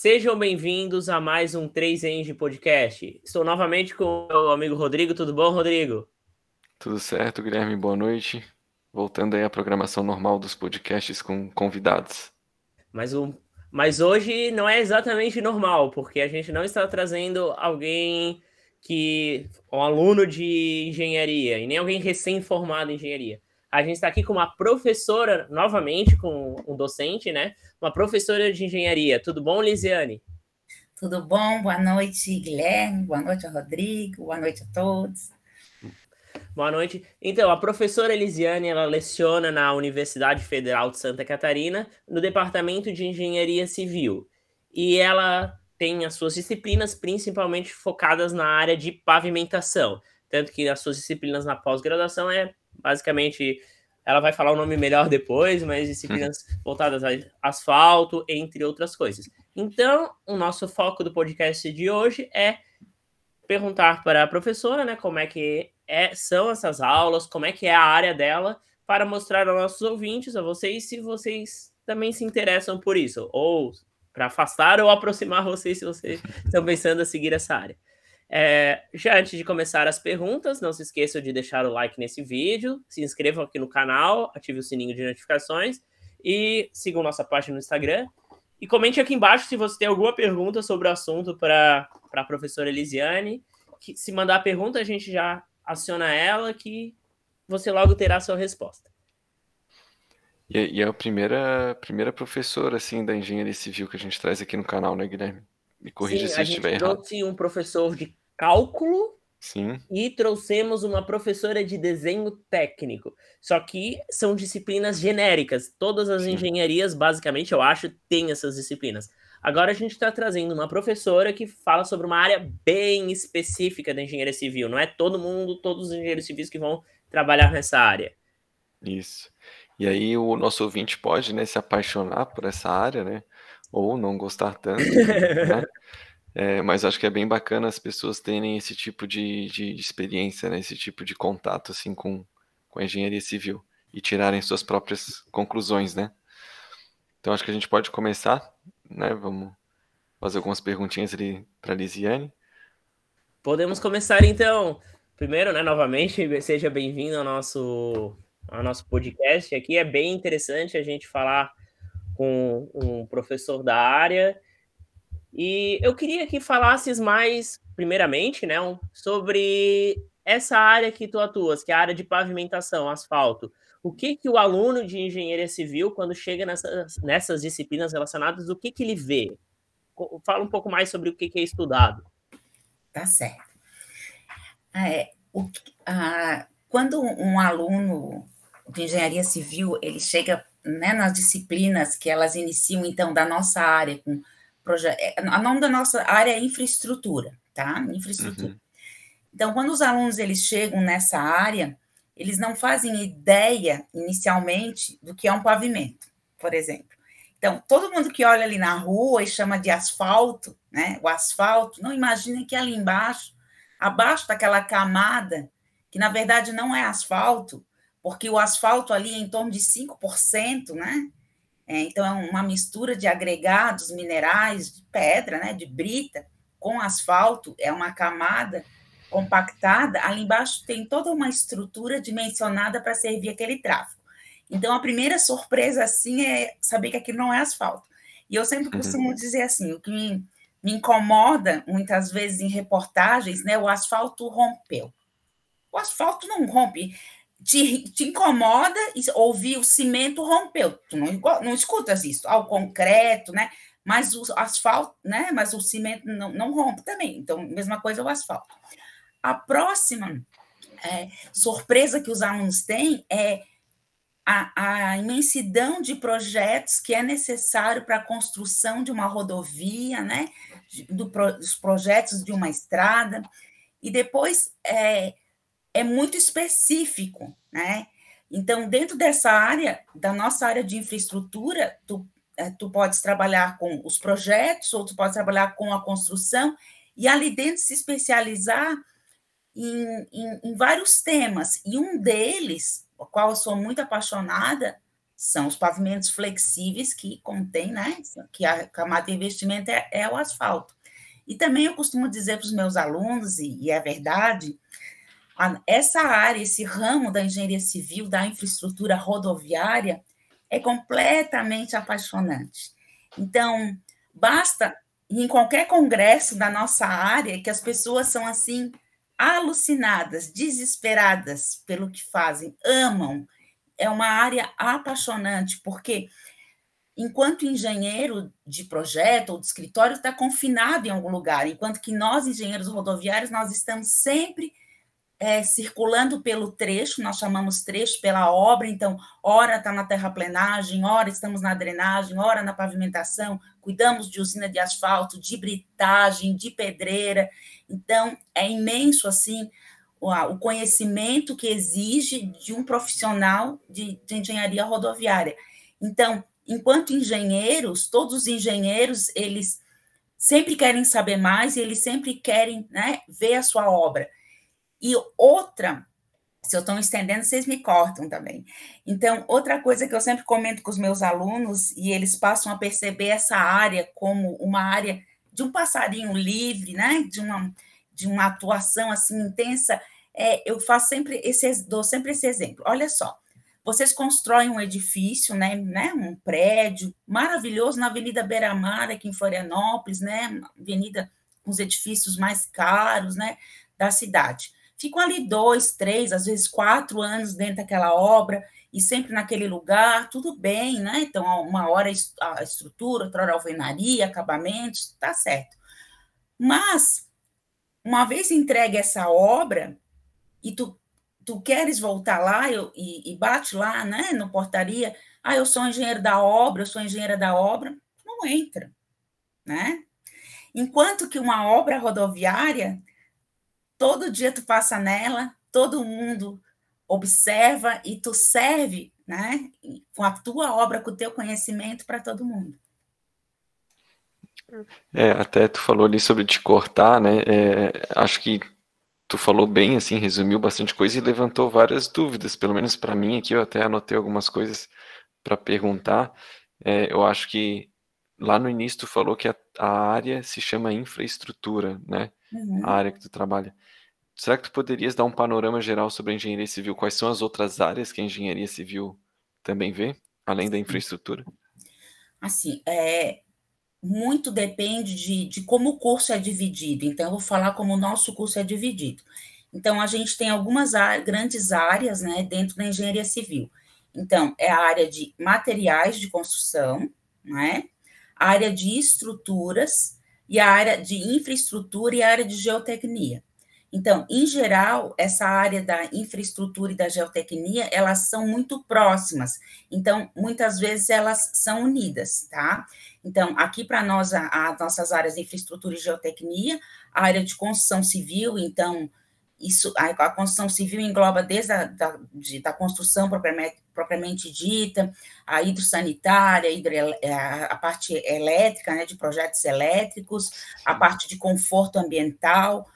Sejam bem-vindos a mais um 3 Eng Podcast. Estou novamente com o meu amigo Rodrigo. Tudo bom, Rodrigo? Tudo certo, Guilherme. Boa noite. Voltando aí à programação normal dos podcasts com convidados. Mas, um, mas hoje não é exatamente normal, porque a gente não está trazendo alguém que. um aluno de engenharia, e nem alguém recém-formado em engenharia. A gente está aqui com uma professora, novamente, com um docente, né? Uma professora de engenharia. Tudo bom, Lisiane? Tudo bom? Boa noite, Guilherme. Boa noite, Rodrigo. Boa noite a todos. Boa noite. Então, a professora Elisiane, ela leciona na Universidade Federal de Santa Catarina, no Departamento de Engenharia Civil. E ela tem as suas disciplinas principalmente focadas na área de pavimentação. Tanto que as suas disciplinas na pós-graduação é basicamente ela vai falar o nome melhor depois, mas disciplinas voltadas a asfalto, entre outras coisas. Então, o nosso foco do podcast de hoje é perguntar para a professora, né, como é que é, são essas aulas, como é que é a área dela, para mostrar aos nossos ouvintes, a vocês, se vocês também se interessam por isso, ou para afastar ou aproximar vocês se vocês estão pensando a seguir essa área. É, já antes de começar as perguntas, não se esqueçam de deixar o like nesse vídeo, se inscrevam aqui no canal, ative o sininho de notificações e sigam nossa página no Instagram. E comente aqui embaixo se você tem alguma pergunta sobre o assunto para a professora Elisiane. Que, se mandar a pergunta, a gente já aciona ela que você logo terá a sua resposta. E, é, e é a primeira, primeira professora assim da engenharia civil que a gente traz aqui no canal, né, Guilherme? Me corrija Sim, se eu estiver errado. A gente trouxe um professor de cálculo Sim. e trouxemos uma professora de desenho técnico. Só que são disciplinas genéricas. Todas as Sim. engenharias, basicamente, eu acho, têm essas disciplinas. Agora a gente está trazendo uma professora que fala sobre uma área bem específica da engenharia civil. Não é todo mundo, todos os engenheiros civis que vão trabalhar nessa área. Isso. E aí o nosso ouvinte pode né, se apaixonar por essa área, né? Ou não gostar tanto, né? É, mas acho que é bem bacana as pessoas terem esse tipo de, de, experiência, né? esse tipo de contato assim, com, com a engenharia civil e tirarem suas próprias conclusões, né? Então acho que a gente pode começar, né? Vamos fazer algumas perguntinhas ali para Lisiane. Podemos começar então. Primeiro, né, novamente, seja bem-vindo ao nosso, ao nosso podcast. Aqui é bem interessante a gente falar com um professor da área e eu queria que falasses mais, primeiramente, né, sobre essa área que tu atuas, que é a área de pavimentação, asfalto. O que que o aluno de engenharia civil, quando chega nessas, nessas disciplinas relacionadas, o que que ele vê? Fala um pouco mais sobre o que, que é estudado. Tá certo. É, o, a, quando um aluno de engenharia civil ele chega né, nas disciplinas que elas iniciam então da nossa área com projeto. É, o nome da nossa área é infraestrutura, tá? Infraestrutura. Uhum. Então, quando os alunos eles chegam nessa área, eles não fazem ideia inicialmente do que é um pavimento, por exemplo. Então, todo mundo que olha ali na rua e chama de asfalto, né? O asfalto, não imagina que ali embaixo, abaixo daquela camada, que na verdade não é asfalto, porque o asfalto ali é em torno de 5%, né? É, então, é uma mistura de agregados minerais, de pedra, né, de brita, com asfalto, é uma camada compactada. Ali embaixo tem toda uma estrutura dimensionada para servir aquele tráfego. Então, a primeira surpresa, assim, é saber que aquilo não é asfalto. E eu sempre uhum. costumo dizer assim, o que me, me incomoda, muitas vezes, em reportagens, né, o asfalto rompeu. O asfalto não rompe te, te incomoda ouvir o cimento rompeu. Tu não, não escutas isso. Ao concreto, né? Mas o asfalto, né? Mas o cimento não, não rompe também. Então, mesma coisa o asfalto. A próxima é, surpresa que os alunos têm é a, a, imensidão de projetos que é necessário para a construção de uma rodovia, né? Do, dos projetos de uma estrada. E depois é, é muito específico, né? Então, dentro dessa área, da nossa área de infraestrutura, tu, é, tu podes trabalhar com os projetos, ou tu pode trabalhar com a construção, e ali dentro se especializar em, em, em vários temas. E um deles, o qual eu sou muito apaixonada, são os pavimentos flexíveis que contém, né? Que a camada de investimento é, é o asfalto. E também eu costumo dizer para os meus alunos, e, e é verdade, essa área, esse ramo da engenharia civil, da infraestrutura rodoviária, é completamente apaixonante. Então, basta em qualquer congresso da nossa área que as pessoas são assim alucinadas, desesperadas pelo que fazem, amam. É uma área apaixonante, porque enquanto engenheiro de projeto ou de escritório está confinado em algum lugar, enquanto que nós, engenheiros rodoviários, nós estamos sempre é, circulando pelo trecho, nós chamamos trecho pela obra, então, ora está na terraplenagem, ora estamos na drenagem, ora na pavimentação, cuidamos de usina de asfalto, de britagem, de pedreira, então, é imenso, assim, o, conhecimento que exige de um profissional de, de engenharia rodoviária. Então, enquanto engenheiros, todos os engenheiros, eles sempre querem saber mais e eles sempre querem né, ver a sua obra. E outra, se eu estou estendendo, vocês me cortam também. Então, outra coisa que eu sempre comento com os meus alunos, e eles passam a perceber essa área como uma área de um passarinho livre, né? De uma, de uma atuação assim intensa, é, eu faço sempre esse, dou sempre esse exemplo. Olha só, vocês constroem um edifício, né, né, um prédio maravilhoso na Avenida Beira Mar, aqui em Florianópolis, né, avenida com os edifícios mais caros, né, da cidade ficam ali dois, três, às vezes quatro anos dentro daquela obra e sempre naquele lugar, tudo bem, né? Então, uma hora a estrutura, outra hora a alvenaria, acabamentos, tá certo. Mas, uma vez entregue essa obra e tu, tu queres voltar lá eu, e, e bate lá, né, no portaria, ah, eu sou engenheiro da obra, eu sou engenheira da obra, não entra, né? Enquanto que uma obra rodoviária todo dia tu passa nela, todo mundo observa e tu serve, né, com a tua obra, com o teu conhecimento para todo mundo. É, até tu falou ali sobre te cortar, né? É, acho que tu falou bem, assim, resumiu bastante coisa e levantou várias dúvidas, pelo menos para mim aqui, eu até anotei algumas coisas para perguntar. É, eu acho que lá no início tu falou que a, a área se chama infraestrutura, né? Uhum. A área que tu trabalha. Será que tu poderias dar um panorama geral sobre a engenharia civil? Quais são as outras áreas que a engenharia civil também vê, além da infraestrutura? Assim, é, muito depende de, de como o curso é dividido. Então, eu vou falar como o nosso curso é dividido. Então, a gente tem algumas grandes áreas né, dentro da engenharia civil. Então, é a área de materiais de construção, né, a área de estruturas e a área de infraestrutura e a área de geotecnia. Então, em geral, essa área da infraestrutura e da geotecnia, elas são muito próximas. Então, muitas vezes elas são unidas, tá? Então, aqui para nós, as nossas áreas de infraestrutura e geotecnia, a área de construção civil, então, isso, a, a construção civil engloba desde a da, de, da construção propriamente, propriamente dita, a hidrossanitária, a, a, a parte elétrica, né, de projetos elétricos, a parte de conforto ambiental,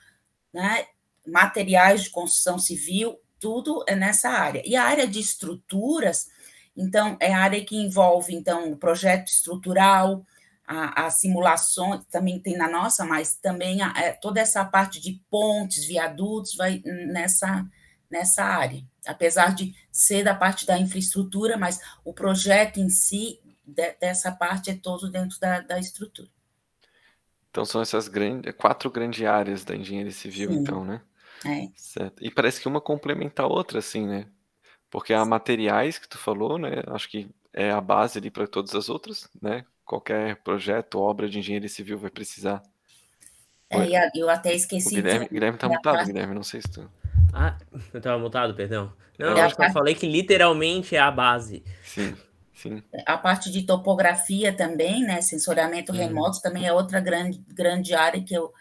né, materiais de construção civil, tudo é nessa área. E a área de estruturas, então, é a área que envolve, então, o projeto estrutural, a, a simulação, também tem na nossa, mas também a, é, toda essa parte de pontes, viadutos, vai nessa, nessa área. Apesar de ser da parte da infraestrutura, mas o projeto em si, de, dessa parte, é todo dentro da, da estrutura. Então são essas grandes, quatro grandes áreas da engenharia civil, Sim. então, né? É. Certo. E parece que uma complementa a outra, assim, né? Porque há materiais que tu falou, né? Acho que é a base ali para todas as outras, né? Qualquer projeto, obra de engenharia civil vai precisar. É, eu até esqueci. O Guilherme, de... Guilherme tá mutado. Guilherme, não sei se tu. Ah, eu tava mutado, perdão. Não, eu acho que eu falei que literalmente é a base. Sim. Sim. A parte de topografia também, né? Sensoriamento uhum. remoto também é outra grande, grande área que eu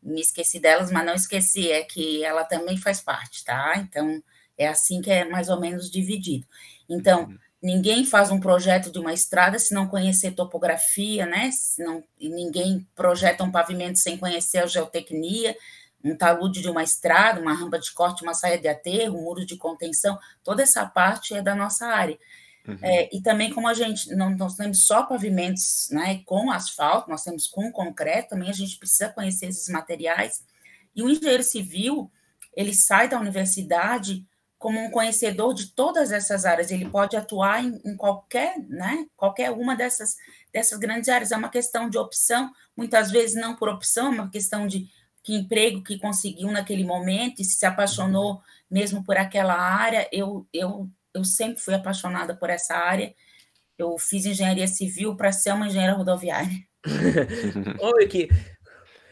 me esqueci delas, mas não esqueci, é que ela também faz parte, tá? Então, é assim que é mais ou menos dividido. Então, uhum. Ninguém faz um projeto de uma estrada se não conhecer topografia, né? Se não, ninguém projeta um pavimento sem conhecer a geotecnia, um talude de uma estrada, uma rampa de corte, uma saia de aterro, um muro de contenção, toda essa parte é da nossa área. Uhum. É, e também, como a gente não nós temos só pavimentos né, com asfalto, nós temos com concreto, também a gente precisa conhecer esses materiais. E o engenheiro civil, ele sai da universidade como um conhecedor de todas essas áreas, ele pode atuar em, em, qualquer, né, qualquer uma dessas, dessas grandes áreas. É uma questão de opção, muitas vezes não por opção, é uma questão de que emprego que conseguiu naquele momento e se apaixonou mesmo por aquela área. Eu, eu, eu sempre fui apaixonada por essa área. Eu fiz engenharia civil para ser uma engenheira rodoviária. Oi, que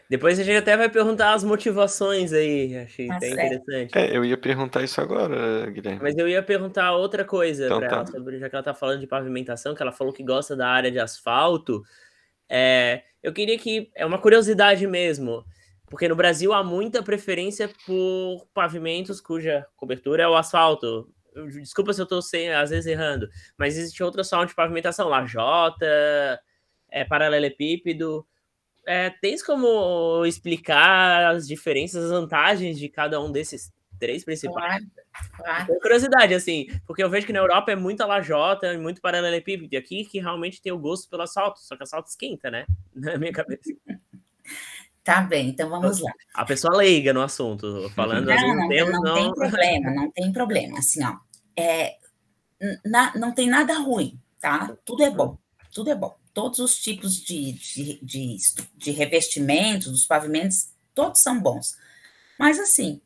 depois a gente até vai perguntar as motivações aí, achei tá até interessante. É, eu ia perguntar isso agora, Guilherme. Mas eu ia perguntar outra coisa então, para tá. ela, sobre, já que ela está falando de pavimentação, que ela falou que gosta da área de asfalto. É, eu queria que, é uma curiosidade mesmo, porque no Brasil há muita preferência por pavimentos cuja cobertura é o asfalto. Desculpa se eu estou às vezes errando, mas existe outra forma de pavimentação, lajota, é, paralelepípedo é, tens como explicar as diferenças, as vantagens de cada um desses três principais? Claro, claro. curiosidade, assim, porque eu vejo que na Europa é muita lajota e muito paralelepípedo, e aqui que realmente tem o gosto pelo assalto, só que assalto esquenta, né? Na minha cabeça. Tá bem, então vamos lá. A pessoa leiga no assunto, falando não, assim, não, termos, não, não tem problema, não tem problema. Assim, ó, é, na, não tem nada ruim, tá? Tudo é bom, tudo é bom todos os tipos de, de, de, de revestimentos, dos pavimentos, todos são bons. Mas, assim,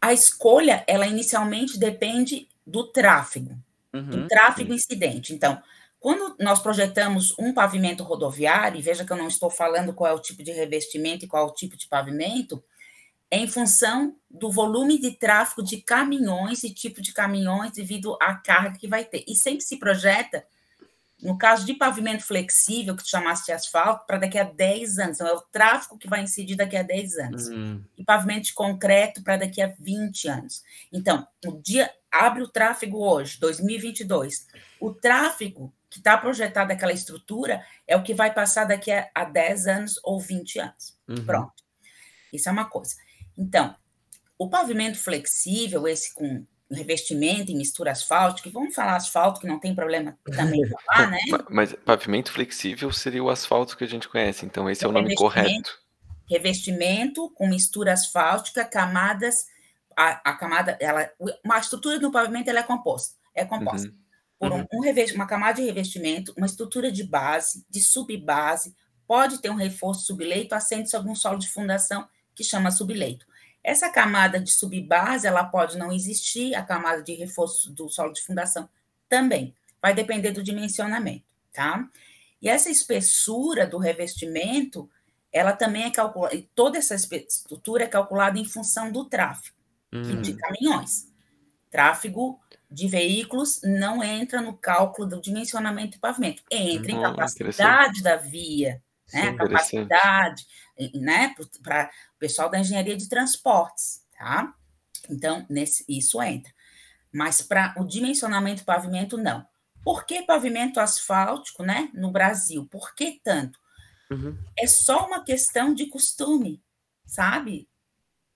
a escolha, ela inicialmente depende do tráfego, uhum. do tráfego incidente. Então, quando nós projetamos um pavimento rodoviário, e veja que eu não estou falando qual é o tipo de revestimento e qual é o tipo de pavimento, é em função do volume de tráfego de caminhões e tipo de caminhões devido à carga que vai ter. E sempre se projeta no caso de pavimento flexível, que tu chamaste de asfalto, para daqui a 10 anos. Então, é o tráfego que vai incidir daqui a 10 anos. Uhum. E pavimento de concreto para daqui a 20 anos. Então, o dia abre o tráfego hoje, 2022. O tráfego que está projetado aquela estrutura é o que vai passar daqui a, a 10 anos ou 20 anos. Uhum. Pronto. Isso é uma coisa. Então, o pavimento flexível, esse com revestimento e mistura asfáltica, vamos falar asfalto, que não tem problema também falar, né? Mas pavimento flexível seria o asfalto que a gente conhece, então esse é o nome correto. Revestimento com mistura asfáltica, camadas, a, a camada, ela, uma estrutura do pavimento ela é composta, é composta uhum. por um, uhum. um uma camada de revestimento, uma estrutura de base, de subbase, pode ter um reforço subleito, assente-se algum solo de fundação que chama subleito. Essa camada de subbase, ela pode não existir, a camada de reforço do solo de fundação também. Vai depender do dimensionamento, tá? E essa espessura do revestimento, ela também é calculada, toda essa estrutura é calculada em função do tráfego hum. de caminhões. Tráfego de veículos não entra no cálculo do dimensionamento do pavimento, entra em capacidade da via, né? a capacidade, né? Para o pessoal da engenharia de transportes, tá? Então, nesse, isso entra. Mas para o dimensionamento do pavimento, não. Por que pavimento asfáltico, né? No Brasil? Por que tanto? Uhum. É só uma questão de costume, sabe?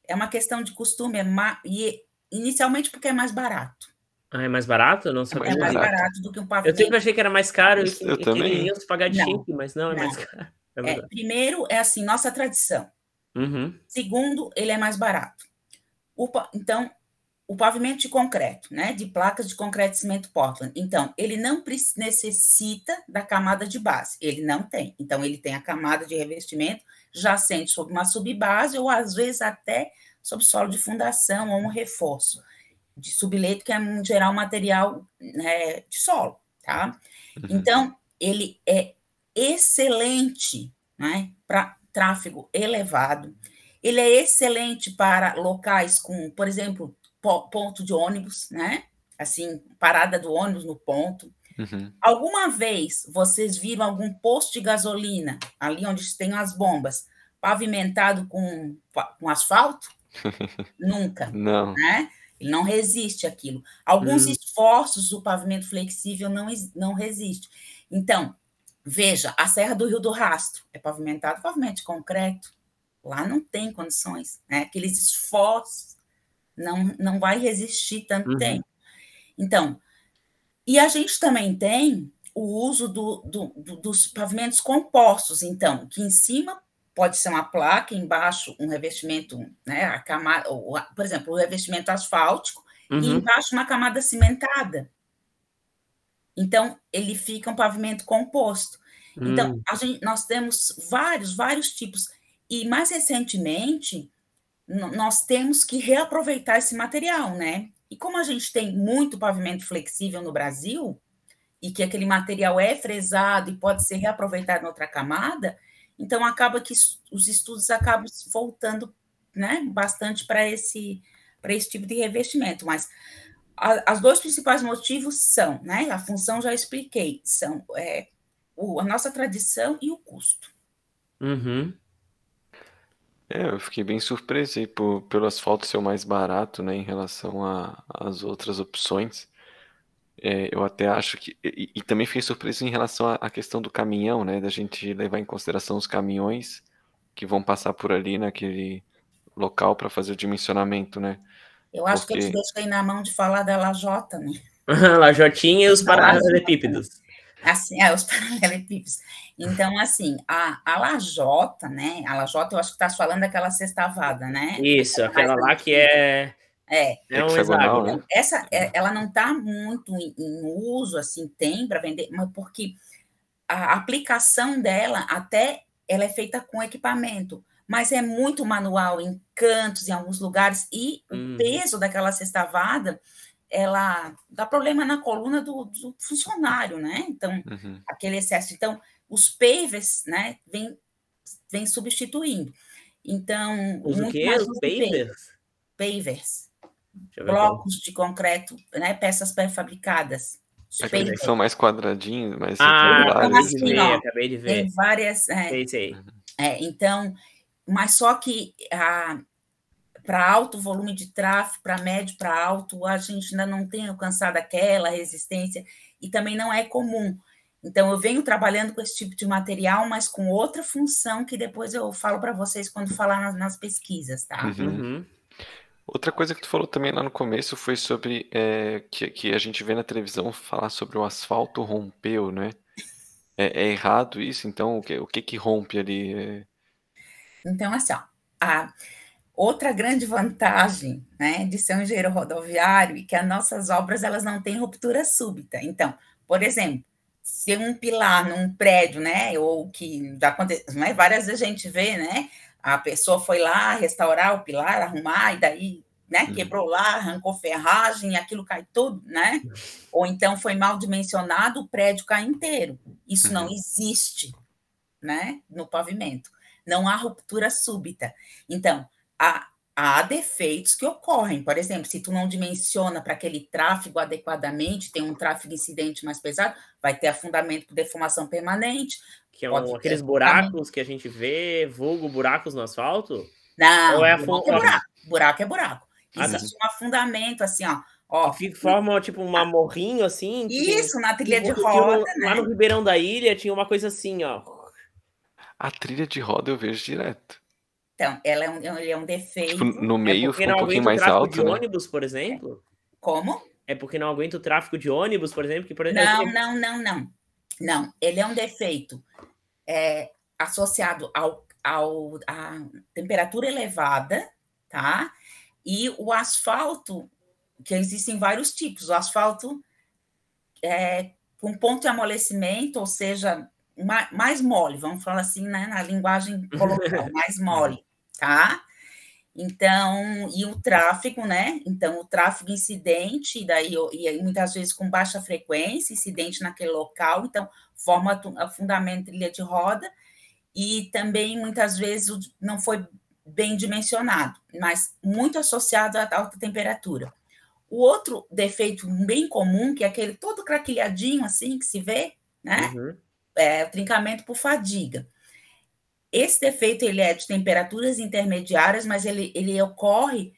É uma questão de costume, é ma... e inicialmente porque é mais barato. Ah, é mais barato? Eu não sabia. É mais barato do que um pavimento. Eu sempre achei que era mais caro eu, e que, eu também. pagar de chip, mas não, é não. mais caro. É é, primeiro, é assim, nossa tradição. Uhum. Segundo, ele é mais barato. O, então, o pavimento de concreto, né, de placas de concreto e cimento Portland. Então, ele não necessita da camada de base, ele não tem. Então, ele tem a camada de revestimento já sente sobre uma subbase ou às vezes até sobre solo de fundação ou um reforço de subleito, que é em geral material né, de solo, tá? Uhum. Então, ele é excelente né, para tráfego elevado. Ele é excelente para locais com, por exemplo, ponto de ônibus, né? Assim, parada do ônibus no ponto. Uhum. Alguma vez vocês viram algum posto de gasolina, ali onde tem as bombas, pavimentado com, com asfalto? Nunca. Não. Né? Ele não resiste àquilo. Alguns uhum. esforços do pavimento flexível não, não resiste. Então, Veja, a Serra do Rio do Rastro é pavimentado, pavimento de concreto. Lá não tem condições, né? Aqueles esforços não, não vai resistir tanto uhum. tempo. Então, E a gente também tem o uso do, do, do, dos pavimentos compostos, então, que em cima pode ser uma placa, embaixo um revestimento, né, a camada, por exemplo, o revestimento asfáltico, uhum. e embaixo uma camada cimentada. Então, ele fica um pavimento composto. Então, hum. gente, nós temos vários, vários tipos. E mais recentemente, nós temos que reaproveitar esse material, né? E como a gente tem muito pavimento flexível no Brasil, e que aquele material é fresado e pode ser reaproveitado em outra camada, então acaba que os estudos acabam voltando né, bastante para esse, esse tipo de revestimento. Mas a, as dois principais motivos são, né? A função já expliquei, são é, o, a nossa tradição e o custo. Uhum. É, eu fiquei bem surpreso aí por, pelo asfalto ser o mais barato, né, em relação às outras opções. É, eu até acho que. E, e, também fiquei surpreso em relação à, à questão do caminhão, né? Da gente levar em consideração os caminhões que vão passar por ali naquele local para fazer o dimensionamento, né? Eu acho Porque... que eu te deixei na mão de falar da lajota, né? Lajotinha e os paralelepípedos. Assim, é, os paralelepípedos. Então, assim, a, a lajota, né? A lajota, eu acho que está falando daquela sextavada, né? Isso, aquela lá que é. É, é um hexagonal, né? Essa, é, ela não está muito em, em, uso, assim, tem para vender, mas porque a aplicação dela até ela é feita com equipamento, mas é muito manual em cantos, em alguns lugares, e hum. o peso daquela sextavada ela dá problema na coluna do, do funcionário, né? Então, uhum. aquele excesso. Então, os pavers, né, vem, vem substituindo. Então, os muito mais os pavers? Pavers. Blocos de concreto, né, peças pré-fabricadas. Aqueles são mais quadradinhos, mais ah, então, assim, ó, acabei de ver. Tem várias. É, sei, sei. É, então, mas só que a, para alto volume de tráfego, para médio, para alto, a gente ainda não tem alcançado aquela resistência e também não é comum. Então, eu venho trabalhando com esse tipo de material, mas com outra função que depois eu falo para vocês quando falar nas, nas pesquisas, tá? Uhum. uhum. Outra coisa que tu falou também lá no começo foi sobre é, que, que a gente vê na televisão falar sobre o asfalto rompeu, né? É, é errado isso? Então, o que, o que, que rompe ali? É... Então, assim, ó, a, Outra grande vantagem né, de ser um engenheiro rodoviário é que as nossas obras elas não têm ruptura súbita. Então, por exemplo, se um pilar num prédio, né, ou que já aconteceu, né, várias vezes a gente vê, né, a pessoa foi lá restaurar o pilar, arrumar, e daí, né, quebrou lá, arrancou ferragem, aquilo cai tudo, né? Ou então foi mal dimensionado, o prédio cai inteiro. Isso não uhum. existe, né, no pavimento. Não há ruptura súbita. Então, há, há defeitos que ocorrem. Por exemplo, se tu não dimensiona para aquele tráfego adequadamente, tem um tráfego incidente mais pesado, vai ter afundamento por deformação permanente. Que é um, aqueles buracos que a gente vê, vulgo buracos no asfalto? Não, Ou é, buraco, é buraco. buraco é buraco. Ah, Existe ah, um afundamento, assim, ó. Ó, que forma tipo um morrinho assim. Isso, tem, na trilha de roda. né? Lá no Ribeirão da Ilha tinha uma coisa assim, ó. A trilha de roda eu vejo direto. Então, ela é um, ele é um defeito. Tipo, no é meio é fica um pouquinho mais alto. de né? ônibus, por exemplo? Como? É porque não aguenta o tráfego de ônibus, por exemplo? Que, por exemplo não, não, não, não. Não, ele é um defeito é, associado ao, ao, à temperatura elevada, tá? E o asfalto, que existem vários tipos. O asfalto é, com ponto de amolecimento, ou seja, mais mole, vamos falar assim, né, na linguagem coloquial, mais mole tá? Então, e o tráfego, né? Então, o tráfego incidente, daí, e muitas vezes com baixa frequência, incidente naquele local, então, forma fundamento trilha de roda, e também muitas vezes não foi bem dimensionado, mas muito associado à alta temperatura. O outro defeito bem comum, que é aquele todo craquilhadinho assim que se vê, né? Uhum. É o trincamento por fadiga. Esse defeito ele é de temperaturas intermediárias, mas ele, ele ocorre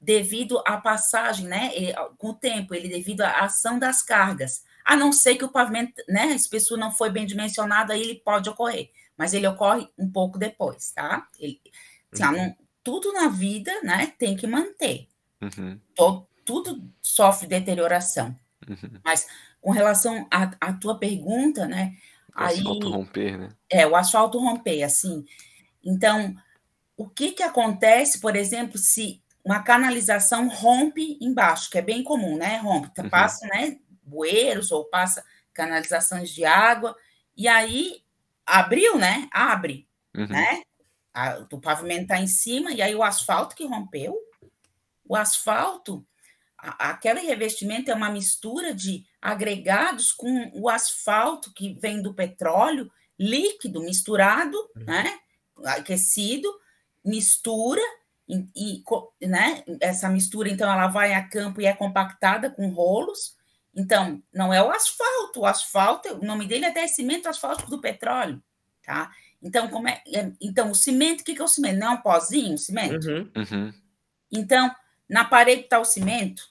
devido à passagem, né? Com o tempo, ele devido à ação das cargas. A não ser que o pavimento, né, a espessura não foi bem dimensionada, aí ele pode ocorrer, mas ele ocorre um pouco depois, tá? Ele, assim, uhum. não, tudo na vida, né, tem que manter. Uhum. Todo, tudo sofre deterioração. Uhum. Mas com relação à, à tua pergunta, né? O asfalto aí, romper, né? É, o asfalto romper, assim. Então, o que que acontece, por exemplo, se uma canalização rompe embaixo, que é bem comum, né? Rompe, uhum. passa, né? Bueiros ou passa canalizações de água, e aí abriu, né? Abre, uhum. né? A, o pavimento está em cima, e aí o asfalto que rompeu, o asfalto, aquele revestimento é uma mistura de agregados com o asfalto que vem do petróleo, líquido, misturado, uhum. né? Aquecido, mistura, e, e, né? Essa mistura, então, ela vai a campo e é compactada com rolos. Então, não é o asfalto, o asfalto, o nome dele é descimento asfáltico do petróleo, tá? Então, como é, é então o cimento, o que é o cimento? Não é um pozinho, o cimento? Uhum. Uhum. Então, na parede está o cimento?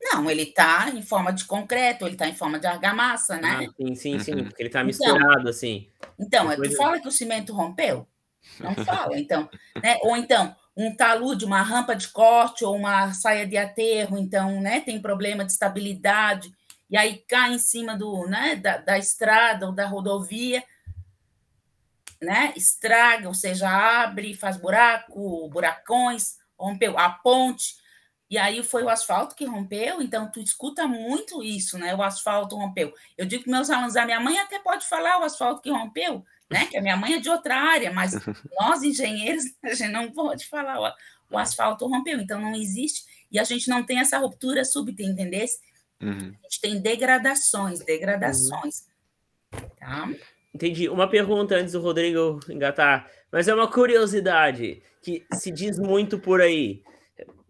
Não, ele está em forma de concreto, ele está em forma de argamassa, né? Ah, sim, sim, sim, uhum. porque ele está então misturado então, assim. Então, Depois tu fala que o cimento rompeu? Não fala, então. Né? Ou então, um talude, uma rampa de corte ou uma saia de aterro, então, né, tem problema de estabilidade, e aí cai em cima do, né, da, da estrada ou da rodovia, né, estraga, ou seja, abre, faz buraco, buracões, rompeu a ponte, e aí foi o asfalto que rompeu, então tu escuta muito isso, né? O asfalto rompeu. Eu digo que meus alunos, a minha mãe até pode falar o asfalto que rompeu, né? Que a minha mãe é de outra área, mas nós engenheiros a gente não pode falar o, o asfalto rompeu, então não existe e a gente não tem essa ruptura súbita, entendeu? Uhum. A gente tem degradações, degradações, uhum. tá? Entendi. Uma pergunta antes do Rodrigo engatar, mas é uma curiosidade que se diz muito por aí.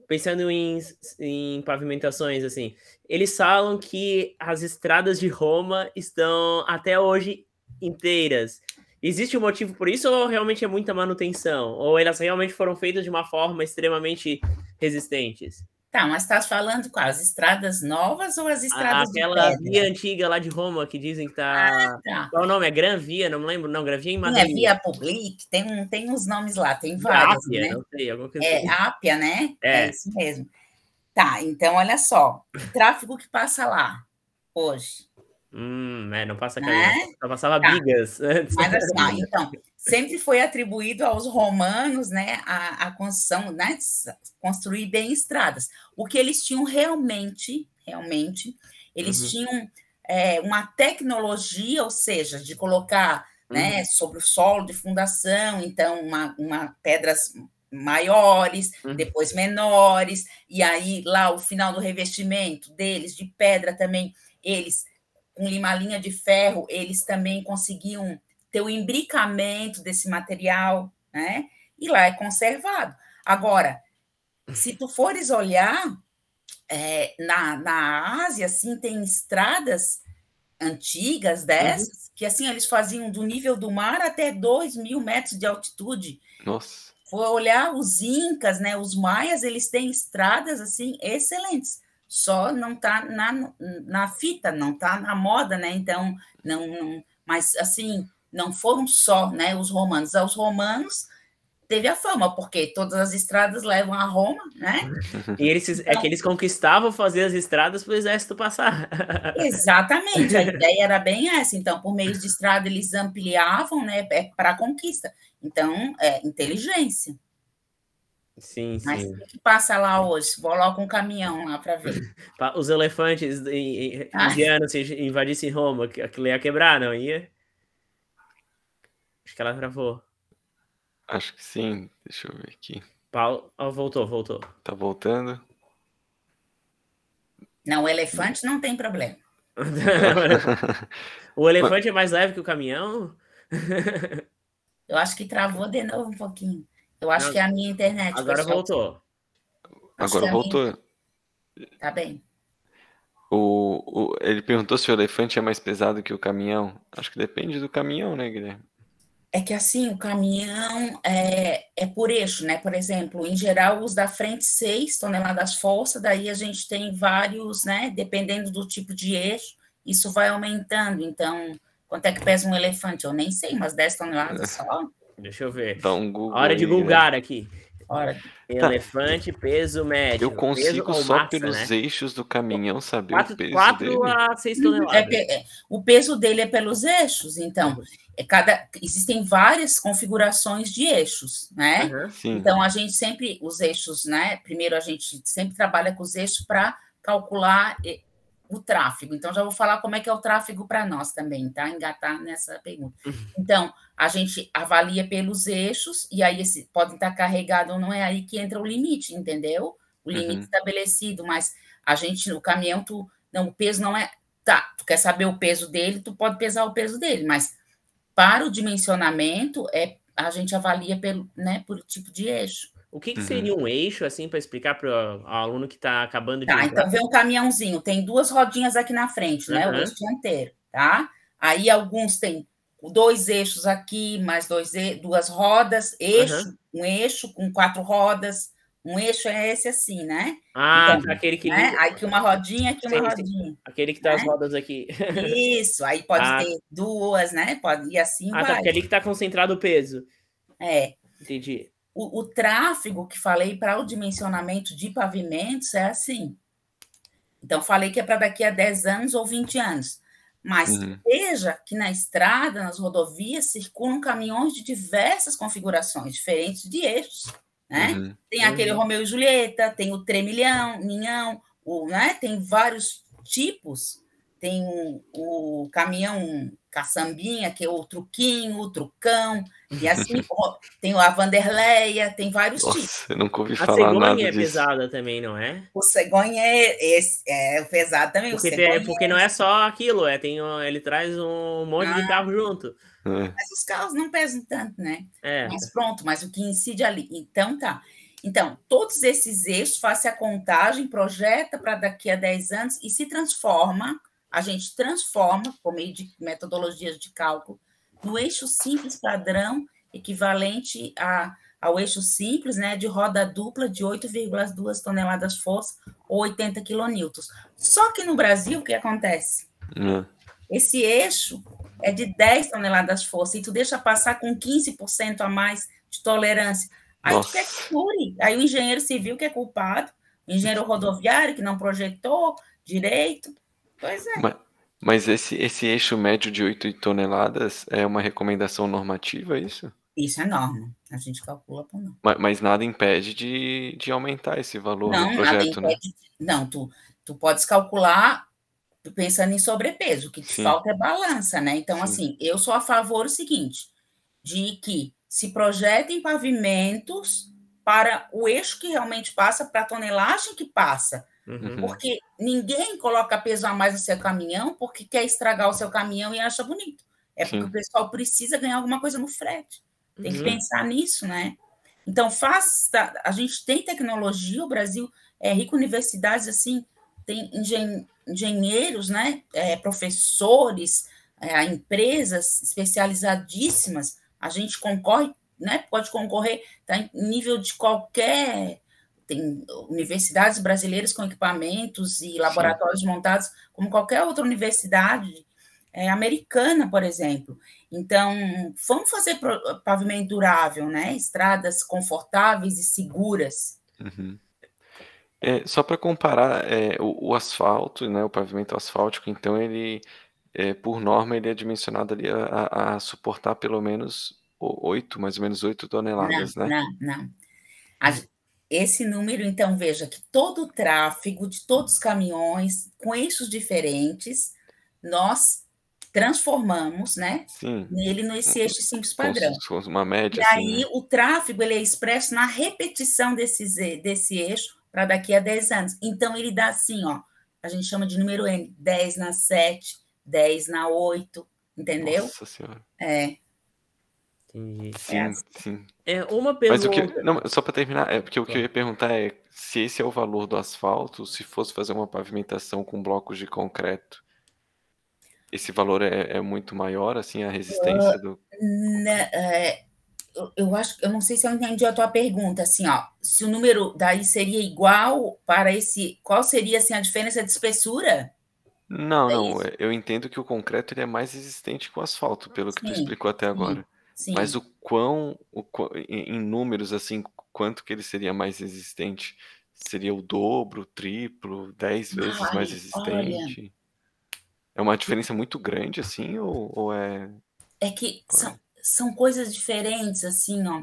Pensando em, em pavimentações, assim, eles falam que as estradas de Roma estão até hoje inteiras. Existe um motivo por isso ou realmente é muita manutenção? Ou elas realmente foram feitas de uma forma extremamente resistentes? Tá, mas estás falando quais? As estradas novas ou as estradas Aquela via antiga lá de Roma que dizem que tá... Ah, tá. Qual o nome? É Gran Via? Não me lembro. Não, Gran Via em Madrid. É Via Public, tem, tem uns nomes lá, tem vários, Ápia, né? Não sei, alguma coisa É, assim. Ápia, né? É. é isso mesmo. Tá, então olha só. O tráfego que passa lá hoje. Hum, é, não passa né? só passava tá. bigas antes. Mas assim, então, sempre foi atribuído aos romanos, né, a, a construção, né, construir bem estradas. O que eles tinham realmente, realmente, eles uhum. tinham é, uma tecnologia, ou seja, de colocar, né, uhum. sobre o solo de fundação, então, uma, uma pedras maiores, uhum. depois menores, e aí lá o final do revestimento deles de pedra também, eles com limalinha de ferro, eles também conseguiam ter o imbricamento desse material, né? E lá é conservado. Agora, se tu fores olhar, é, na, na Ásia, assim, tem estradas antigas dessas, uhum. que assim, eles faziam do nível do mar até 2 mil metros de altitude. Nossa. For olhar os incas, né, os maias, eles têm estradas, assim, excelentes só não está na, na fita, não está na moda, né? Então, não, não, mas assim, não foram só né, os romanos. Os romanos teve a fama, porque todas as estradas levam a Roma, né? E eles então, é que eles conquistavam fazer as estradas para o exército passar. Exatamente, a ideia era bem essa. Então, por meio de estrada, eles ampliavam né, é, para a conquista. Então, é inteligência. Sim, Mas sim. o que passa lá hoje? Vou logo com um caminhão lá para ver. Os elefantes ah. indianos se invadissem Roma, aquilo ia quebrar, não ia? Acho que ela travou. Acho que sim. Deixa eu ver aqui. Paulo, oh, voltou, voltou. Tá voltando? Não, o elefante não tem problema. o elefante é mais leve que o caminhão? eu acho que travou de novo um pouquinho. Eu acho Não, que é a minha internet. Agora pessoal. voltou. Acho agora voltou. Minha... Tá bem. O, o, ele perguntou se o elefante é mais pesado que o caminhão. Acho que depende do caminhão, né, Guilherme? É que assim, o caminhão é, é por eixo, né? Por exemplo, em geral, os da frente 6 toneladas força, daí a gente tem vários, né? Dependendo do tipo de eixo, isso vai aumentando. Então, quanto é que pesa um elefante? Eu nem sei, mas 10 toneladas só. Deixa eu ver. Dá um Google Hora de aí, né? Aqui. Ora, Elefante, peso médio. Eu consigo só massa, pelos né? eixos do caminhão saber o 4, peso dele. a 6 é toneladas. pe- é- o peso dele é pelos eixos, então, é cada, existem várias configurações de eixos, né? Sim. Então, a gente sempre, os eixos, né? Primeiro, a gente sempre trabalha com os eixos para calcular o tráfego. Então, já vou falar como é que é o tráfego para nós também, tá? Engatar nessa pergunta. Então, a gente avalia pelos eixos, e aí esse pode estar carregado ou não, é aí que entra o limite, entendeu? O limite Uhum. estabelecido, mas a gente, no caminhão, tu, não, o peso não é. Tá, tu quer saber o peso dele, tu pode pesar o peso dele, mas para o dimensionamento, é, a gente avalia pelo, né, por tipo de eixo. O que, que Uhum. seria um eixo, assim, para explicar para o aluno que está acabando de Tá, entrar? então vem um caminhãozinho, tem duas rodinhas aqui na frente, né? O Aham. eixo inteiro, tá? Aí alguns têm dois eixos aqui, mais dois, duas rodas, eixo, um eixo com quatro rodas, um eixo é esse assim, né? Ah, Então, tá, aquele que né? aqui uma rodinha, aqui uma Sim, sim. rodinha. aquele que tá as né? rodas aqui. Isso, aí pode Ah. ter duas, né? Pode, e assim Ah, tá, vai. porque ali que tá concentrado o peso. É. Entendi. O, o tráfego que falei para o dimensionamento de pavimentos é assim. Então, falei que é para daqui a 10 anos ou 20 anos. Mas Uhum. veja que na estrada, nas rodovias, circulam caminhões de diversas configurações, diferentes de eixos. Né? Uhum. Tem aquele Uhum. Romeu e Julieta, tem o Tremilhão, Ninhão, o, né? tem vários tipos. Tem o, o caminhão caçambinha, que é o truquinho, o trucão, e assim ó, tem a Vanderleia, tem vários tipos. Nossa, eu nunca ouvi A falar nada cegonha é disso. pesada também, não é? O cegonha é, esse, é pesado também. Porque, o tem- cegonha, porque não é só aquilo, é, tem, ele traz um monte de Ah. carro junto. É. Mas os carros não pesam tanto, né? É. Mas pronto, mas o que incide ali. Então tá. Então, todos esses eixos, faça a contagem, projeta para daqui a 10 anos e se transforma, a gente transforma, por meio de metodologias de cálculo, no eixo simples padrão, equivalente a, ao eixo simples, né, de roda dupla de 8,2 toneladas força ou 80 quilonewtons. Só que no Brasil, o que acontece? É. Esse eixo é de 10 toneladas força e tu deixa passar com 15% a mais de tolerância. Aí tu Nossa. quer que cure. Aí o engenheiro civil que é culpado, o engenheiro rodoviário que não projetou direito. Pois é. Ma- Mas esse, esse eixo médio de 8 toneladas é uma recomendação normativa, é isso? Isso é norma. A gente calcula por não. Ma- Mas nada impede de, de aumentar esse valor Não, no nada projeto, né? impede. Não, tu, tu podes calcular pensando em sobrepeso. O que te Sim. falta é balança, né? Então, Sim. assim, eu sou a favor do seguinte: de que se projetem pavimentos para o eixo que realmente passa, para a tonelagem que passa. Uhum. Porque ninguém coloca peso a mais no seu caminhão porque quer estragar o seu caminhão e acha bonito. É porque Sim. o pessoal precisa ganhar alguma coisa no frete. Tem que Uhum. pensar nisso, né? Então, faça. A gente tem tecnologia, o Brasil é rico em universidades, assim, tem engen- engenheiros, né? É, professores, é, empresas especializadíssimas. A gente concorre, né? Pode concorrer, tá em nível de qualquer. Tem universidades brasileiras com equipamentos e laboratórios montados, como qualquer outra universidade é, americana, por exemplo. Então, vamos fazer pavimento durável, né? Estradas confortáveis e seguras. Uhum. É, só para comparar, é, o, o asfalto, né, o pavimento asfáltico, então ele, é, por norma, ele é dimensionado ali a, a- a suportar pelo menos oito, mais ou menos 8 toneladas, não, né? não, não. A- esse número, então, veja que todo o tráfego de todos os caminhões com eixos diferentes, nós transformamos, né? Sim, Nele nesse eixo simples padrão. com uma média, E assim, aí né? o tráfego ele é expresso na repetição desses, desse eixo para daqui a 10 anos. Então ele dá assim, ó, a gente chama de número N, 10 na 7, 10 na 8, entendeu? Nossa senhora. É, Entendi. Sim, assim. sim. É, uma Mas o pergunta. que, não, só para terminar, é porque o que eu ia perguntar é se esse é o valor do asfalto, se fosse fazer uma pavimentação com blocos de concreto, esse valor é, é muito maior, assim, a resistência do. Na- é, eu, acho, eu não sei se eu entendi a tua pergunta, assim, ó, se o número daí seria igual para esse, qual seria assim a diferença de espessura? Não, É não, isso? é- eu entendo que o concreto ele é mais resistente que o asfalto, pelo que tu Sim, explicou até sim. agora. Sim. Mas o quão, o quão em números, assim, quanto que ele seria mais resistente? Seria o dobro, o triplo, 10 vezes Ai, mais olha, resistente? É uma diferença muito grande, assim, ou, ou é. é que qual são, é? são coisas diferentes, assim, ó.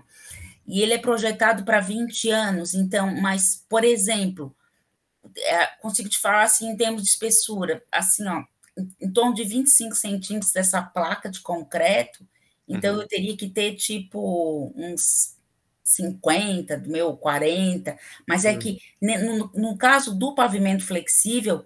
E ele é projetado para 20 anos, então, mas, por exemplo, é, consigo te falar assim em termos de espessura, assim, ó, em, em torno de 25 centímetros dessa placa de concreto, então Uhum, eu teria que ter tipo uns 50, do meu 40, mas é Hum. que ne- no, no caso do pavimento flexível,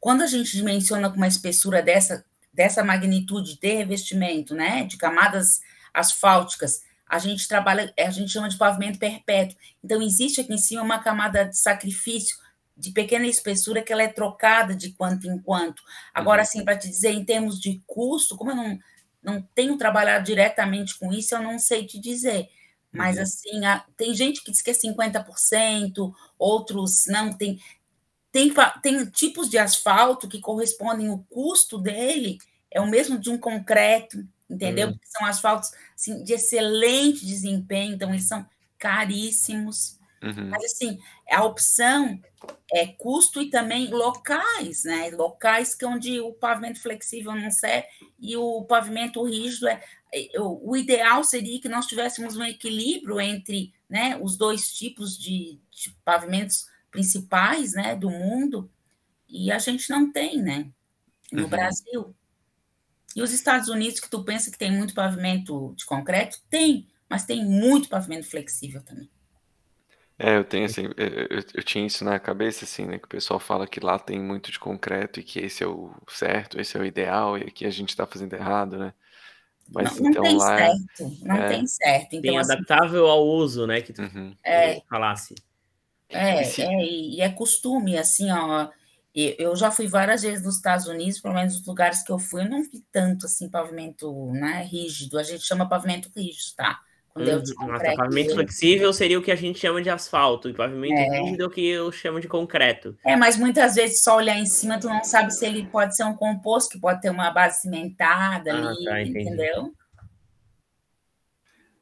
quando a gente dimensiona com uma espessura dessa, dessa magnitude de revestimento, né, de camadas asfálticas, a gente trabalha, a gente chama de pavimento perpétuo. Então, existe aqui em cima uma camada de sacrifício de pequena espessura que ela é trocada de quanto em quanto. Agora, uhum, assim, para te dizer, em termos de custo, como eu não, não tenho trabalhado diretamente com isso, eu não sei te dizer. Mas, uhum, assim, a- tem gente que diz que é 50%, outros não, tem, tem, tem tipos de asfalto que correspondem, o custo dele é o mesmo de um concreto, entendeu? Hum. Porque são asfaltos assim, de excelente desempenho, então eles são caríssimos. Uhum, Mas, assim, a opção é custo e também locais, né? Locais que é onde o pavimento flexível não serve e o pavimento rígido é. é, O o ideal seria que nós tivéssemos um equilíbrio entre né, os dois tipos de, de pavimentos principais né, do mundo, e a gente não tem, né? No uhum. Brasil. E os Estados Unidos, que tu pensa que tem muito pavimento de concreto? Tem, mas tem muito pavimento flexível também. É, eu tenho assim, eu, eu- eu tinha isso na cabeça, assim, né? Que o pessoal fala que lá tem muito de concreto e que esse é o certo, esse é o ideal e aqui a gente tá fazendo errado, né? Não, Mas não então tem lá certo, não é, tem certo. Então, Bem assim, adaptável ao uso, né? Que tu uhum. é, falasse. É, é, e é costume, assim, ó. Eu já fui várias vezes nos Estados Unidos, pelo menos nos lugares que eu fui, eu não vi tanto assim pavimento, né, rígido. A gente chama pavimento rígido, tá? Uhum. Pavimento flexível seria o que a gente chama de asfalto, e pavimento É, rígido é o que eu chamo de concreto. é, mas muitas vezes só olhar em cima, tu não sabe se ele pode ser um composto, que pode ter uma base cimentada Ah, tá, ali, entendi. entendeu?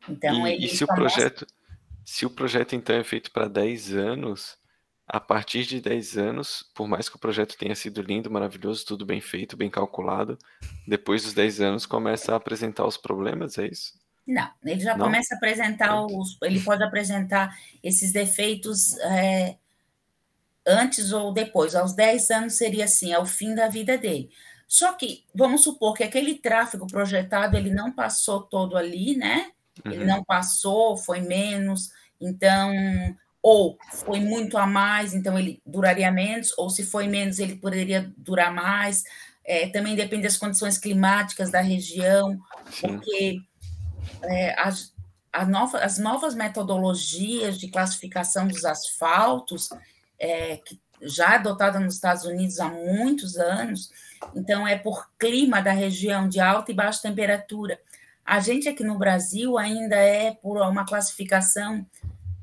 Então, E, e se o só mostra. projeto, se o projeto então é feito para 10 anos, a partir de 10 anos, por mais que o projeto tenha sido lindo, maravilhoso, tudo bem feito, bem calculado, depois dos 10 anos começa a apresentar os problemas, é isso? Não, ele já Não? começa a apresentar os. Ele pode apresentar esses defeitos é, antes ou depois. Aos 10 anos seria assim, é o fim da vida dele. Só que, vamos supor que aquele tráfego projetado ele não passou todo ali, né? Ele Uhum, não passou, foi menos, então, ou foi muito a mais, então ele duraria menos, ou se foi menos, ele poderia durar mais. É, também depende das condições climáticas da região, sim. porque é, as, nova- as novas metodologias de classificação dos asfaltos, é, que já adotada nos Estados Unidos há muitos anos, então é por clima da região de alta e baixa temperatura. A gente aqui no Brasil ainda é por uma classificação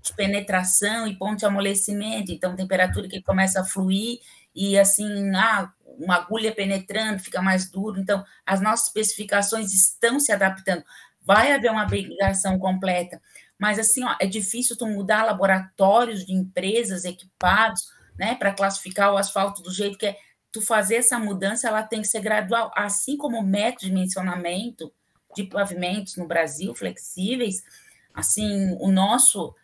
de penetração e ponto de amolecimento, então temperatura que começa a fluir e assim, ah, uma agulha penetrando, fica mais duro. Então, as nossas especificações estão se adaptando. Vai haver uma migração completa, mas assim, ó, é difícil tu mudar laboratórios de empresas equipados, né, para classificar o asfalto do jeito que é. Tu fazer essa mudança, ela tem que ser gradual, assim como o método de dimensionamento de pavimentos no Brasil flexíveis, assim, o nosso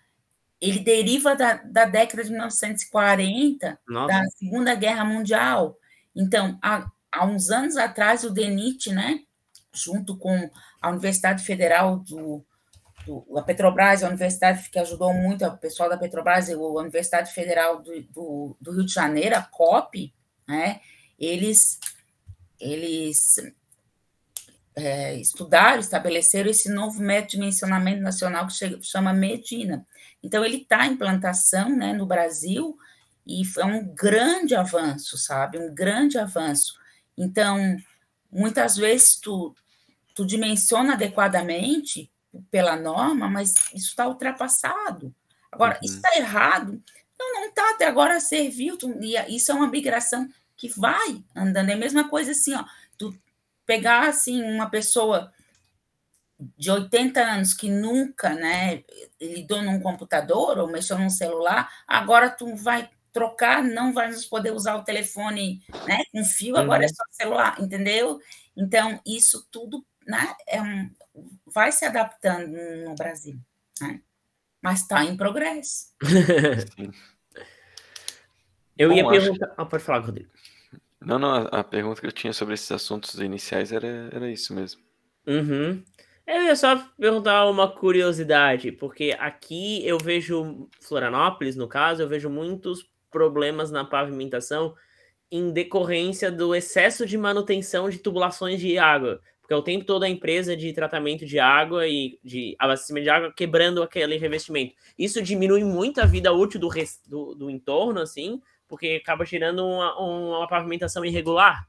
ele deriva da, da década de 1940, Nossa, da Segunda Guerra Mundial. Então, há, há uns anos atrás, o DENIT, né, junto com a Universidade Federal do, do a Petrobras, a universidade que ajudou muito o pessoal da Petrobras, a Universidade Federal do, do, do Rio de Janeiro, a COP, né, eles, eles é, estudaram, estabeleceram esse novo método de dimensionamento nacional que chega, chama Medina. Então, ele está em implantação né, no Brasil e é um grande avanço, sabe? Um grande avanço. Então, muitas vezes tu, tu dimensiona adequadamente pela norma, mas isso está ultrapassado. Agora, Uhum. isso está errado? Não, não está, até agora serviu, tu, e isso é uma migração que vai andando. É a mesma coisa assim, ó, tu pegar assim uma pessoa de 80 anos que nunca, né, lidou num computador ou mexeu num celular, agora tu vai trocar, não vai poder usar o telefone, né, com fio, agora é uhum. é só celular, entendeu? Então, isso tudo, né, é um, vai se adaptando no Brasil, né? Mas está em progresso. eu Bom, ia perguntar... Que... Ah, pode falar, Rodrigo. Não, não, a, a, pergunta que eu tinha sobre esses assuntos iniciais era, era isso mesmo. Uhum. Eu ia só perguntar uma curiosidade, porque aqui eu vejo, Florianópolis, no caso, eu vejo muitos problemas na pavimentação em decorrência do excesso de manutenção de tubulações de água. Porque o tempo todo a empresa de tratamento de água e de abastecimento de água quebrando aquele revestimento. Isso diminui muito a vida útil do, do, do entorno, assim, porque acaba gerando uma, uma pavimentação irregular.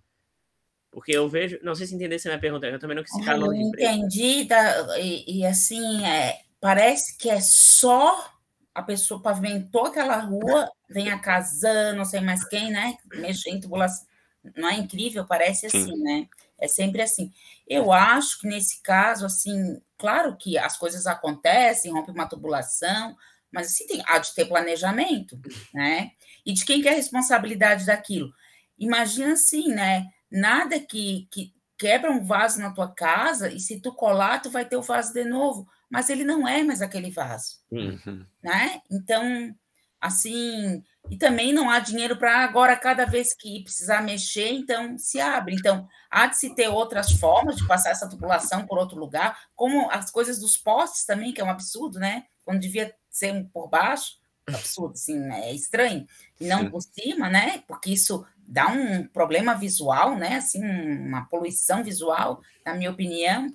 Porque eu vejo, não sei se entender se é minha pergunta, eu também não quis citar Eu entendi, da, e, e, assim, é, parece que é só a pessoa pavimentou aquela rua, vem a casando, não sei mais quem, né? Mexer em tubulação. Não é incrível? Parece assim, né? É sempre assim. Eu acho que nesse caso, assim, claro que as coisas acontecem, rompe uma tubulação, mas assim, tem, há de ter planejamento, né? E de quem que é a responsabilidade daquilo? Imagina assim, né? Nada que, que quebra um vaso na tua casa e se tu colar, tu vai ter o vaso de novo. Mas ele não é mais aquele vaso. Uhum. Né? Então, assim, e também não há dinheiro para agora, cada vez que precisar mexer, então se abre. Então, há de se ter outras formas de passar essa tubulação por outro lugar, como as coisas dos postes também, que é um absurdo, né? Quando devia ser por baixo, absurdo, assim, né? é estranho, e não Sim. por cima, né? Porque isso dá um problema visual, né? Assim, uma poluição visual, na minha opinião,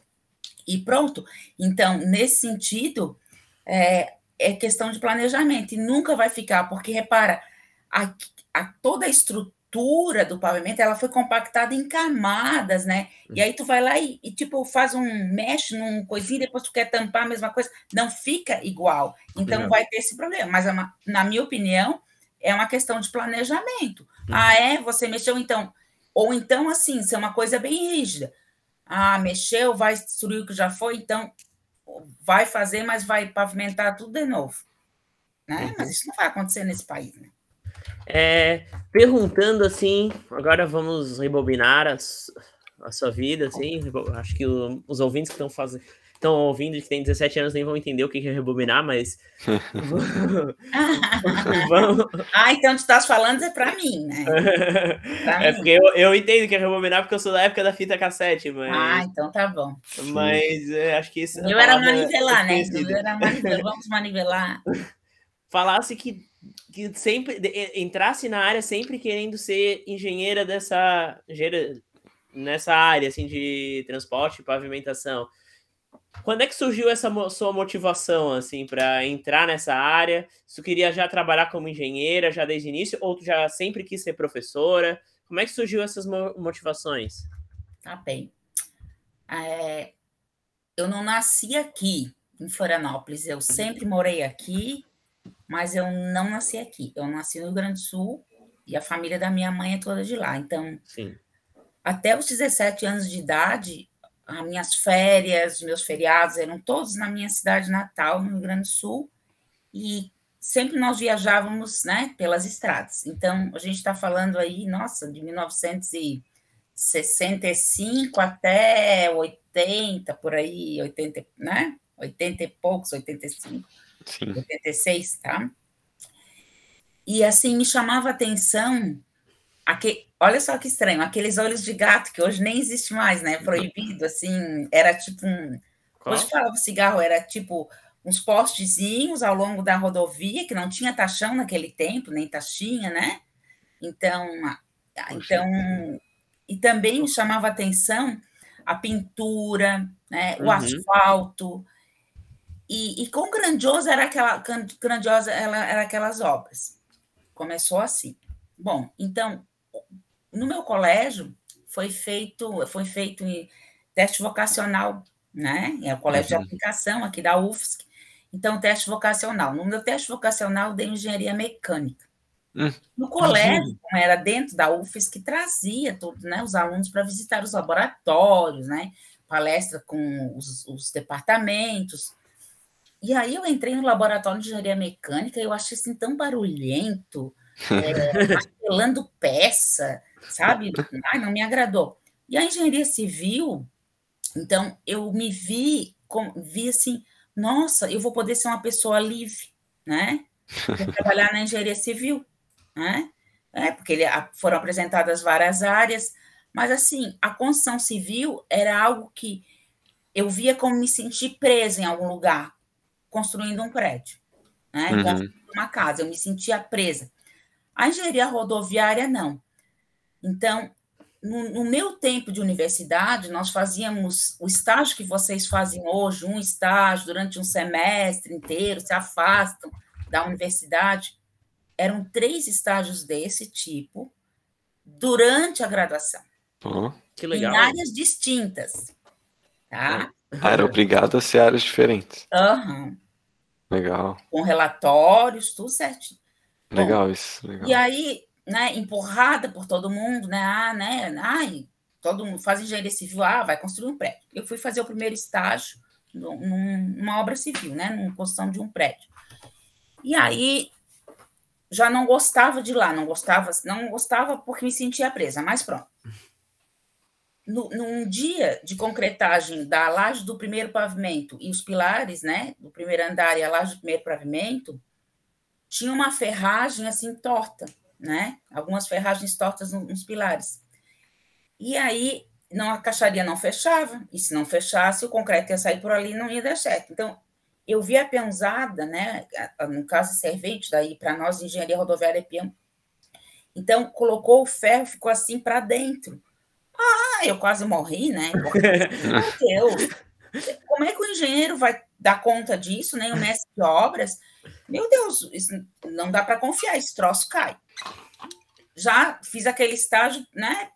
e pronto. Então, nesse sentido, é, é questão de planejamento, e nunca vai ficar, porque repara, a, a toda a estrutura do pavimento, ela foi compactada em camadas, né? E aí tu vai lá e, e, tipo, faz um, mexe num coisinho, depois tu quer tampar a mesma coisa, não fica igual. Então é. vai ter esse problema. Mas, é uma, na minha opinião, é uma questão de planejamento. Uhum. Ah, é? Você mexeu então. Ou então, assim, ser é uma coisa bem rígida. Ah, mexeu, vai destruir o que já foi, então vai fazer, mas vai pavimentar tudo de novo. Né? Uhum. Mas isso não vai acontecer nesse país, né? É, perguntando assim, agora vamos rebobinar a, a sua vida, assim, acho que o, os ouvintes que estão fazendo estão ouvindo que tem 17 anos nem vão entender o que é rebobinar, mas. Vamos... Ah, então tu estás falando é para mim, né? Pra é mim. porque eu, eu entendo que é rebobinar porque eu sou da época da fita cassete, mas. Ah, então tá bom. Mas é, acho que isso. Eu era manivelar, né? Eu era manivelar, vamos manivelar. Falasse que, que sempre entrasse na área sempre querendo ser engenheira dessa. nessa área assim, de transporte e pavimentação. Quando é que surgiu essa sua motivação, assim, para entrar nessa área? Tu queria já trabalhar como engenheira, já desde o início, ou tu já sempre quis ser professora? Como é que surgiu essas motivações? Tá bem. É, eu não nasci aqui, em Florianópolis. Eu sempre morei aqui, mas eu não nasci aqui. Eu nasci no Rio Grande do Sul e a família da minha mãe é toda de lá. Então, Sim. até os 17 anos de idade, as minhas férias, meus feriados eram todos na minha cidade natal, no Rio Grande do Sul, e sempre nós viajávamos né, pelas estradas. Então, a gente está falando aí, nossa, de 1965 até 80, por aí, 80, né? 80 e poucos, 85, Sim. 86, tá? E assim, me chamava a atenção Aqui, olha só que estranho, aqueles olhos de gato que hoje nem existe mais, né? Proibido, assim, era tipo um. Qual? Hoje falava cigarro, era tipo uns postezinhos ao longo da rodovia, que não tinha taxão naquele tempo, nem taxinha, né? Então, então e também me chamava atenção a pintura, né? o uhum. asfalto, e, e quão grandiosa era aquela grandiosa ela, era aquelas obras. Começou assim. Bom, então no meu colégio foi feito foi feito teste vocacional, né? É o colégio uhum. de aplicação aqui da UFSC. Então, teste vocacional. No meu teste vocacional, dei engenharia mecânica. Uhum. No colégio, como era dentro da UFSC, que trazia todos né, os alunos para visitar os laboratórios, né? palestra com os, os departamentos. E aí eu entrei no laboratório de engenharia mecânica e eu achei assim tão barulhento, é, peça, sabe? Ai, não me agradou. E a engenharia civil, então eu me vi, com, vi assim, nossa, eu vou poder ser uma pessoa livre, né? Vou trabalhar na engenharia civil, né? É, porque ele, foram apresentadas várias áreas, mas assim, a construção civil era algo que eu via como me sentir presa em algum lugar, construindo um prédio, né? Uhum. Construindo uma casa, eu me sentia presa. A engenharia rodoviária, não. Então, no, no, meu tempo de universidade, nós fazíamos o estágio que vocês fazem hoje, um estágio durante um semestre inteiro, se afastam da universidade. Eram três estágios desse tipo durante a graduação. Oh, que legal. Em áreas distintas. Tá? Ah, era obrigado a ser áreas diferentes. Uhum. Legal. Com relatórios, tudo certinho. Legal Bom, isso. Legal. E aí, né, empurrada por todo mundo, né? Ah, né? Ai, todo mundo faz engenharia civil, ah, vai construir um prédio. Eu fui fazer o primeiro estágio num, numa obra civil, né? Numa construção de um prédio. E aí já não gostava de lá, não gostava, não gostava porque me sentia presa, mas pronto. No, num dia de concretagem da laje do primeiro pavimento e os pilares, né, do primeiro andar e a laje do primeiro pavimento, tinha uma ferragem assim torta né? Algumas ferragens tortas nos pilares. E aí não a caixaria não fechava, e se não fechasse, o concreto ia sair por ali e não ia dar certo. Então, eu vi a peãozada, né? No caso, servente, daí para nós, engenharia rodoviária é peão. Então, colocou o ferro, ficou assim para dentro. Ah, eu quase morri, né? Meu Deus, como é que o engenheiro vai dar conta disso, nem o mestre de obras? Meu Deus, não dá para confiar, esse troço cai já fiz aquele estágio, né?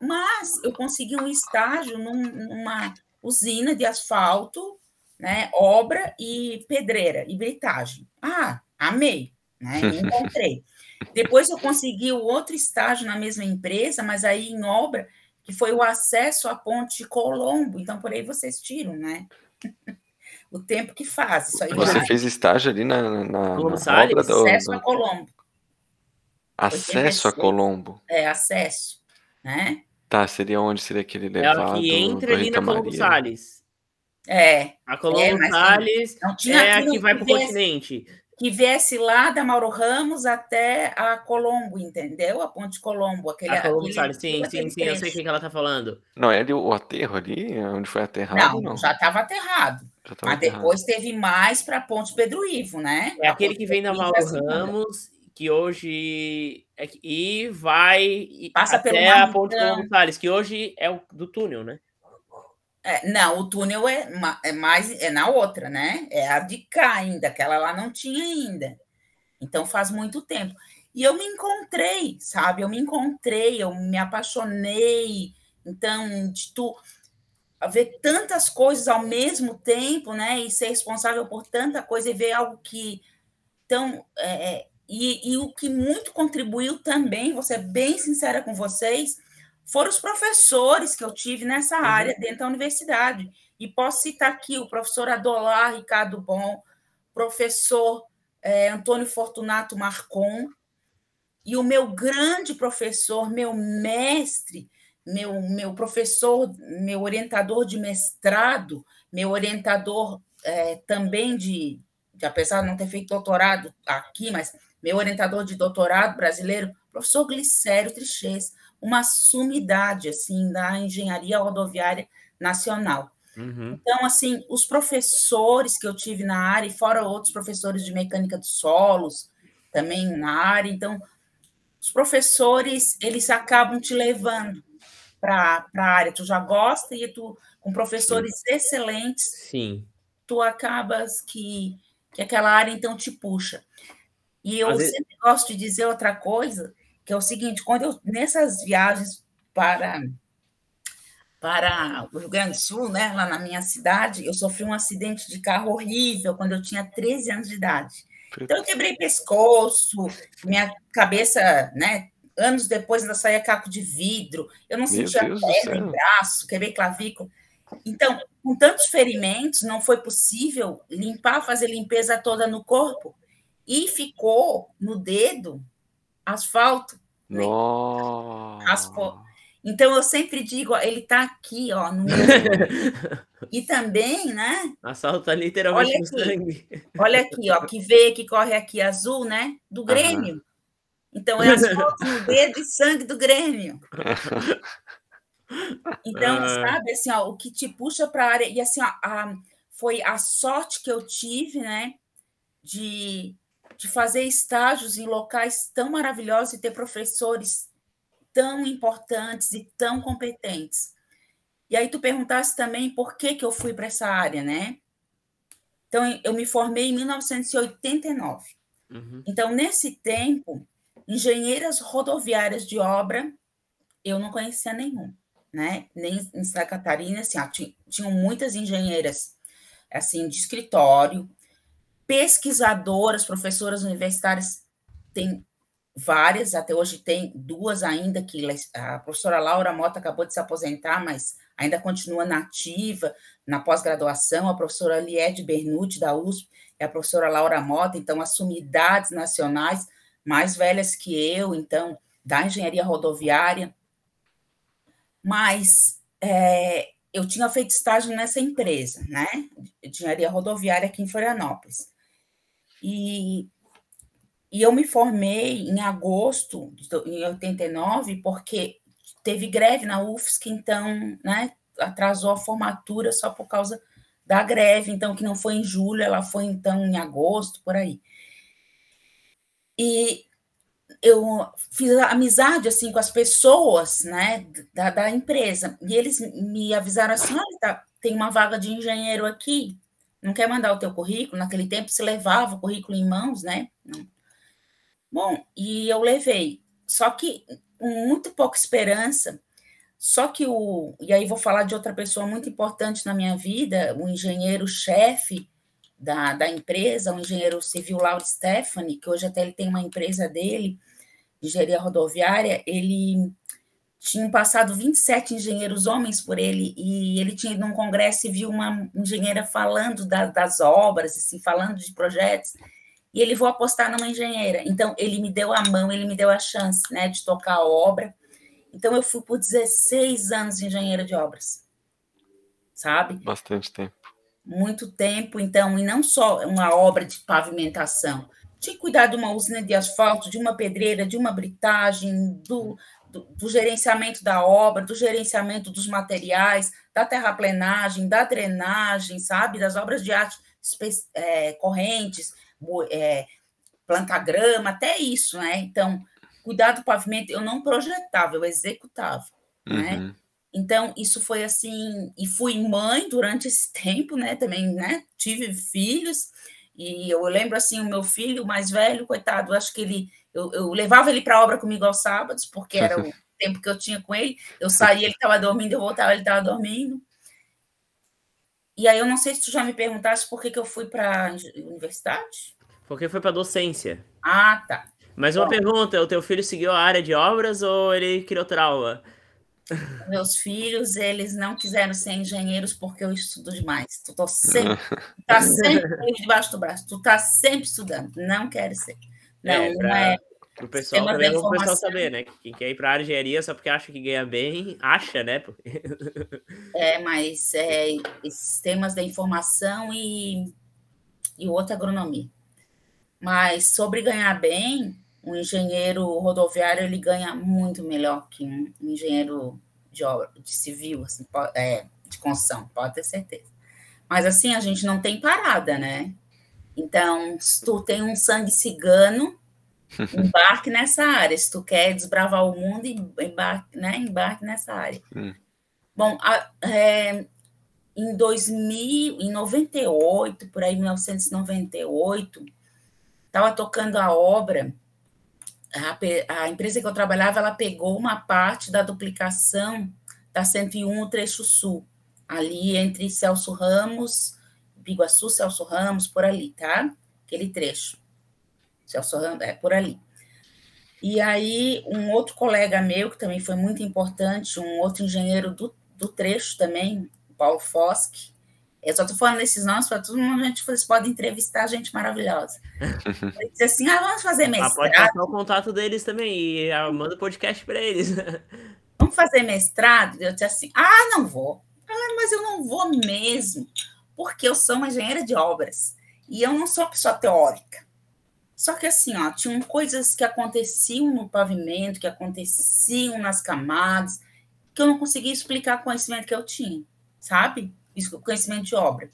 Mas eu consegui um estágio num, numa usina de asfalto, né? Obra e pedreira e britagem. Ah, amei, né? Me encontrei. Depois eu consegui o outro estágio na mesma empresa, mas aí em obra, que foi o acesso à ponte Colombo. Então, por aí vocês tiram, né? O tempo que faz. Isso aí Você vai. fez estágio ali na, na, na obra do... Acesso a Colombo. Acesso a Colombo. É, acesso, né? Tá, seria onde seria aquele elevado? É que entra ali na Colombo Salles. É. A Colombo é, Salles é a que vai para o continente. Que viesse lá da Mauro Ramos até a Colombo, entendeu? A Ponte Colombo. Aquele, a Colombo Salles, sim, sim, sim, eu sei o que ela está falando. Não, é ali o aterro ali, onde foi aterrado? Não, não? já estava aterrado. Já mas aterrado. depois teve mais para a Ponte Pedro Ivo, né? É aquele que vem da Mauro Ramos que hoje é, e vai Passa até a ponte do Salles, que hoje é o do túnel, né? É, não, o túnel é, é mais é na outra, né? É a de cá ainda, aquela lá não tinha ainda. Então faz muito tempo. E eu me encontrei, sabe? Eu me encontrei, eu me apaixonei. Então, de tu ver tantas coisas ao mesmo tempo, né? E ser responsável por tanta coisa e ver algo que tão é, é e, e, o que muito contribuiu também, vou ser bem sincera com vocês, foram os professores que eu tive nessa uhum. área dentro da universidade. E posso citar aqui o professor Adolar Ricardo Bom, professor é, Antônio Fortunato Marcon, e o meu grande professor, meu mestre, meu, meu professor, meu orientador de mestrado, meu orientador é, também de, de, apesar de não ter feito doutorado aqui, mas meu orientador de doutorado brasileiro, professor Glicério Trichês, uma sumidade assim da engenharia rodoviária nacional. Uhum. Então, assim, os professores que eu tive na área, e fora outros professores de mecânica dos solos, também na área, então, os professores, eles acabam te levando para a área, tu já gosta e tu, com professores Sim. excelentes, Sim. tu acabas que, que aquela área, então, te puxa. E eu Às sempre vezes... gosto de dizer outra coisa, que é o seguinte, quando eu, nessas viagens para para o Rio Grande do Sul, né, lá na minha cidade, eu sofri um acidente de carro horrível quando eu tinha 13 anos de idade. Então eu quebrei pescoço, minha cabeça, né, anos depois ainda saía caco de vidro, eu não sentia perna, braço, quebrei clavícula. Então, com tantos ferimentos, não foi possível limpar, fazer limpeza toda no corpo. E ficou no dedo asfalto. Né? Então eu sempre digo, ó, ele está aqui, ó, no E também, né? Assalto tá literalmente olha aqui, sangue. Olha aqui, ó, que veio que corre aqui azul, né? Do Grêmio. Uhum. Então é as fotos no dedo e sangue do Grêmio. Então, sabe, assim, ó, o que te puxa para a área. E assim, ó, a, foi a sorte que eu tive, né? De, de fazer estágios em locais tão maravilhosos e ter professores tão importantes e tão competentes. E aí tu perguntasse também por que, que eu fui para essa área, né? Então, eu me formei em 1989. Uhum. Então, nesse tempo, engenheiras rodoviárias de obra, eu não conhecia nenhum né? Nem em Santa Catarina, assim, ó, tinham muitas engenheiras assim de escritório, pesquisadoras, professoras universitárias, tem várias, até hoje tem duas ainda, que a professora Laura Mota acabou de se aposentar, mas ainda continua nativa na pós-graduação, a professora Liede Bernucci, da USP, e a professora Laura Mota, então, as sumidades nacionais mais velhas que eu, então, da engenharia rodoviária, mas é, eu tinha feito estágio nessa empresa, né? Engenharia rodoviária aqui em Florianópolis. E, e eu me formei em agosto de 89, porque teve greve na UFSC, então, né, atrasou a formatura só por causa da greve, então, que não foi em julho, ela foi, então, em agosto, por aí. E eu fiz amizade assim com as pessoas, né, da, da empresa. E eles me avisaram assim: olha, tá, tem uma vaga de engenheiro aqui. Não quer mandar o teu currículo? Naquele tempo se levava o currículo em mãos, né? Bom, e eu levei. Só que com muito pouca esperança. Só que o. E aí vou falar de outra pessoa muito importante na minha vida, o engenheiro-chefe da, da empresa, o engenheiro civil Lauro Stephanie, que hoje até ele tem uma empresa dele, de engenharia rodoviária, ele tinha passado 27 engenheiros homens por ele, e ele tinha ido num congresso e viu uma engenheira falando da, das obras, assim, falando de projetos, e ele vou apostar numa engenheira. Então, ele me deu a mão, ele me deu a chance, né, de tocar a obra. Então, eu fui por 16 anos engenheira de obras, sabe? Bastante tempo muito tempo, então, e não só uma obra de pavimentação, de cuidar de uma usina de asfalto, de uma pedreira, de uma britagem, do, do, do gerenciamento da obra, do gerenciamento dos materiais, da terraplenagem, da drenagem, sabe, das obras de arte é, correntes, é, plantagrama, até isso, né? Então, cuidar do pavimento, eu não projetava, eu executava, né? uhum. né? Então, isso foi assim, e fui mãe durante esse tempo, né? Também, né? Tive filhos, e eu lembro assim, o meu filho mais velho, coitado, acho que ele eu, eu levava ele para a obra comigo aos sábados, porque era o tempo que eu tinha com ele. Eu saía, ele estava dormindo, eu voltava, ele estava dormindo. E aí eu não sei se tu já me perguntaste por que, que eu fui para a universidade. Porque foi para docência. Ah, tá. Mas uma Bom, pergunta, o teu filho seguiu a área de obras ou ele criou trauma? Meus filhos, eles não quiseram ser engenheiros porque eu estudo demais. Tu tô sempre, tu tá sempre debaixo do braço. Tu tá sempre estudando. Não quero ser. Não, é, pra, é. O pessoal também o pessoal saber, né? Quem quer ir para a engenharia só porque acha que ganha bem, acha, né? é, mas é, sistemas da informação e, e outra agronomia. Mas sobre ganhar bem, um engenheiro rodoviário ele ganha muito melhor que um engenheiro de obra, de civil, assim, é, de construção, pode ter certeza. Mas assim, a gente não tem parada, né? Então, se tu tem um sangue cigano, embarque nessa área. Se tu quer desbravar o mundo, embarque, né? embarque nessa área. Hum. Bom, a, é, em 2000, em 98, por aí, 1998, estava tocando a obra a, a, empresa que eu trabalhava, ela pegou uma parte da duplicação da 101 o trecho sul, ali entre Celso Ramos, Biguaçu, Celso Ramos, por ali, tá? Aquele trecho. Celso Ramos, é por ali. E aí, um outro colega meu, que também foi muito importante, um outro engenheiro do, do trecho também, Paulo Foschi. Eu só estou falando esses nomes para todo mundo, a gente, vocês podem entrevistar gente maravilhosa. Ele disse assim, ah, vamos fazer mestrado. Ah, pode passar o contato deles também e ah, manda o podcast para eles. Vamos fazer mestrado? Eu disse assim, ah, não vou. Ah, mas eu não vou mesmo, porque eu sou uma engenheira de obras e eu não sou uma pessoa teórica. Só que assim, ó, tinham coisas que aconteciam no pavimento, que aconteciam nas camadas, que eu não conseguia explicar o conhecimento que eu tinha, sabe? Isso, conhecimento de obra.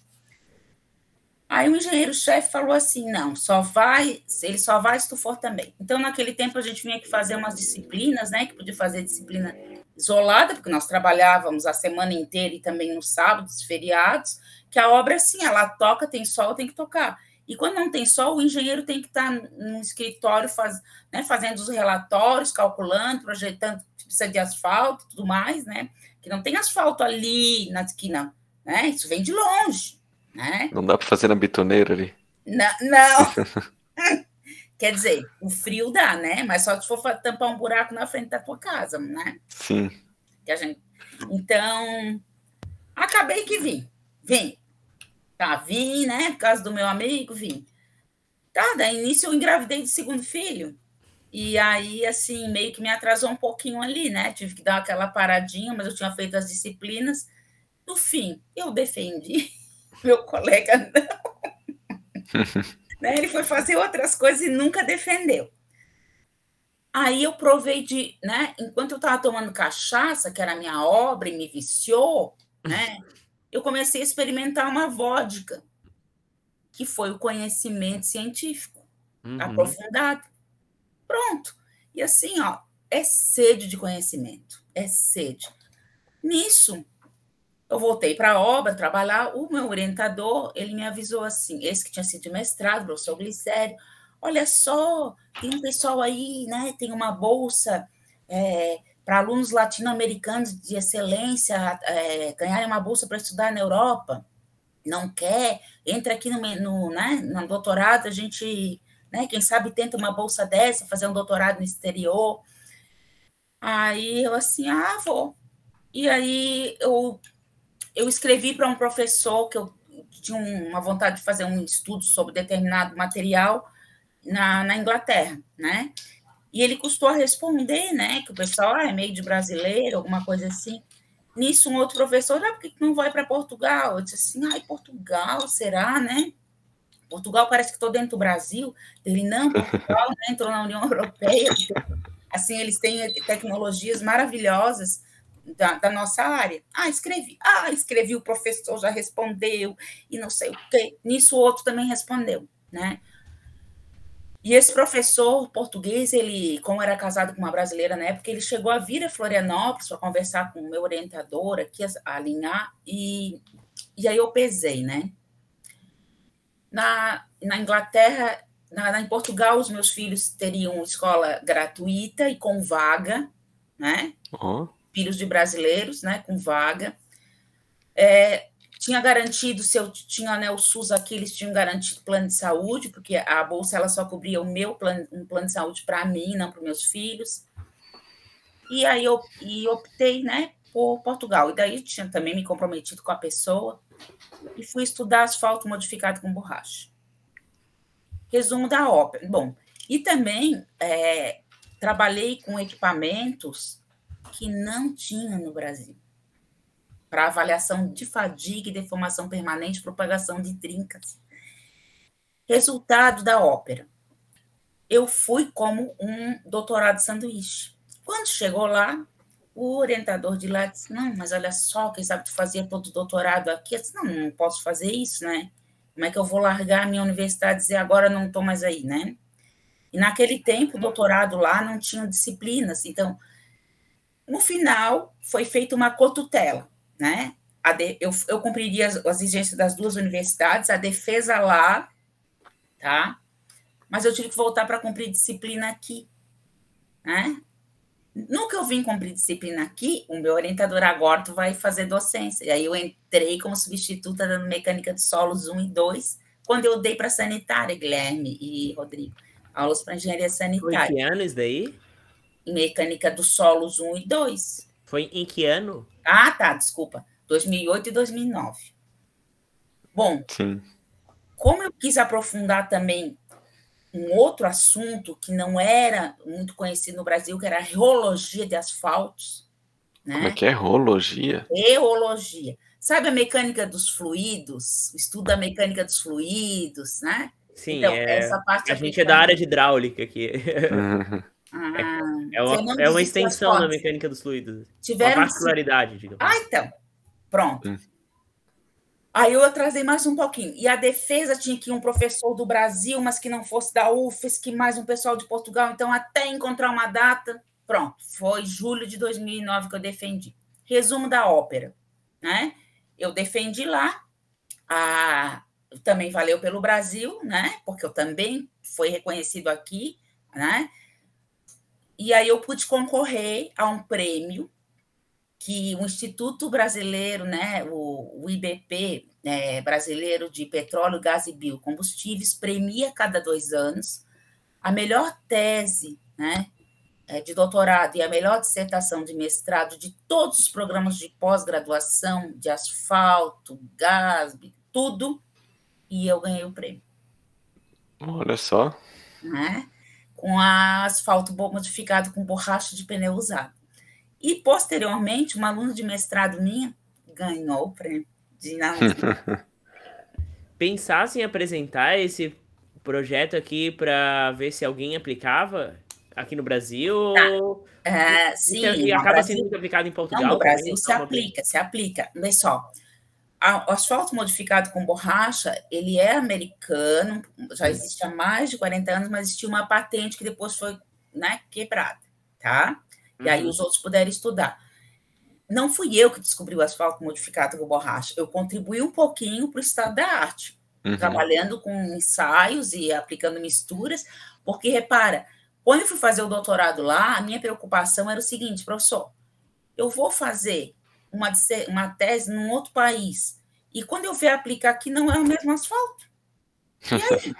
Aí o engenheiro-chefe falou assim: não, só vai, ele só vai se tu for também. Então, naquele tempo, a gente vinha que fazer umas disciplinas, né? Que podia fazer disciplina isolada, porque nós trabalhávamos a semana inteira e também nos sábados, feriados, que a obra, assim, ela toca, tem sol, tem que tocar. E quando não tem sol, o engenheiro tem que estar no escritório faz, né, fazendo os relatórios, calculando, projetando precisa de asfalto e tudo mais, né? Que não tem asfalto ali na esquina, né? Isso vem de longe, né? Não dá para fazer na bitoneira ali. Não. não. Quer dizer, o frio dá, né? Mas só se for tampar um buraco na frente da tua casa, né? Sim. Gente... Então, acabei que vim. Vim. Tá, vim, né? Por causa do meu amigo, vim. Tá, daí início eu engravidei de segundo filho. E aí, assim, meio que me atrasou um pouquinho ali, né? Tive que dar aquela paradinha, mas eu tinha feito as disciplinas. No fim, eu defendi. Meu colega não. né? Ele foi fazer outras coisas e nunca defendeu. Aí eu provei de, né? Enquanto eu estava tomando cachaça, que era a minha obra, e me viciou, né? Eu comecei a experimentar uma vodka, que foi o conhecimento científico uhum. aprofundado. Pronto. E assim, ó, é sede de conhecimento, é sede. Nisso, eu voltei para a obra, trabalhar. O meu orientador, ele me avisou assim, esse que tinha sido mestrado, professor Glicério, olha só, tem um pessoal aí, né, tem uma bolsa é, para alunos latino-americanos de excelência é, ganharem uma bolsa para estudar na Europa, não quer, entra aqui no, no, né, no doutorado, a gente, né, quem sabe tenta uma bolsa dessa, fazer um doutorado no exterior. Aí eu assim, ah, vou. E aí eu, eu escrevi para um professor que eu tinha uma vontade de fazer um estudo sobre determinado material na, na Inglaterra, né? E ele custou a responder, né? Que o pessoal ah, é meio de brasileiro, alguma coisa assim. Nisso, um outro professor, ah, por que não vai para Portugal? Eu disse assim, ai, Portugal, será, né? Portugal parece que estou dentro do Brasil. Ele, não, Portugal né, entrou na União Europeia. Assim, eles têm tecnologias maravilhosas da, da, nossa área. Ah, escrevi. Ah, escrevi, o professor já respondeu, e não sei o quê. Nisso, o outro também respondeu, né? E esse professor português, ele, como era casado com uma brasileira na época, ele chegou a vir a Florianópolis para conversar com o meu orientador aqui, a alinhar, e, e aí eu pesei, né? Na, na Inglaterra, na, na, em Portugal, os meus filhos teriam escola gratuita e com vaga, né? Uhum. Filhos de brasileiros, né? Com vaga. É, tinha garantido, se eu tinha né, o SUS aqui, eles tinham garantido plano de saúde, porque a bolsa ela só cobria o meu plano, um plano de saúde para mim, não para meus filhos. E aí eu e optei, né, por Portugal. E daí tinha também me comprometido com a pessoa e fui estudar asfalto modificado com borracha. Resumo da ópera. Bom, e também é, trabalhei com equipamentos que não tinha no Brasil para avaliação de fadiga e deformação permanente, propagação de trincas. Resultado da ópera. Eu fui como um doutorado sanduíche. Quando chegou lá, o orientador de lá disse: Não, mas olha só, quem sabe tu fazia todo o doutorado aqui? Eu disse: Não, não posso fazer isso, né? Como é que eu vou largar a minha universidade e dizer agora não estou mais aí, né? E naquele tempo, o doutorado lá não tinha disciplinas. Então, no final, foi feita uma cotutela né? De, eu, eu cumpriria as, as exigências das duas universidades, a defesa lá, tá? Mas eu tive que voltar para cumprir disciplina aqui, né? No que eu vim cumprir disciplina aqui, o meu orientador agora tu vai fazer docência. E aí eu entrei como substituta dando mecânica de solos 1 e 2, quando eu dei para sanitária, Guilherme e Rodrigo. Aulas para engenharia sanitária. Foi que ano isso daí? Mecânica dos solos 1 e 2. Foi em que ano? Ah, tá, desculpa. 2008 e 2009. Bom, Sim. como eu quis aprofundar também um outro assunto que não era muito conhecido no Brasil, que era a reologia de asfaltos. Né? Como é que é? Rologia? Reologia. Sabe a mecânica dos fluidos? O estudo da mecânica dos fluidos, né? Sim, Então, é... essa parte a gente é da área de hidráulica aqui. Ah, É uma, é uma extensão da mecânica dos fluidos. Tiveram Uma particularidade, digamos. Ah, então. Pronto. Hum. Aí eu atrasei mais um pouquinho. E a defesa tinha que ir um professor do Brasil, mas que não fosse da UFES, que mais um pessoal de Portugal. Então, até encontrar uma data, pronto. Foi julho de 2009 que eu defendi. Resumo da ópera, né? Eu defendi lá. A... Também valeu pelo Brasil, né? Porque eu também foi reconhecido aqui, né? E aí eu pude concorrer a um prêmio que o Instituto Brasileiro, né, o, o IBP né, brasileiro de petróleo, gás e biocombustíveis, premia cada dois anos a melhor tese, né, eh, de doutorado e a melhor dissertação de mestrado de todos os programas de pós-graduação, de asfalto, gás, tudo, e eu ganhei o prêmio Olha só. né? A asfalto modificado com borracha de pneu usado. E, posteriormente, uma aluna de mestrado minha ganhou o prêmio de. Pensasse em apresentar esse projeto aqui para ver se alguém aplicava aqui no Brasil? ou- É, sim, e acaba Brasil- sendo aplicado em Portugal? Não, no também, Brasil se então, uma- aplica, se aplica. Vê só, o asfalto modificado com borracha, ele é americano, já existe há mais de 40 anos, mas existia uma patente que depois foi né, quebrada, tá? E aí Uhum. os outros puderam estudar. Não fui eu que descobri o asfalto modificado com borracha, eu contribuí um pouquinho para o estado da arte, Uhum. trabalhando com ensaios e aplicando misturas, porque repara, quando eu fui fazer o doutorado lá, a minha preocupação era o seguinte, professor, eu vou fazer uma, uma tese num outro país, e quando eu vier aplicar aqui, não é o mesmo asfalto. E aí?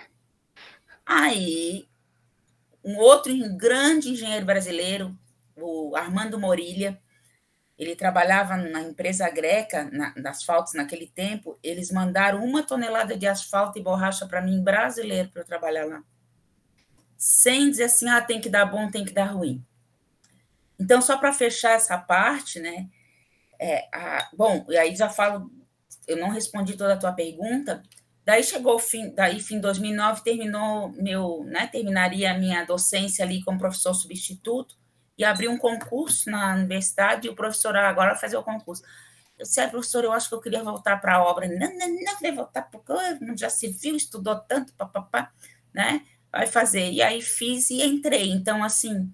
aí, um outro grande engenheiro brasileiro, o Armando Morilha, ele trabalhava na empresa greca, na, de asfaltos naquele tempo, eles mandaram uma tonelada de asfalto e borracha para mim, brasileiro, para eu trabalhar lá. Sem dizer assim, ah, tem que dar bom, tem que dar ruim. Então, só para fechar essa parte, né? É, a- bom, e aí já falo, eu não respondi toda a tua pergunta. Daí chegou o fim, daí fim de 2009 terminou meu, né? Terminaria a minha docência ali como professor substituto e abri um concurso na universidade e o professor ah, agora vai fazer o concurso. Eu disse, ah, professor, eu acho que eu queria voltar para a obra. Não, não, não, vai voltar porque já se viu, estudou tanto, papapá, né? Vai fazer. E aí fiz e entrei. Então, assim,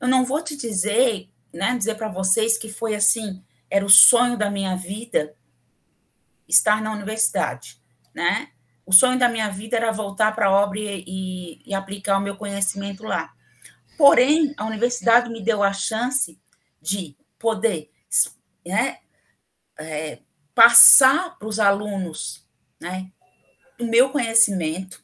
eu não vou te dizer, né, dizer para vocês que foi assim, era o sonho da minha vida estar na universidade, né? O sonho da minha vida era voltar para a obra e, e, aplicar o meu conhecimento lá. Porém, a universidade me deu a chance de poder né, é, passar para os alunos né, o meu conhecimento,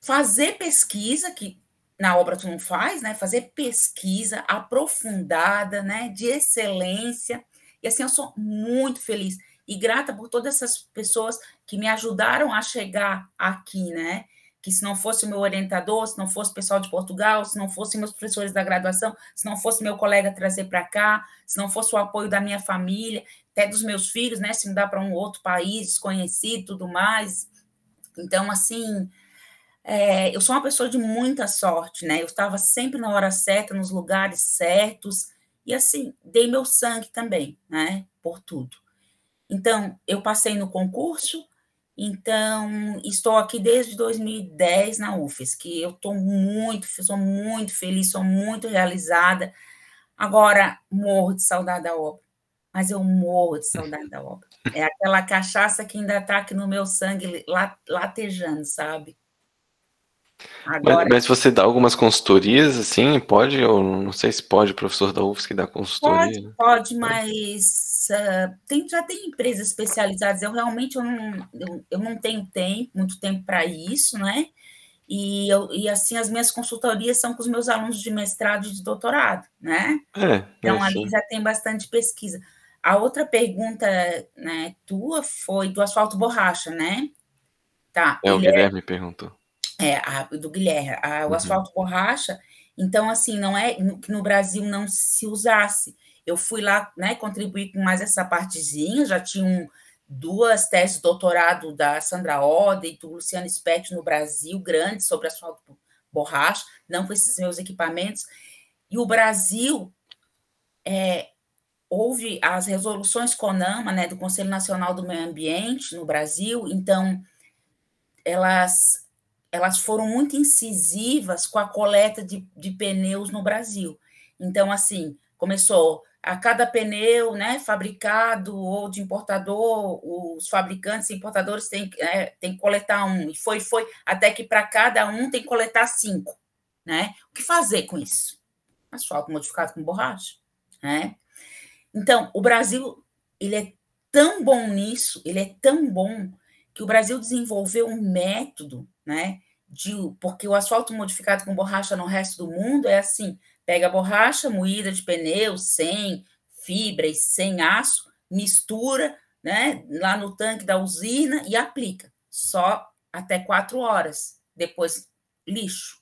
fazer pesquisa, que na obra tu não faz, né, fazer pesquisa aprofundada, né, de excelência. E assim, eu sou muito feliz e grata por todas essas pessoas que me ajudaram a chegar aqui, né? Que se não fosse o meu orientador, se não fosse o pessoal de Portugal, se não fossem meus professores da graduação, se não fosse meu colega trazer para cá, se não fosse o apoio da minha família, até dos meus filhos, né? Se mudar para um outro país desconhecido, tudo mais. Então, assim, é, eu sou uma pessoa de muita sorte, né? Eu estava sempre na hora certa, nos lugares certos, e assim, dei meu sangue também, né? Por tudo. Então, eu passei no concurso, então estou aqui desde 2010 na UFES, que eu estou muito, sou muito feliz, sou muito realizada. Agora, morro de saudade da obra, mas eu morro de saudade da obra. É aquela cachaça que ainda está aqui no meu sangue, latejando, sabe? Agora... Mas, mas, você dá algumas consultorias, assim, pode? Ou não sei se pode, professor da UFSC dar consultoria? Pode, pode, mas uh, tem, já tem empresas especializadas. Eu realmente eu não, eu, eu não tenho tempo, muito tempo para isso, né? E, eu, e assim, as minhas consultorias são com os meus alunos de mestrado e de doutorado, né? É, então, é, ali sim. já tem bastante pesquisa. a outra pergunta, né, tua foi do asfalto borracha, né? Tá. É, o é Guilherme é, perguntou. É, a, do Guilherme. A, o uhum. asfalto borracha, então, assim, não é que no Brasil não se usasse. Eu fui lá, né, contribuir com mais essa partezinha, já tinha um, duas teses de doutorado da Sandra Oda e do Luciano Spetti no Brasil, grande sobre asfalto borracha, não com esses meus equipamentos. E o Brasil é, houve as resoluções CONAMA, né, do Conselho Nacional do Meio Ambiente no Brasil, então elas elas foram muito incisivas com a coleta de, de pneus no Brasil. Então, assim, começou a cada pneu né, fabricado ou de importador, os fabricantes e importadores têm, é, têm que coletar um, e foi, foi, até que para cada um tem que coletar cinco. Né? O que fazer com isso? Asfalto modificado com borracha. Né? Então, o Brasil ele é tão bom nisso, ele é tão bom que o Brasil desenvolveu um método, né? De, porque o asfalto modificado com borracha no resto do mundo é assim: pega a borracha moída de pneu, sem fibra e sem aço, mistura né, lá no tanque da usina e aplica. Só até quatro horas. Depois, lixo.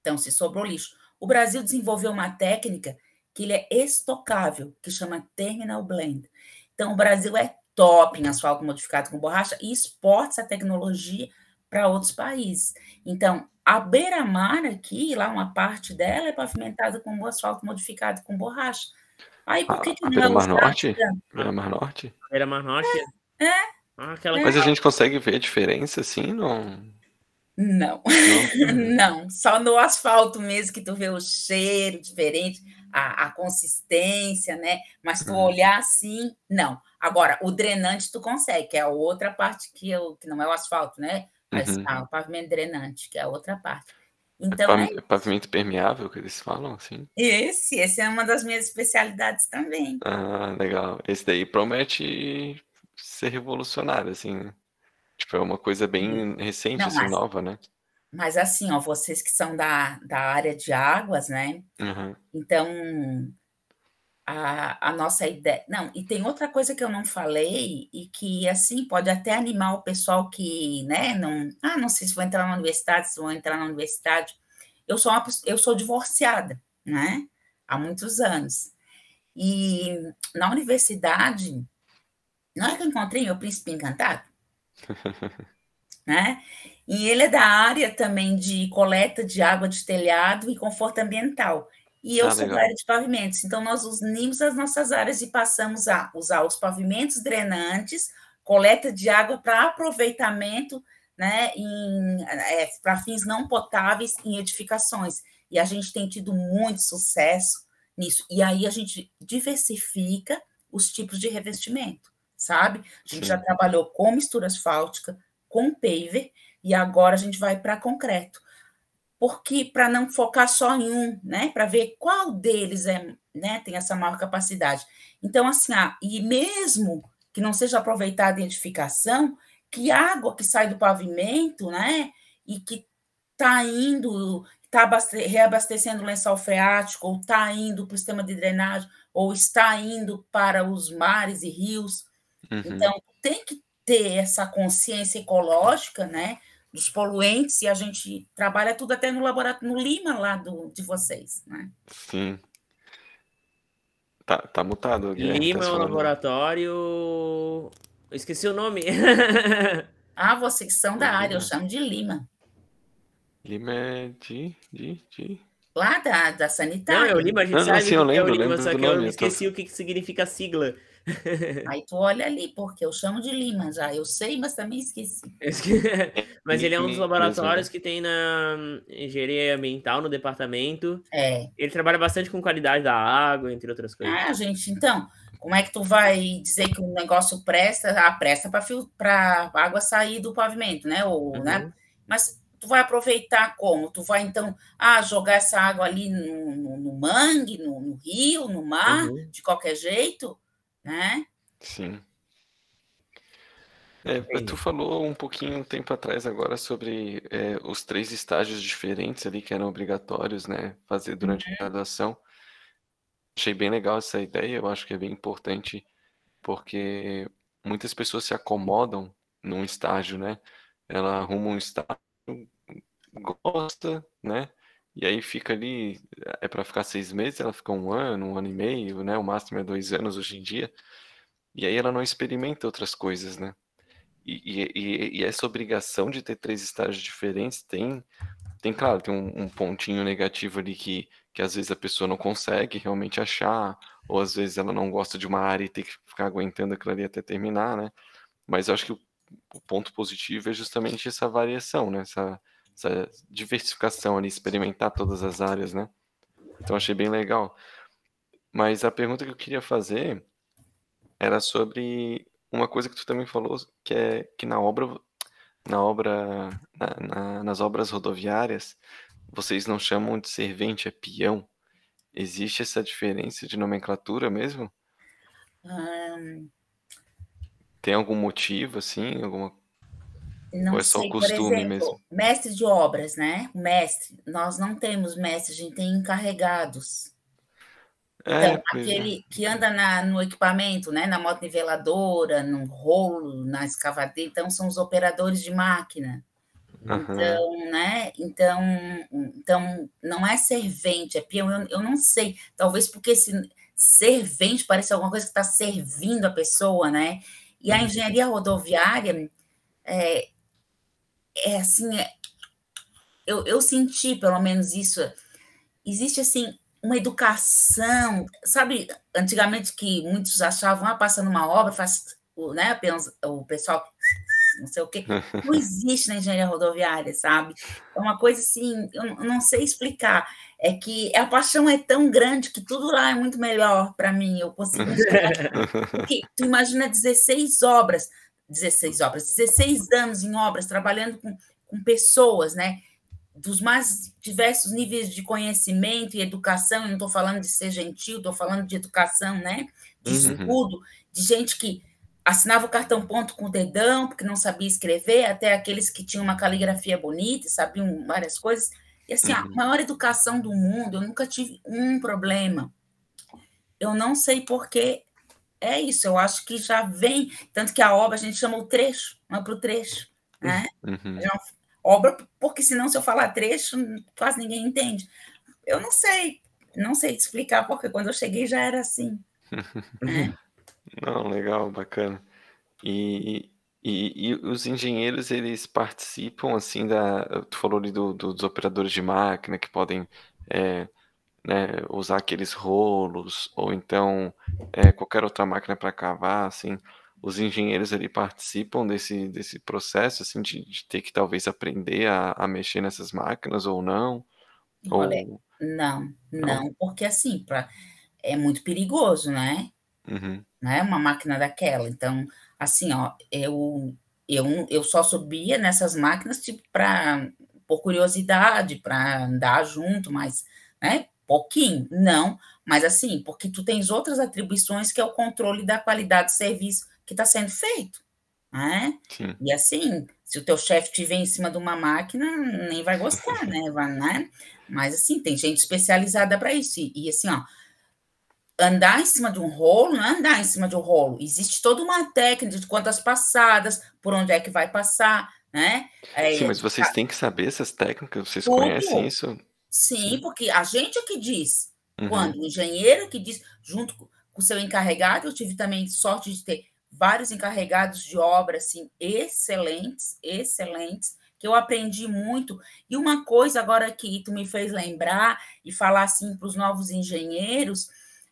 Então, se sobrou lixo. O Brasil desenvolveu uma técnica que ele é estocável, que chama Terminal Blend. Então, o Brasil é top em asfalto modificado com borracha e exporta essa tecnologia para outros países. Então, a beira-mar aqui, lá uma parte dela é pavimentada com asfalto modificado com borracha. Aí, por que, que a beira-mar norte? Beira-mar norte? Beira-mar norte? É. é. Ah, aquela... Mas a gente consegue ver a diferença, assim, não... Não, não, não, só no asfalto mesmo que tu vê o cheiro diferente, a, a consistência, né? Mas tu uhum. olhar assim, não. Agora, o drenante tu consegue, que é a outra parte que, eu, que não é o asfalto, né? Mas uhum. o pavimento drenante, que é a outra parte. Então, é, é pavimento permeável que eles falam, assim? Esse, esse é uma das minhas especialidades também. Ah, legal. Esse daí promete ser revolucionário, assim, né? Tipo, é uma coisa bem recente, Não, assim, mas, nova, né? Mas assim, ó, vocês que são da, da área de águas, né? Uhum. Então, a, a nossa ideia. Não, e tem outra coisa que eu não falei e que, assim, pode até animar o pessoal que, né, não. Ah, não sei se vou entrar na universidade, se vou entrar na universidade. Eu sou, uma, eu sou divorciada, né? Há muitos anos. E na universidade, não é que eu encontrei meu príncipe encantado? né? E ele é da área também de coleta de água de telhado e conforto ambiental. E eu ah, sou legal. da área de pavimentos. Então, nós unimos as nossas áreas e passamos a usar os pavimentos drenantes, coleta de água para aproveitamento né, é, para fins não potáveis em edificações. E a gente tem tido muito sucesso nisso. E aí a gente diversifica os tipos de revestimento sabe? A gente Sim. já trabalhou com mistura asfáltica, com paver, e agora a gente vai para concreto. Porque para não focar só em um, né? Para ver qual deles é, né, tem essa maior capacidade. Então, assim, ah, e mesmo que não seja aproveitada a edificação, que água que sai do pavimento, né? E que está indo, está reabastecendo o lençol freático, ou está indo para o sistema de drenagem, ou está indo para os mares e rios, Uhum. Então, tem que ter essa consciência ecológica, né? Dos poluentes, e a gente trabalha tudo até no laboratório, no Lima lá do, de vocês, né? Sim. Tá, tá mutado. Guilherme, tá Lima tá é um laboratório. Eu esqueci o nome. ah, vocês são da área, eu chamo de Lima. Lima é de. de, de... Lá da, da sanitária. Não, é o Lima, a gente não, sabe não, sim, eu lembro, é o Lima, só que eu esqueci tô... o que significa a sigla. Aí tu olha ali, porque eu chamo de Lima já. Eu sei, mas também esqueci. mas ele é um dos laboratórios que tem na engenharia ambiental no departamento. É. Ele trabalha bastante com qualidade da água, entre outras coisas. Ah, gente, então, como é que tu vai dizer que o negócio presta? Ah, presta para a água sair do pavimento, né? Ou, uhum. né? Mas tu vai aproveitar como? Tu vai, então, ah, jogar essa água ali no, no, no mangue, no, no, rio, no mar, uhum. de qualquer jeito? Né? Sim. É, tu falou um pouquinho um tempo atrás agora sobre é, os três estágios diferentes ali que eram obrigatórios, né, fazer durante a uhum. graduação. Achei bem legal essa ideia, eu acho que é bem importante porque muitas pessoas se acomodam num estágio, né? Ela arruma um estágio, gosta, né? E aí fica ali, é para ficar seis meses, ela fica um ano, um ano e meio, né? O máximo é dois anos hoje em dia. E aí ela não experimenta outras coisas, né? E, e, e essa obrigação de ter três estágios diferentes tem, tem claro, tem um, um pontinho negativo ali que, que às vezes a pessoa não consegue realmente achar, ou às vezes ela não gosta de uma área e tem que ficar aguentando aquilo ali até terminar, né? Mas eu acho que o, o ponto positivo é justamente essa variação, né? Essa, essa diversificação ali, experimentar todas as áreas, né? Então achei bem legal. Mas a pergunta que eu queria fazer era sobre uma coisa que tu também falou, que é que na obra, na obra, na, na, nas obras rodoviárias, vocês não chamam de servente, é peão. Existe essa diferença de nomenclatura mesmo? Hum, Tem algum motivo, assim? Alguma... não Ou é só sei, costume exemplo, mesmo? mestre de obras, né? Mestre, nós não temos mestre, a gente tem encarregados. É, Então, é. aquele que anda na- no equipamento, né? Na moto niveladora, no rolo, na escavadeira, então são os operadores de máquina. Aham. Então, né? Então, então não é servente, é peão. Eu, eu não sei. Talvez porque esse servente parece alguma coisa que está servindo a pessoa, né? E a Uhum. engenharia rodoviária é, é assim, é- eu, eu senti pelo menos isso. Existe assim uma educação, sabe? Antigamente que muitos achavam, ah, passando uma obra, faz o, né? O pessoal não sei o quê. Não existe na engenharia rodoviária, sabe? É uma coisa assim, eu não- sei explicar. É que a paixão é tão grande que tudo lá é muito melhor para mim. Eu consigo. Porque tu imagina 16 obras, 16 obras, 16 anos em obras, trabalhando com, com pessoas, né? Dos mais diversos níveis de conhecimento e educação. Não estou falando de ser gentil, estou falando de educação, né? De Uhum. estudo, de gente que assinava o cartão ponto com o dedão, porque não sabia escrever, até aqueles que tinham uma caligrafia bonita e sabiam várias coisas. E assim, a Uhum. maior educação do mundo, eu nunca tive um problema. Eu não sei porquê é isso, eu acho que já vem, tanto que a obra a gente chama o trecho, não é para o trecho, né? Uhum. Não, obra, porque senão se eu falar trecho, quase ninguém entende. Eu não sei, não sei explicar, porque quando eu cheguei já era assim. né? Não, legal, bacana. E, e, e os engenheiros, eles participam, assim, da... Tu falou ali do, do- dos operadores de máquina que podem é, né, usar aqueles rolos, ou então é, qualquer outra máquina para cavar, assim. Os engenheiros, ali participam desse, desse processo, assim, de, de ter que talvez aprender a, a mexer nessas máquinas ou não? Olha, Ou... não, Não? não, porque assim, pra, é muito perigoso, né? Uhum, né? Uma máquina daquela. Então, assim, ó, eu eu, eu só subia nessas máquinas tipo para por curiosidade, para andar junto, mas, né? Pouquinho, não, mas assim, porque tu tens outras atribuições que é o controle da qualidade do serviço que está sendo feito, né? sim. E assim, se o teu chefe estiver em cima de uma máquina, nem vai gostar, né? Vai, né? Mas assim, tem gente especializada para isso. E, e, assim, ó, andar em cima de um rolo não é andar em cima de um rolo. Existe toda uma técnica de quantas passadas, por onde é que vai passar, né? É, Sim, mas vocês têm que saber essas técnicas, vocês Tudo. conhecem isso? Sim, porque a gente é que diz. Uhum, Quando o engenheiro que diz, junto com o seu encarregado, eu tive também sorte de ter vários encarregados de obra assim excelentes, excelentes, que eu aprendi muito. E uma coisa agora que tu me fez lembrar e falar assim para os novos engenheiros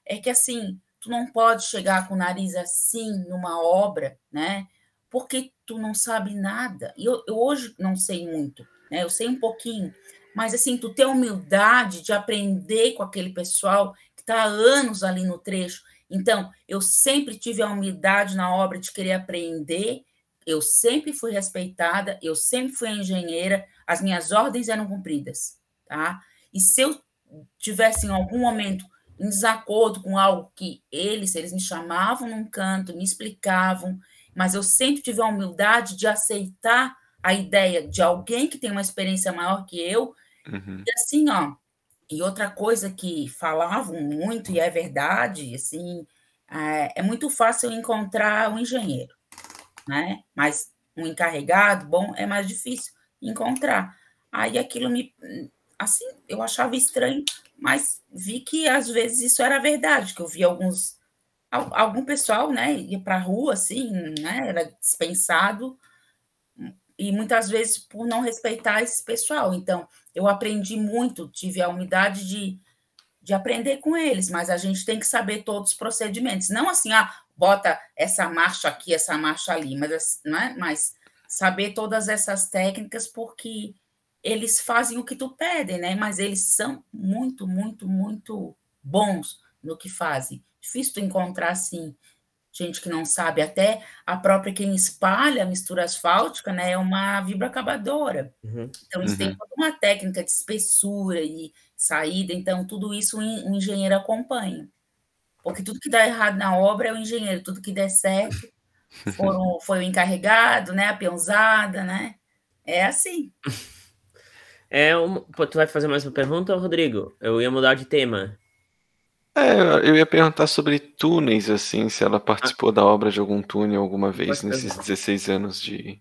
é que assim, tu não pode chegar com o nariz assim numa obra, né? Porque tu não sabe nada. E eu, eu hoje não sei muito, né? Eu sei um pouquinho, mas assim, tu ter humildade de aprender com aquele pessoal que está há anos ali no trecho. Então, eu sempre tive a humildade na obra de querer aprender, eu sempre fui respeitada, eu sempre fui engenheira, as minhas ordens eram cumpridas, tá? E se eu tivesse em algum momento em desacordo com algo que eles, eles me chamavam num canto, me explicavam, mas eu sempre tive a humildade de aceitar a ideia de alguém que tem uma experiência maior que eu, uhum, e assim, ó, e outra coisa que falavam muito, e é verdade, assim, é, é muito fácil encontrar um engenheiro, né? Mas um encarregado, bom, é mais difícil encontrar. Aí aquilo me, assim, eu achava estranho, mas vi que às vezes isso era verdade, que eu vi alguns algum pessoal, né, ia para a rua assim, né, era dispensado e muitas vezes por não respeitar esse pessoal. Então, eu aprendi muito, tive a humildade de, de aprender com eles, mas a gente tem que saber todos os procedimentos. Não assim, ah, bota essa marcha aqui, essa marcha ali, mas, né? mas saber todas essas técnicas, porque eles fazem o que tu pede, né? Mas eles são muito, muito, muito bons no que fazem. Difícil tu encontrar assim gente que não sabe, até a própria quem espalha a mistura asfáltica, né, é uma vibroacabadora. Uhum. Então, eles uhum. têm toda uma técnica de espessura e saída, então, tudo isso o engenheiro acompanha. Porque tudo que dá errado na obra é o engenheiro, tudo que der certo foram, foi o encarregado, né, a peãozada, né, é assim. É, um, tu vai fazer mais uma pergunta, Rodrigo? Eu ia mudar de tema. É, eu ia perguntar sobre túneis, assim, se ela participou da obra de algum túnel alguma vez nesses 16 anos de.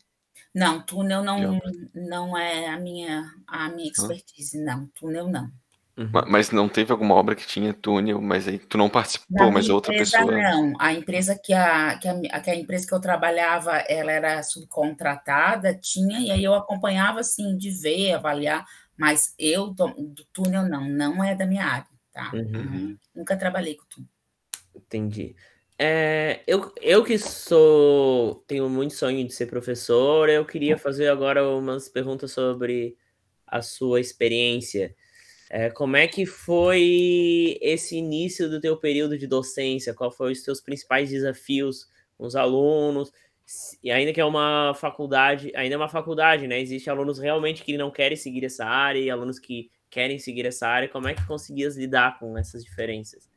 Não, túnel não, não é a minha, a minha expertise, não. Túnel não. Uhum. Mas não teve alguma obra que tinha túnel, mas aí tu não participou, mas outra pessoa. Não, a empresa que a, que a, que a empresa que eu trabalhava, ela era subcontratada, tinha, e aí eu acompanhava assim, de ver, avaliar, mas eu do, do túnel não, não é da minha área tá? Uhum. uhum. Nunca trabalhei com tudo. Entendi. É, eu, eu que sou tenho muito sonho de ser professor, eu queria fazer agora umas perguntas sobre a sua experiência. É, como é que foi esse início do teu período de docência? Qual foram os teus principais desafios com os alunos? E ainda que é uma faculdade, ainda é uma faculdade, né? Existem alunos realmente que não querem seguir essa área e alunos que querem seguir essa área, como é que conseguias lidar com essas diferenças?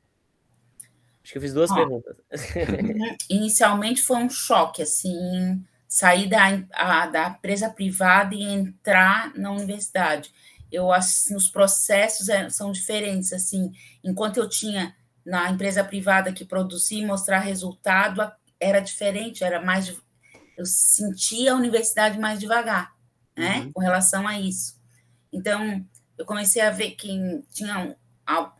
Acho que eu fiz duas perguntas. Inicialmente foi um choque, assim, sair da, a, da empresa privada e entrar na universidade. Eu assim, os processos é, são diferentes, assim, enquanto eu tinha na empresa privada que produzia e mostrar resultado, era diferente, era mais eu sentia a universidade mais devagar, né, uhum. com relação a isso. Então, eu comecei a ver que tinha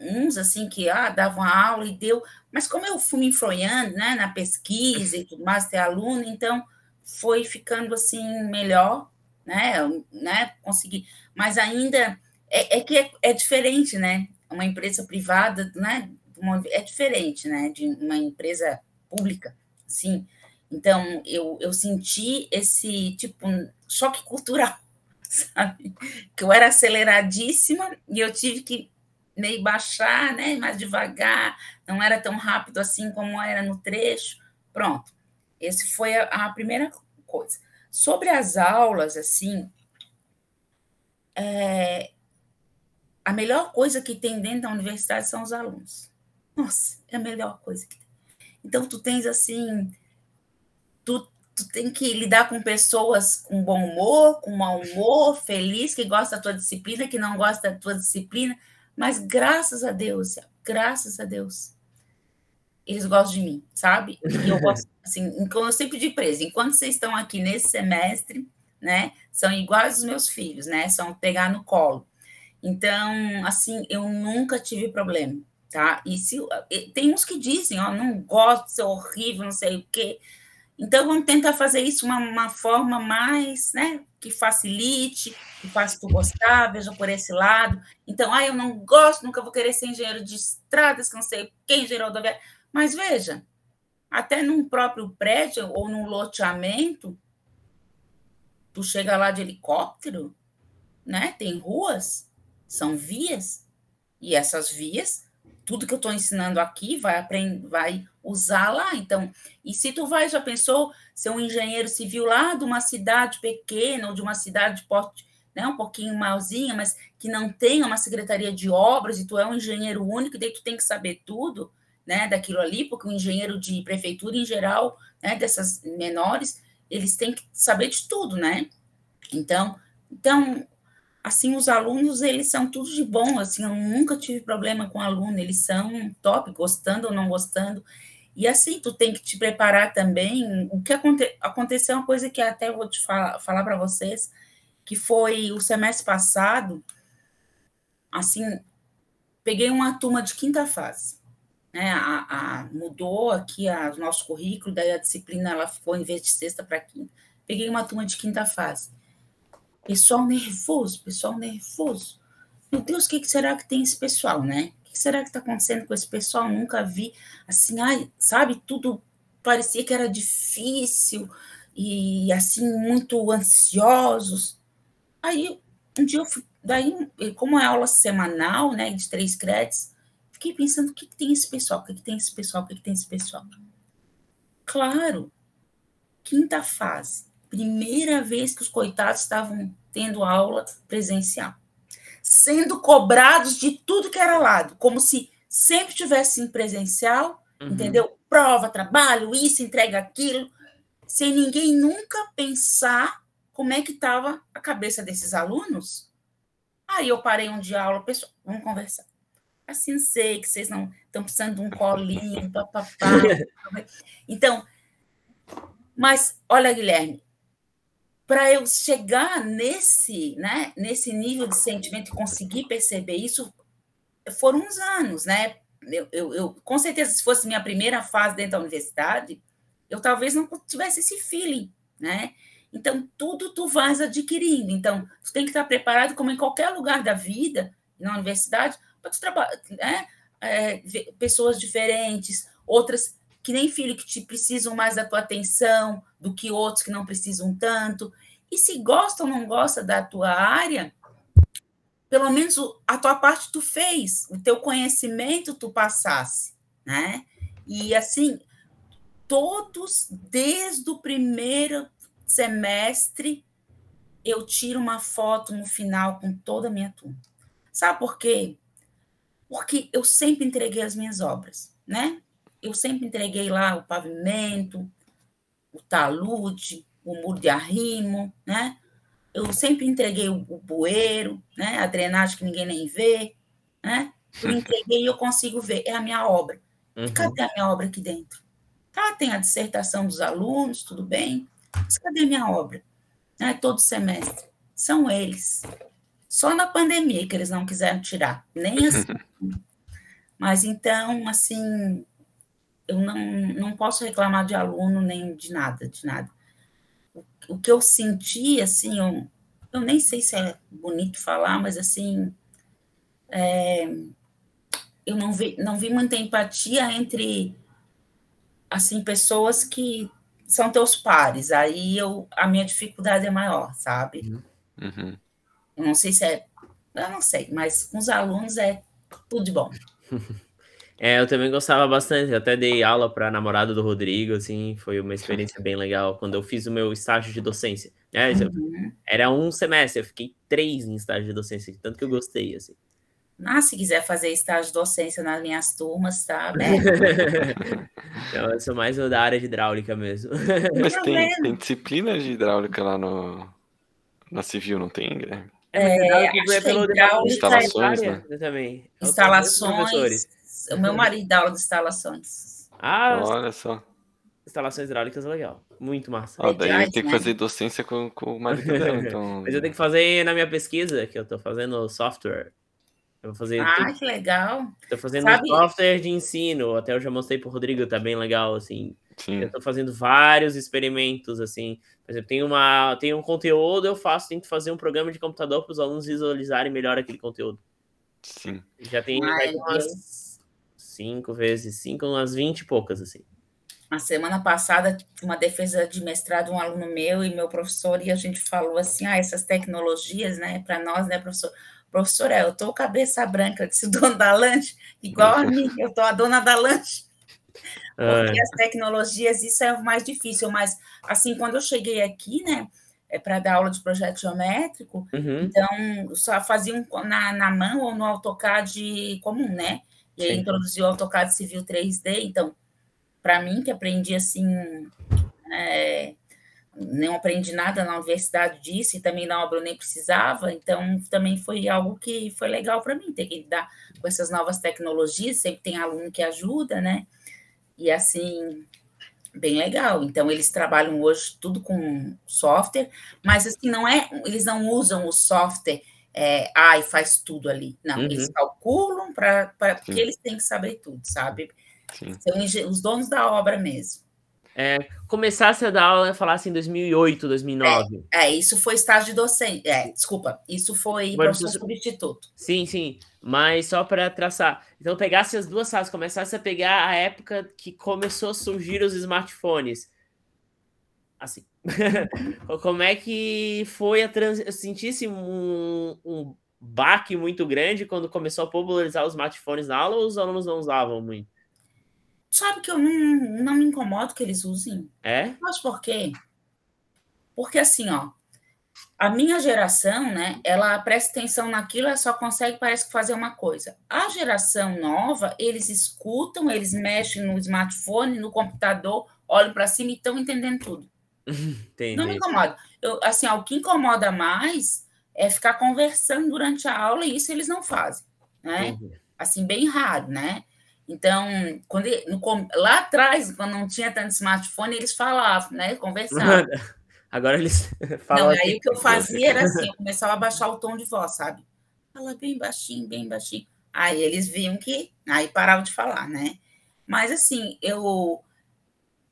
uns assim que ah, davam aula e deu, mas como eu fui me influenciando né, na pesquisa e tudo mais, ter aluno, então foi ficando assim melhor, né? né consegui, mas ainda é, é que é, é, diferente, né? Uma empresa privada, né? Uma, é diferente, né? De uma empresa pública, sim. Então eu, eu senti esse tipo choque cultural sabe? Que eu era aceleradíssima e eu tive que meio baixar, né? Mais devagar, não era tão rápido assim como era no trecho. Pronto. Esse foi a, a primeira coisa. Sobre as aulas, assim, é, a melhor coisa que tem dentro da universidade são os alunos. Nossa, é a melhor coisa que tem. Então, tu tens, assim, tu tu tem que lidar com pessoas com bom humor, com mau humor, feliz, que gosta da tua disciplina, que não gosta da tua disciplina, mas graças a Deus, graças a Deus, eles gostam de mim, sabe? E eu gosto, assim, como eu sempre digo eles, enquanto vocês estão aqui nesse semestre, né, são iguais os meus filhos, né, são pegar no colo. Então, assim, eu nunca tive problema, tá? E se tem uns que dizem, ó, não gosto, é horrível, não sei o quê, então, vamos tentar fazer isso uma, uma forma mais, né, que facilite, que faça tu gostar, veja por esse lado. Então, ah, eu não gosto, nunca vou querer ser engenheiro de estradas, que não sei quem, engenheiro rodoviário. Mas veja, até num próprio prédio ou num loteamento, tu chega lá de helicóptero, né? Tem ruas, são vias, e essas vias tudo que eu estou ensinando aqui vai aprender, vai usar lá. Então, e se tu vai, já pensou ser um engenheiro civil lá de uma cidade pequena ou de uma cidade de porte, né, um pouquinho maiorzinha, mas que não tem uma secretaria de obras e tu é um engenheiro único, daí tu tem que saber tudo, né, daquilo ali, porque o engenheiro de prefeitura em geral, né, dessas menores, eles têm que saber de tudo, né? Então, então assim, os alunos, eles são tudo de bom, assim, eu nunca tive problema com aluno, eles são top, gostando ou não gostando, E assim, tu tem que te preparar também. O que aconte, aconteceu, uma coisa que até vou te falar, falar para vocês, que foi o semestre passado, assim, peguei uma turma de quinta fase. Né, a, a, mudou aqui o nosso currículo, daí a disciplina ela ficou em vez de sexta para quinta. Peguei uma turma de quinta fase. Pessoal nervoso, pessoal nervoso. Meu Deus, o que será que tem esse pessoal, né? O que será que está acontecendo com esse pessoal? Nunca vi. Assim, ai, sabe, tudo parecia que era difícil e assim, muito ansiosos. Aí, um dia eu fui, daí, como é aula semanal, né, de três créditos, fiquei pensando, o que, que tem esse pessoal? O que, que tem esse pessoal? O que, que tem esse pessoal? Claro, quinta fase, primeira vez que os coitados estavam tendo aula presencial sendo cobrados de tudo que era lado, como se sempre tivesse em presencial, uhum. entendeu? Prova, trabalho, isso, entrega aquilo, sem ninguém nunca pensar como é que estava a cabeça desses alunos. Aí eu parei um dia aula, pessoal, vamos conversar. Assim, sei que vocês não estão precisando de um colinho, papapá. então, mas olha, Guilherme, para eu chegar nesse, né, nesse nível de sentimento e conseguir perceber isso, foram uns anos, né? Eu, eu, eu, com certeza, se fosse minha primeira fase dentro da universidade, eu talvez não tivesse esse feeling, né? Então, tudo tu vais adquirindo. Então, tu tem que estar preparado, como em qualquer lugar da vida, na universidade, para tu trabalhar, né? É, pessoas diferentes, outras que nem filho que te precisam mais da tua atenção do que outros que não precisam tanto. E se gosta ou não gosta da tua área, pelo menos a tua parte tu fez, o teu conhecimento tu passasse, né? E assim, todos desde o primeiro semestre eu tiro uma foto no final com toda a minha turma. Sabe por quê? Porque eu sempre entreguei as minhas obras, né? Eu sempre entreguei lá o pavimento, o talude, o muro de arrimo, né? Eu sempre entreguei o, o bueiro, né? A drenagem que ninguém nem vê, né? Eu entreguei e eu consigo ver, é a minha obra. Uhum. Cadê a minha obra aqui dentro? Tá, tem a dissertação dos alunos, tudo bem, mas cadê a minha obra? Né? Todo semestre. São eles. Só na pandemia que eles não quiseram tirar, nem assim. mas então, assim, eu não, não posso reclamar de aluno nem de nada, de nada o que eu senti, assim, eu, eu nem sei se é bonito falar, mas assim, é, eu não vi, não vi muita empatia entre, assim, pessoas que são teus pares. Aí eu, a minha dificuldade é maior, sabe? Uhum. uhum. Eu não sei se é, eu não sei, mas com os alunos é tudo de bom. É, eu também gostava bastante. Eu até dei aula para a namorada do Rodrigo, assim, foi uma experiência bem legal quando eu fiz o meu estágio de docência. É, uhum. Era um semestre, eu fiquei três em estágio de docência, tanto que eu gostei, assim. Ah, se quiser fazer estágio de docência nas minhas turmas, tá? Né? eu sou mais da área de hidráulica mesmo. Mas tem, tem disciplina de hidráulica lá no, na civil, não tem, Guilherme? É, é pelo instalações, né? Também. Instalações o meu marido dá aula de instalações. Ah, olha só. Instalações hidráulicas é legal. Muito massa. Ah, daí eu tenho que fazer docência com, com o marido dela, então. Mas eu tenho que fazer na minha pesquisa, que eu tô fazendo software. Eu vou fazer. Ah, tudo. que legal. Tô fazendo Sabe... software de ensino. Até eu já mostrei pro Rodrigo, tá bem legal, assim. Sim. Eu tô fazendo vários experimentos, assim. Por exemplo, tem, uma, tem um conteúdo, eu faço, tenho que fazer um programa de computador para os alunos visualizarem melhor aquele conteúdo. Sim. Já tem Ai, umas cinco vezes cinco, umas vinte e poucas, assim. A semana passada, uma defesa de mestrado, um aluno meu e meu professor, e a gente falou assim: ah, essas tecnologias, né, para nós, né, professor? Professor, é, eu tô cabeça branca, disse o dono da lanche, igual a mim, eu tô a dona da lanche. Porque as tecnologias, isso é o mais difícil, mas assim, quando eu cheguei aqui, né, é para dar aula de projeto geométrico, uhum. então só fazia um, na, na mão ou no AutoCAD comum, né? Aí introduziu o AutoCAD Civil 3D. Então, para mim, que aprendi assim, é, não aprendi nada na universidade disso, e também na obra eu nem precisava, então também foi algo que foi legal para mim, ter que lidar com essas novas tecnologias, sempre tem aluno que ajuda, né? e assim, bem legal. Então, eles trabalham hoje tudo com software, mas assim, não é, eles não usam o software é, ah, e faz tudo ali. Não, uhum. eles calculam para porque eles têm que saber tudo, sabe? Sim. São os donos da obra mesmo. É, começasse a dar aula, e falasse em 2008, 2009. É, é, isso foi estágio de docente. É, desculpa, isso foi Mas, professor substituto. Sim, sim. Mas só para traçar. Então, pegasse as duas salas, começasse a pegar a época que começou a surgir os smartphones. Assim. Como é que foi a trans... Sentisse um, um baque muito grande quando começou a popularizar os smartphones na aula ou os alunos não usavam muito? Sabe que eu não, não me incomodo que eles usem. É? Mas por quê? Porque assim, ó, a minha geração, né, ela presta atenção naquilo, ela só consegue, parece que, fazer uma coisa. A geração nova, eles escutam, eles mexem no smartphone, no computador, olham para cima e estão entendendo tudo. Entendi. Não me incomoda. Eu, assim, ó, o que incomoda mais é ficar conversando durante a aula, e isso eles não fazem, né? Entendi. Assim, bem raro, né? Então, quando no, lá atrás, quando não tinha tanto smartphone, eles falavam, né? Conversavam. Agora eles falam. Não, aí assim, o que eu fazia era assim, eu começava a baixar o tom de voz, sabe? Fala bem baixinho, bem baixinho. Aí eles viam que. Aí paravam de falar, né? Mas assim, eu.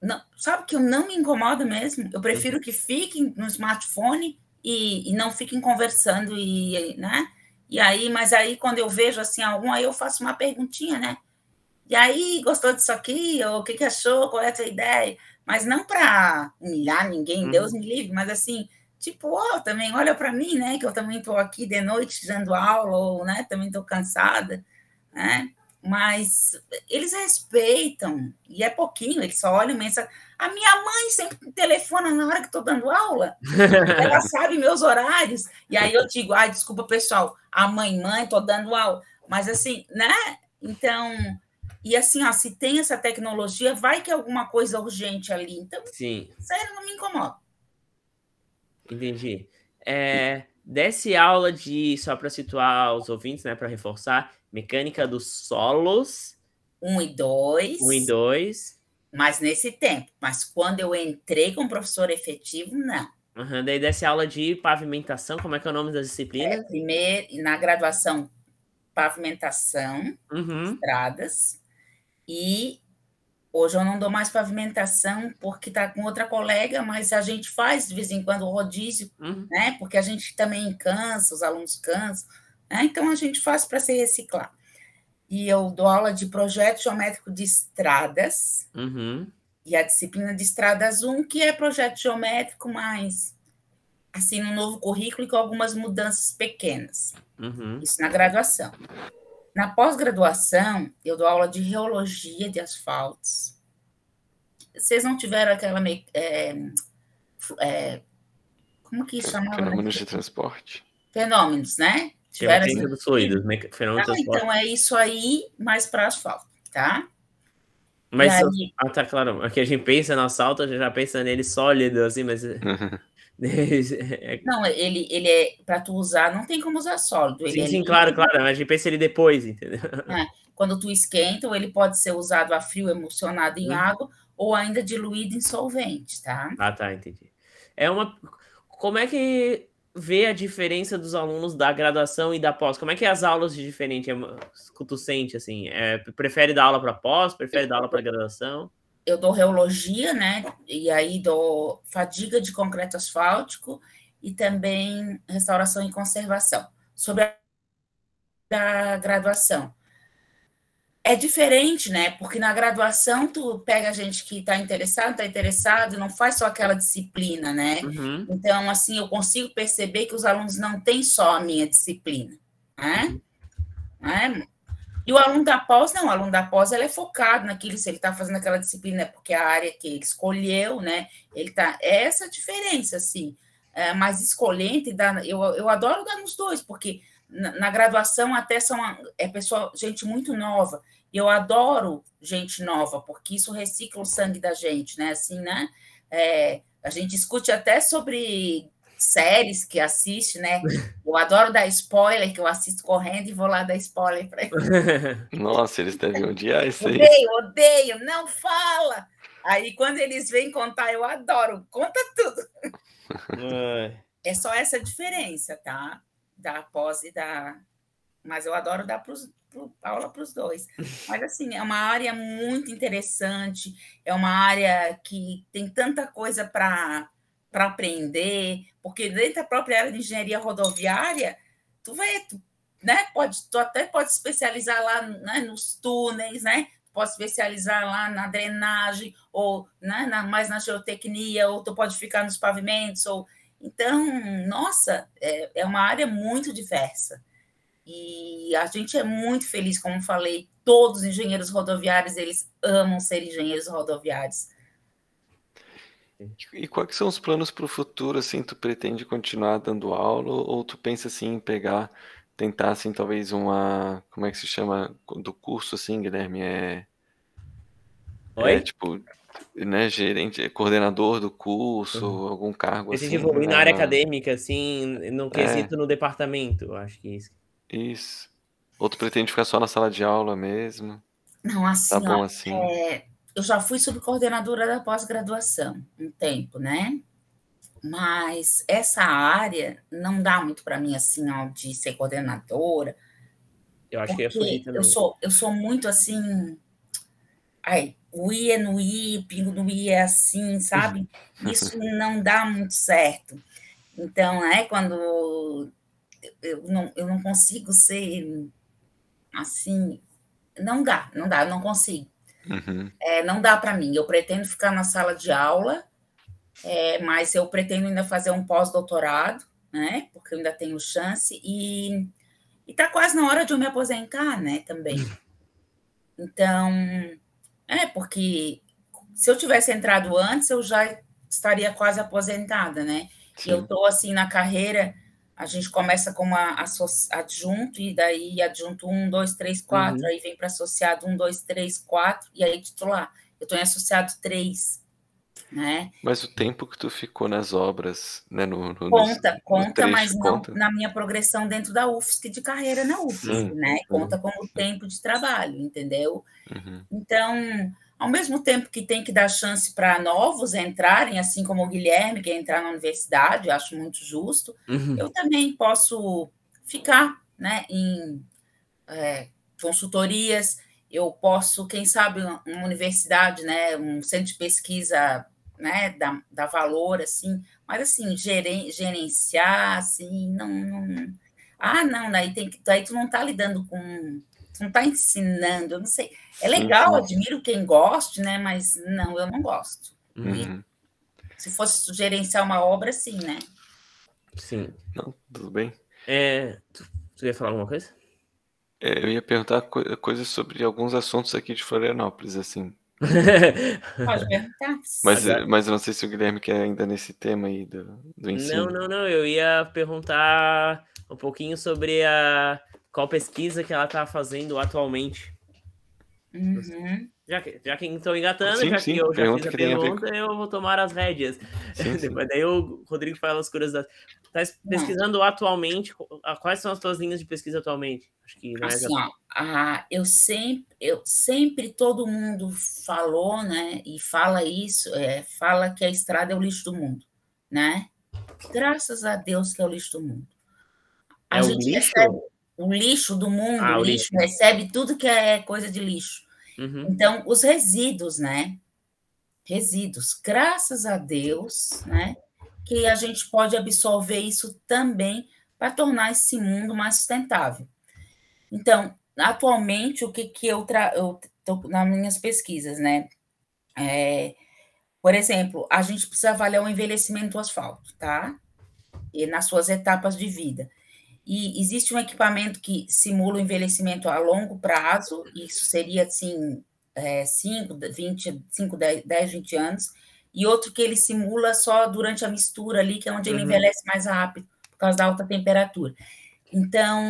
Não, sabe que eu não me incomodo mesmo? Eu prefiro que fiquem no smartphone e, e não fiquem conversando, e, né? E aí, mas aí quando eu vejo assim algum, aí eu faço uma perguntinha, né? E aí, gostou disso aqui? Ou o que, que achou? Qual é a sua ideia? Mas não para humilhar ninguém, uhum. Deus me livre, mas assim, tipo, oh, também olha para mim, né? Que eu também estou aqui de noite dando aula, ou né, também estou cansada, né? Mas eles respeitam, e é pouquinho, eles só olham mensagem. A minha mãe sempre telefona na hora que estou dando aula, ela sabe meus horários, e aí eu digo, ai, desculpa, pessoal, a mãe, mãe, estou dando aula, mas assim, né? Então, e assim, ó, se tem essa tecnologia, vai que é alguma coisa urgente ali. Então, Sim. sério, não me incomoda. Entendi. É, desse aula de, só para situar os ouvintes, né, para reforçar, mecânica dos solos. Um e dois. Um e dois. Mas nesse tempo. Mas quando eu entrei com professor efetivo, não. Uhum, daí desse aula de pavimentação, como é que é o nome das disciplinas? É, primeiro, na graduação, pavimentação, uhum. estradas. E hoje eu não dou mais pavimentação porque está com outra colega, mas a gente faz de vez em quando rodízio, uhum. né? Porque a gente também cansa, os alunos cansam, né? Então a gente faz para se reciclar. E eu dou aula de projeto geométrico de estradas. Uhum. E a disciplina de estradas 1, que é projeto geométrico, mas assim, no novo currículo e com algumas mudanças pequenas. Uhum. Isso na graduação. Na pós-graduação, eu dou aula de reologia de asfaltos. Vocês não tiveram aquela. É, é, como que chamava? Fenômenos de transporte. Fenômenos, né? Tiveram assim, dos fluidos, de transporte. Então é isso aí, mais para asfalto, tá? Mas, aí... ah, tá claro, aqui a gente pensa no asfalto, a gente já pensa nele sólido, assim, mas É não, ele, ele é para tu usar, não tem como usar sólido. sim, é sim, claro, claro, mas a gente pensa ele depois, entendeu? É, quando tu esquenta, ele pode ser usado a frio emulsionado em hum. água ou ainda diluído em solvente, tá? Ah, tá, entendi. É uma. Como é que vê a diferença dos alunos da graduação e da pós? Como é que é as aulas de diferente? É, tu sente assim? É, prefere dar aula para pós? Prefere dar aula para graduação? eu dou reologia, né? E aí dou fadiga de concreto asfáltico e também restauração e conservação. Sobre a graduação. É diferente, né? Porque na graduação tu pega a gente que está interessado, está interessado, não faz só aquela disciplina, né? Uhum. Então, assim, eu consigo perceber que os alunos não têm só a minha disciplina, né? Uhum. né? E o aluno da pós, não, o aluno da pós ele é focado naquilo, se ele está fazendo aquela disciplina, é porque a área que ele escolheu, né? Ele tá. É essa a diferença, assim. É, mas escolhendo, eu, eu adoro dar nos dois, porque na, na, graduação até são é pessoa, gente muito nova. E eu adoro gente nova, porque isso recicla o sangue da gente, né? Assim, né? É, a gente discute até sobre séries que assiste, né? Eu adoro dar spoiler, que eu assisto correndo e vou lá dar spoiler para ele. Nossa, eles devem odiar isso aí. Odeio, odeio, não fala. Aí quando eles vêm contar, eu adoro, conta tudo. É só essa diferença, tá? Da pós e da. Mas eu adoro dar pros, pro, aula para os dois. Mas assim, é uma área muito interessante, é uma área que tem tanta coisa para aprender, porque dentro da própria área de engenharia rodoviária, tu vai, tu, né, pode, tu até pode especializar lá né, nos túneis, né? Pode especializar lá na drenagem, ou né, na, mais na geotecnia, ou tu pode ficar nos pavimentos, ou então, nossa, é, é uma área muito diversa. E a gente é muito feliz, como falei, todos os engenheiros rodoviários, eles amam ser engenheiros rodoviários. E quais são os planos para o futuro, assim, tu pretende continuar dando aula ou tu pensa, assim, em pegar, tentar, assim, talvez uma, como é que se chama, do curso, assim, Guilherme, é... Oi? É, tipo, né, gerente, coordenador do curso, uhum. algum cargo Pretende assim. evoluir na área acadêmica, assim, no é. quesito é. no departamento, acho que é isso. Isso. Ou tu pretende ficar só na sala de aula mesmo? Não, assim, tá bom, ó, assim. É, eu já fui subcoordenadora da pós-graduação um tempo, né? Mas essa área não dá muito para mim assim, ó, de ser coordenadora. Eu acho que eu fui também. Eu sou, eu sou muito assim. Ai, o I é no I, o pingo no I é assim, sabe? Isso não dá muito certo. Então, é quando eu não, eu não consigo ser assim, não dá, não dá, eu não consigo. Uhum. É, não dá para mim. Eu pretendo ficar na sala de aula, é, mas eu pretendo ainda fazer um pós-doutorado, né? Porque eu ainda tenho chance e está quase na hora de eu me aposentar, né? Também. Então, é porque se eu tivesse entrado antes, eu já estaria quase aposentada, né? Sim. E eu estou assim na carreira a gente começa como adjunto, e daí adjunto 1, 2, 3, 4, aí vem para associado 1, 2, 3, 4, e aí titular. Eu estou em associado 3. Né? Mas o tempo que tu ficou nas obras, né? No, no conta, no, conta, no mas conta. não na minha progressão dentro da UFSC de carreira na UFSC, né? Conta como tempo de trabalho, entendeu? Uhum. Então, ao mesmo tempo que tem que dar chance para novos entrarem, assim como o Guilherme, que é entrar na universidade, eu acho muito justo, uhum. eu também posso ficar né, em é, consultorias, eu posso, quem sabe, uma universidade, né, um centro de pesquisa né, da, da valor, assim, mas assim, geren, gerenciar, assim, não, não. Ah, não, daí, tem que, daí tu não está lidando com não está ensinando, eu não sei. É legal, admiro quem goste, né? Mas não, eu não gosto. Uhum. Se fosse gerenciar uma obra, sim, né? Sim. Não, tudo bem. É, tu, tu ia falar alguma coisa? É, eu ia perguntar co coisas sobre alguns assuntos aqui de Florianópolis, assim. Pode perguntar. Mas, mas eu não sei se o Guilherme quer ainda nesse tema aí do, do ensino. Não, não, não. Eu ia perguntar um pouquinho sobre a qual pesquisa que ela está fazendo atualmente. Uhum. Já que, já que estou engatando, sim, já sim, que eu já pergunta fiz a pergunta, eu vou tomar as rédeas. Sim, Depois daí o Rodrigo fala as curiosidades. Está pesquisando Não. atualmente, quais são as tuas linhas de pesquisa atualmente? Acho que é assim, ó, a, eu sempre, eu sempre todo mundo falou, né, e fala isso, é, fala que a estrada é o lixo do mundo, né? Graças a Deus que é o lixo do mundo. A é gente lixo? recebe o lixo do mundo, ah, o lixo, lixo, recebe tudo que é coisa de lixo. Uhum. Então, os resíduos, né? Resíduos, graças a Deus, né? Que a gente pode absorver isso também para tornar esse mundo mais sustentável. Então, atualmente, o que, que eu, tô nas minhas pesquisas, né? É, por exemplo, a gente precisa avaliar o envelhecimento do asfalto, tá? E nas suas etapas de vida. E existe um equipamento que simula o envelhecimento a longo prazo, isso seria assim, é, 5, 20, 5, 10, 10, 20 anos, e outro que ele simula só durante a mistura ali, que é onde uhum. ele envelhece mais rápido, por causa da alta temperatura. Então,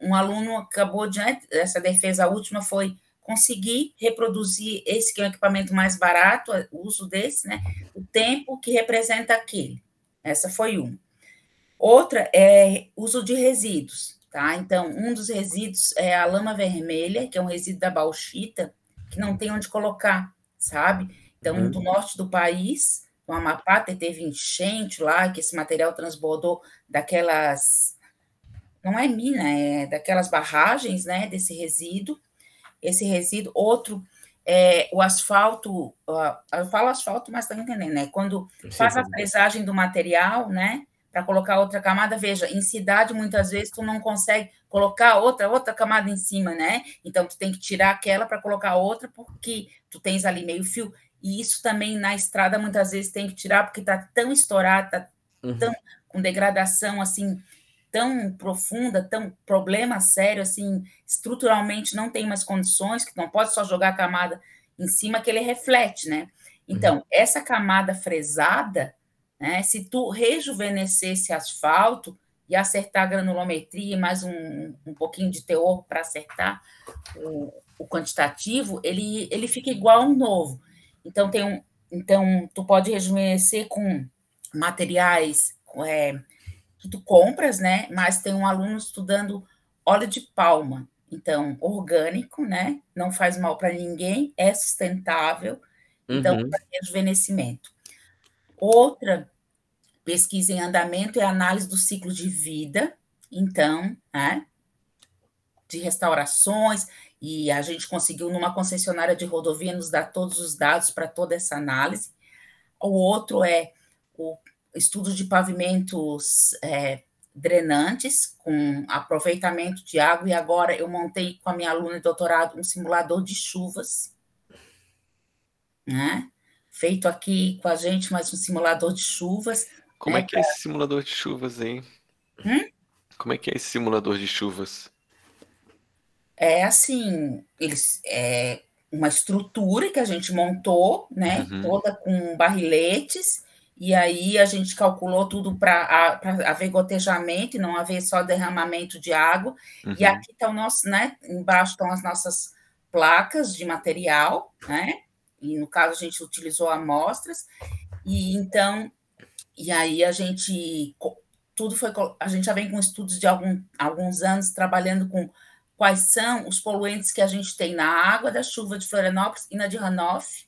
um aluno acabou de. Né, essa defesa última foi conseguir reproduzir esse que é um equipamento mais barato, o uso desse, né? O tempo que representa aquele. Essa foi uma. Outra é uso de resíduos, tá? Então, um dos resíduos é a lama vermelha, que é um resíduo da bauxita, que não tem onde colocar, sabe? Então, uhum. do norte do país, no Amapá, teve enchente lá, que esse material transbordou daquelas. Não é mina, é daquelas barragens, né? Desse resíduo. Esse resíduo, outro é, o asfalto, eu falo asfalto, mas está entendendo, né? Quando faz a presagem do material, né? Para colocar outra camada, veja, em cidade muitas vezes tu não consegue colocar outra outra camada em cima, né? Então tu tem que tirar aquela para colocar outra porque tu tens ali meio fio. E isso também na estrada muitas vezes tem que tirar porque está tão estourado, está uhum. tão com degradação assim tão profunda, tão problema sério, assim, estruturalmente não tem mais condições, que não pode só jogar a camada em cima que ele reflete, né? Então, uhum. essa camada fresada, né, se tu rejuvenescer esse asfalto e acertar a granulometria e mais um, um pouquinho de teor para acertar o, o, quantitativo, ele, ele fica igual ao novo. Então, tem um, então, tu pode rejuvenescer com materiais é, que tu compras, né? Mas tem um aluno estudando óleo de palma, então orgânico, né? Não faz mal para ninguém, é sustentável, então uhum. para rejuvenescimento. Outra pesquisa em andamento é a análise do ciclo de vida, então, né? De restaurações, e a gente conseguiu, numa concessionária de rodovia, nos dar todos os dados para toda essa análise. O outro é o estudos de pavimentos é, drenantes, com aproveitamento de água, e agora eu montei com a minha aluna de doutorado um simulador de chuvas, né? feito aqui com a gente, mais um simulador de chuvas. Como né, é que é esse simulador de chuvas, hein? Hum? Como é que é esse simulador de chuvas? É assim, eles é uma estrutura que a gente montou, né? Uhum. Toda com barriletes, e aí a gente calculou tudo para haver gotejamento e não haver só derramamento de água. Uhum. E aqui está o nosso, né? Embaixo estão as nossas placas de material, né? E no caso a gente utilizou amostras. E então, e aí a gente tudo foi a gente já vem com estudos de algum, alguns anos trabalhando com quais são os poluentes que a gente tem na água da chuva de Florianópolis e na de Hanoff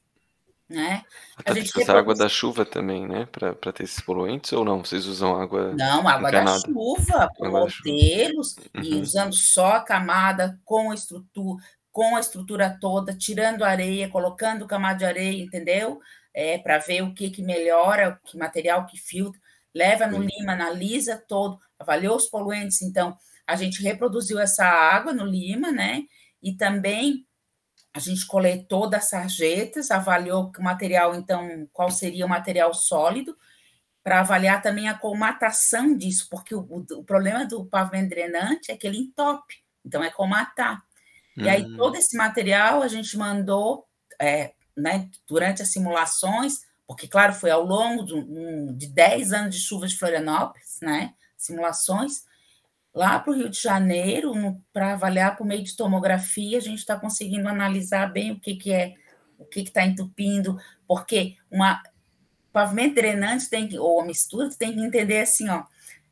né? A gente reproduz... água da chuva também, né? Para ter esses poluentes ou não? Vocês usam água. Não, água encanada? da chuva, com modelos, uhum. e usando só a camada com a estrutura, com a estrutura toda, tirando areia, colocando camada de areia, entendeu? É, para ver o que, que melhora, que material que filtra, leva no Lima, analisa todo, avaliou os poluentes, então a gente reproduziu essa água no Lima, né? E também a gente coletou das sarjetas, avaliou o material, então, qual seria o material sólido, para avaliar também a colmatação disso, porque o, o, problema do pavimento drenante é que ele entope, então é colmatar. Uhum. E aí, hum. todo esse material a gente mandou, é, né, durante as simulações, porque, claro, foi ao longo de, um, de 10 anos de chuvas de Florianópolis, né, simulações, lá para o Rio de Janeiro, para avaliar por meio de tomografia, a gente está conseguindo analisar bem o que, que é, o que está entupindo, porque uma pavimento drenante tem que, ou a mistura, tem que entender assim, ó,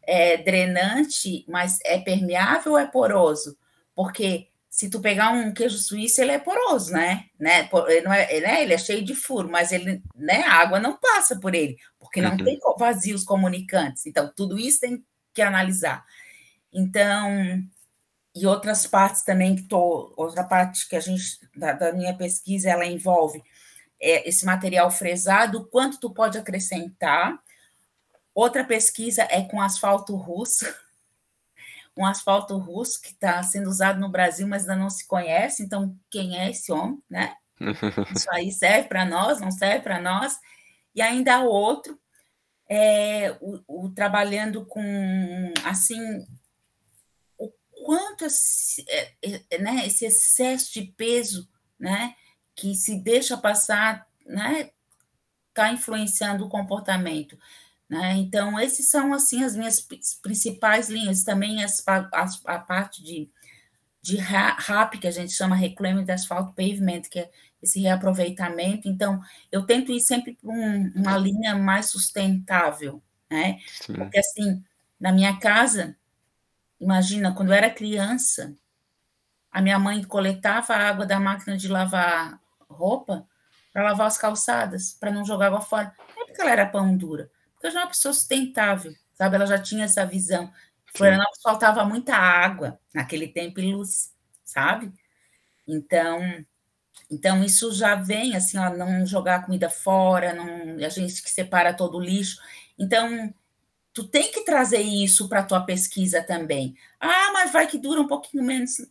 é drenante, mas é permeável ou é poroso? Porque se tu pegar um queijo suíço, ele é poroso, né? né? Ele, é, ele, é, ele é cheio de furo, mas ele, né, a água não passa por ele, porque não uhum. tem vazios comunicantes. Então, tudo isso tem que analisar. Então, e outras partes também que tô, outra parte que a gente da, da minha pesquisa ela envolve é, esse material fresado, quanto tu pode acrescentar. Outra pesquisa é com asfalto russo, um asfalto russo que está sendo usado no Brasil, mas ainda não se conhece. Então, quem é esse homem, né? Isso aí serve para nós, não serve para nós. E ainda outro, é, o, o, trabalhando com assim quanto esse, é, é, né, esse excesso de peso né, que se deixa passar né, está influenciando o comportamento. Né? Então, esses são assim as minhas principais linhas. Também as, a, a parte de, de RAP, que a gente chama Reclaiming Asphalt Pavement, que é esse reaproveitamento. Então, eu tento ir sempre para um, uma linha mais sustentável, né? Sim. Porque assim, na minha casa, imagina, quando eu era criança, a minha mãe coletava a água da máquina de lavar roupa para lavar as calçadas, para não jogar água fora. Não é porque ela era pão dura, porque ela já é uma pessoa sustentável, sabe? Ela já tinha essa visão. Florianópolis faltava muita água naquele tempo e luz, sabe? Então, então isso já vem assim, ó, não jogar comida fora, não, a gente que separa todo o lixo. Então, tu tem que trazer isso para a tua pesquisa também. Ah, mas vai que dura um pouquinho menos.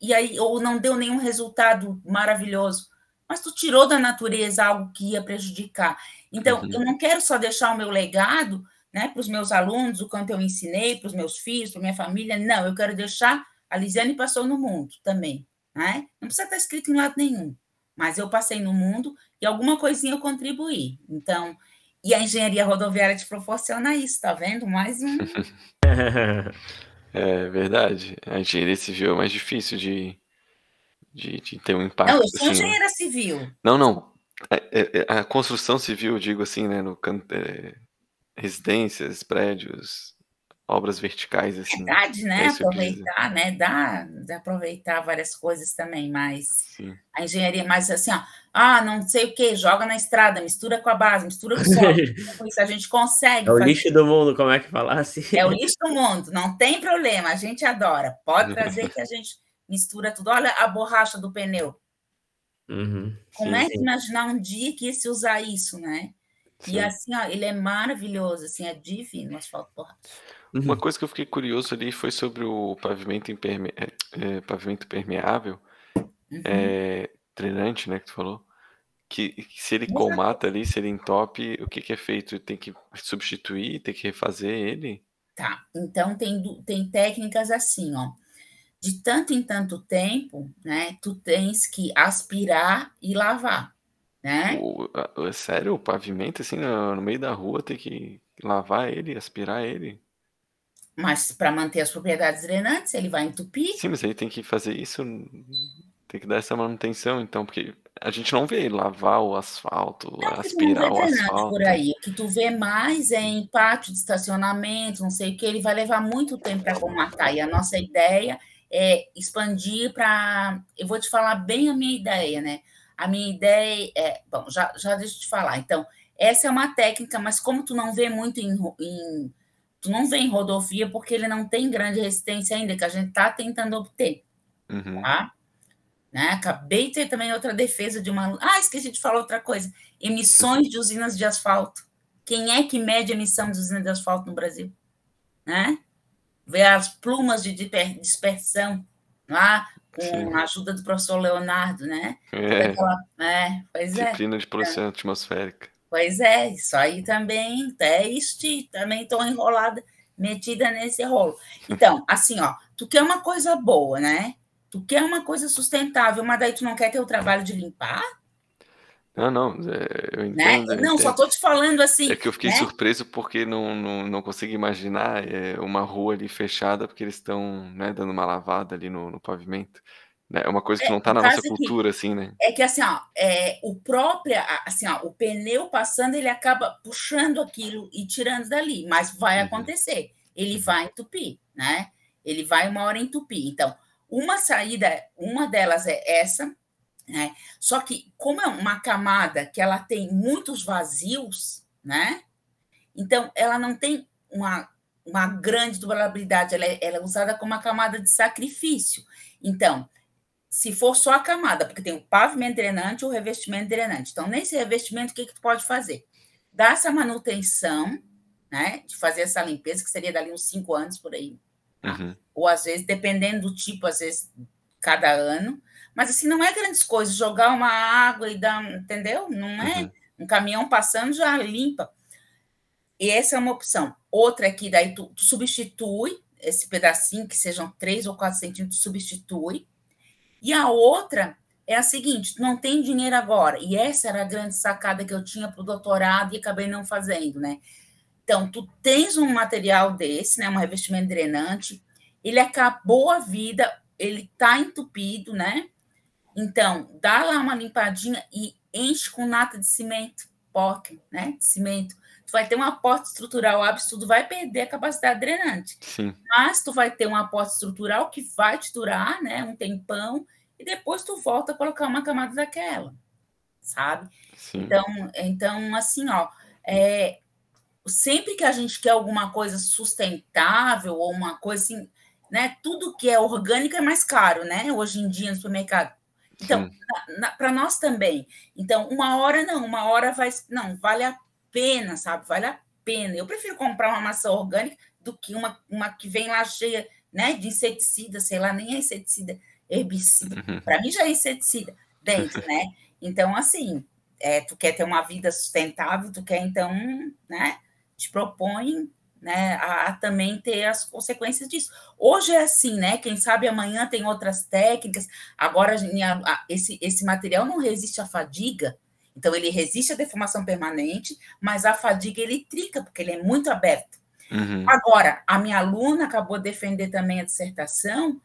E aí, ou não deu nenhum resultado maravilhoso. Mas tu tirou da natureza algo que ia prejudicar. Então, uhum. eu não quero só deixar o meu legado né, para os meus alunos, o quanto eu ensinei, para os meus filhos, para minha família. Não, eu quero deixar a Lisiane passou no mundo também. Né? Não precisa estar escrito em lado nenhum, mas eu passei no mundo e alguma coisinha eu contribuí. Então, e a engenharia rodoviária te proporciona isso, tá vendo? Mais um. é verdade. A engenharia civil é mais difícil de, de, de ter um impacto. Não, eu sou assim, engenheira civil. Não, não. A, é, é, é, a, construção civil, digo assim, né, no é, residências, prédios, obras verticais assim. Verdade, né? Aproveitar, né? Dá, dá aproveitar várias coisas também, mas Sim. a engenharia mais assim, ó, ah, não sei o que, joga na estrada, mistura com a base, mistura com o solo. isso a gente consegue. É o lixo do mundo, como é que falasse? Assim? É o lixo do mundo, não tem problema, a gente adora. Pode trazer que a gente mistura tudo. Olha a borracha do pneu. Uhum, como sim, é que imaginar um dia que ia se usar isso, né? Sim. E assim, ó, ele é maravilhoso, assim, é divino o asfalto borracha. Uma coisa que eu fiquei curioso ali foi sobre o pavimento, imperme... é, é pavimento permeável, uhum. é, drenante, né, que tu falou. Que, que se ele Exato. colmata ali, se ele entope, o que, que é feito? Tem que substituir, tem que refazer ele? Tá, então tem, tem técnicas assim, ó. De tanto em tanto tempo, né, tu tens que aspirar e lavar, né? O, é sério, o pavimento assim no, no meio da rua tem que lavar ele, aspirar ele? Mas para manter as propriedades drenantes, ele vai entupir. Sim, mas aí tem que fazer isso, tem que dar essa manutenção, então, porque a gente não vê lavar o asfalto, não, aspirar não o asfalto. por aí. O que tu vê mais é em pátio de estacionamento, não sei o que, ele vai levar muito tempo para comatar. E a nossa ideia é expandir para. Eu vou te falar bem a minha ideia, né? A minha ideia é. Bom, já, já deixa eu te falar. Então, essa é uma técnica, mas como tu não vê muito em, em tu não vem rodovia porque ele não tem grande resistência ainda, que a gente está tentando obter. Uhum. Tá? Né? Acabei de ter também outra defesa de uma. Ah, esqueci de falar outra coisa: emissões de usinas de asfalto. Quem é que mede a emissão de usinas de asfalto no Brasil? Né? Ver as plumas de dispersão lá, com Sim. a ajuda do professor Leonardo, né? É. Aquela, é pois é. Disciplina de poluição atmosférica. Pois é, isso aí também é este, também estou enrolada, metida nesse rolo. Então, assim, ó, tu quer uma coisa boa, né? Tu quer uma coisa sustentável, mas daí tu não quer ter o trabalho de limpar? Não, não, é, eu né? entendo. Né? Não, entendo. só estou te falando assim. É que eu fiquei né? surpreso porque não, não, não consigo imaginar é, uma rua ali fechada porque eles estão né, dando uma lavada ali no, no pavimento. Né, é uma coisa que é, não está na nossa cultura, que, assim, né? É que assim, ó, é, o próprio, assim, ó, o pneu passando, ele acaba puxando aquilo e tirando dali, mas vai uhum. acontecer. Ele vai entupir, né? Ele vai uma hora entupir. Então, uma saída, uma delas é essa, né? Só que, como é uma camada que ela tem muitos vazios, né? Então, ela não tem uma, uma grande durabilidade, ela é, ela é usada como uma camada de sacrifício. Então, se for só a camada, porque tem o pavimento drenante e o revestimento drenante. Então, nesse revestimento, o que, que tu pode fazer? Dar essa manutenção, né? De fazer essa limpeza, que seria dali uns cinco anos por aí. Tá? Uhum. Ou às vezes, dependendo do tipo, às vezes, cada ano. Mas assim, não é grandes coisas, jogar uma água e dar, entendeu? Não é uhum. um caminhão passando já limpa. E essa é uma opção. Outra é que daí tu, tu substitui esse pedacinho, que sejam três ou quatro centímetros, substitui e a outra é a seguinte: não tem dinheiro agora. E essa era a grande sacada que eu tinha para o doutorado e acabei não fazendo, né? Então, tu tens um material desse, né? Um revestimento drenante, ele acabou a vida, ele está entupido, né? Então, dá lá uma limpadinha e enche com nata de cimento, porca, né? De cimento. Tu vai ter um aporte estrutural absurdo, vai perder a capacidade drenante. Sim. Mas tu vai ter um aporte estrutural que vai te durar, né, um tempão, e depois tu volta a colocar uma camada daquela, sabe? Sim. Então, então assim, ó, é, sempre que a gente quer alguma coisa sustentável ou uma coisa assim, né, tudo que é orgânico é mais caro, né, hoje em dia no supermercado. Então, para nós também. Então, uma hora não, uma hora vai, não, vale a pena, sabe? Vale a pena. Eu prefiro comprar uma maçã orgânica do que uma, uma que vem lá cheia né, de inseticida, sei lá, nem é inseticida, herbicida. Uhum. Para mim já é inseticida dentro, né? Então, assim, é, tu quer ter uma vida sustentável, tu quer, então, né, te propõe né, a, a, também ter as consequências disso. Hoje é assim, né? Quem sabe amanhã tem outras técnicas. Agora, a, a, esse, esse material não resiste à fadiga, então, ele resiste à deformação permanente, mas a fadiga ele trica, porque ele é muito aberto. Uhum. Agora, a minha aluna acabou de defender também a dissertação,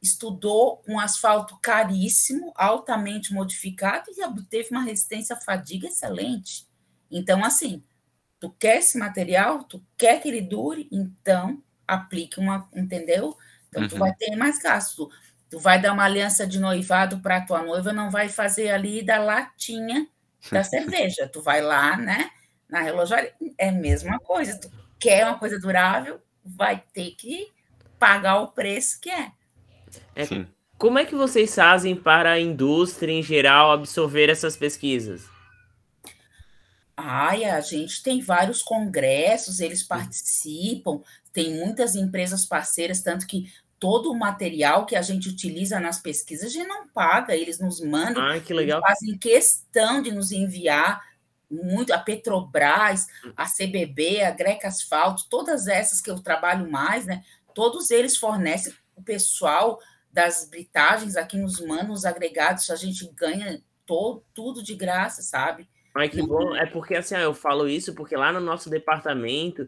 estudou um asfalto caríssimo, altamente modificado e obteve uma resistência à fadiga excelente. Então, assim, tu quer esse material, tu quer que ele dure, então aplique uma, entendeu? Então, uhum. tu vai ter mais gasto. Tu vai dar uma aliança de noivado para tua noiva, não vai fazer ali da latinha da cerveja. Tu vai lá, né, na relojaria, é a mesma coisa. Tu quer uma coisa durável, vai ter que pagar o preço que é. é como é que vocês fazem para a indústria em geral absorver essas pesquisas? Ai, a gente tem vários congressos, eles participam, tem muitas empresas parceiras, tanto que todo o material que a gente utiliza nas pesquisas, a gente não paga, eles nos mandam, que legal. fazem questão de nos enviar muito a Petrobras, a CBB, a Greca Asfalto, todas essas que eu trabalho mais, né? Todos eles fornecem o pessoal das britagens aqui nos mandam os agregados, a gente ganha todo, tudo de graça, sabe? Ai, que bom. É porque assim, eu falo isso porque lá no nosso departamento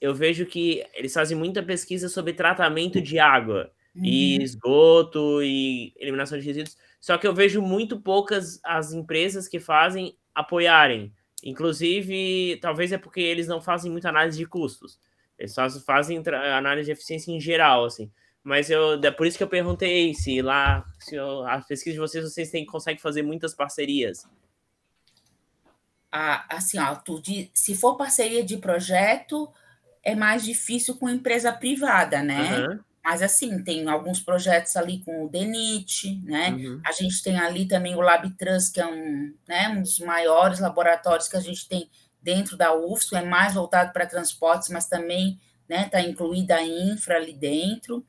eu vejo que eles fazem muita pesquisa sobre tratamento de água uhum. e esgoto e eliminação de resíduos. Só que eu vejo muito poucas as empresas que fazem apoiarem. Inclusive, talvez é porque eles não fazem muita análise de custos. Eles fazem análise de eficiência em geral, assim. Mas eu, é por isso que eu perguntei se lá, se eu, a pesquisa de vocês, vocês têm, conseguem fazer muitas parcerias. Ah, assim, ó, tu, se for parceria de projeto, é mais difícil com empresa privada, né? Uhum. Mas assim, tem alguns projetos ali com o DENIT, né? Uhum. A gente tem ali também o LabTrans, que é um, né, um dos maiores laboratórios que a gente tem dentro da UFSC, é mais voltado para transportes, mas também está né, tá incluída a infra ali dentro.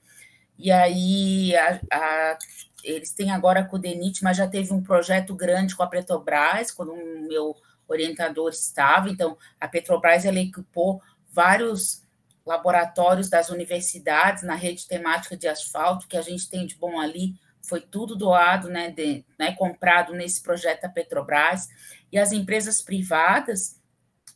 E aí a, a, eles têm agora com o DENIT, mas já teve um projeto grande com a Petrobras, quando o meu orientador estava. Então, a Petrobras ela equipou vários laboratórios das universidades na rede temática de asfalto, que a gente tem de bom ali, foi tudo doado, né, de, né, comprado nesse projeto da Petrobras, e as empresas privadas,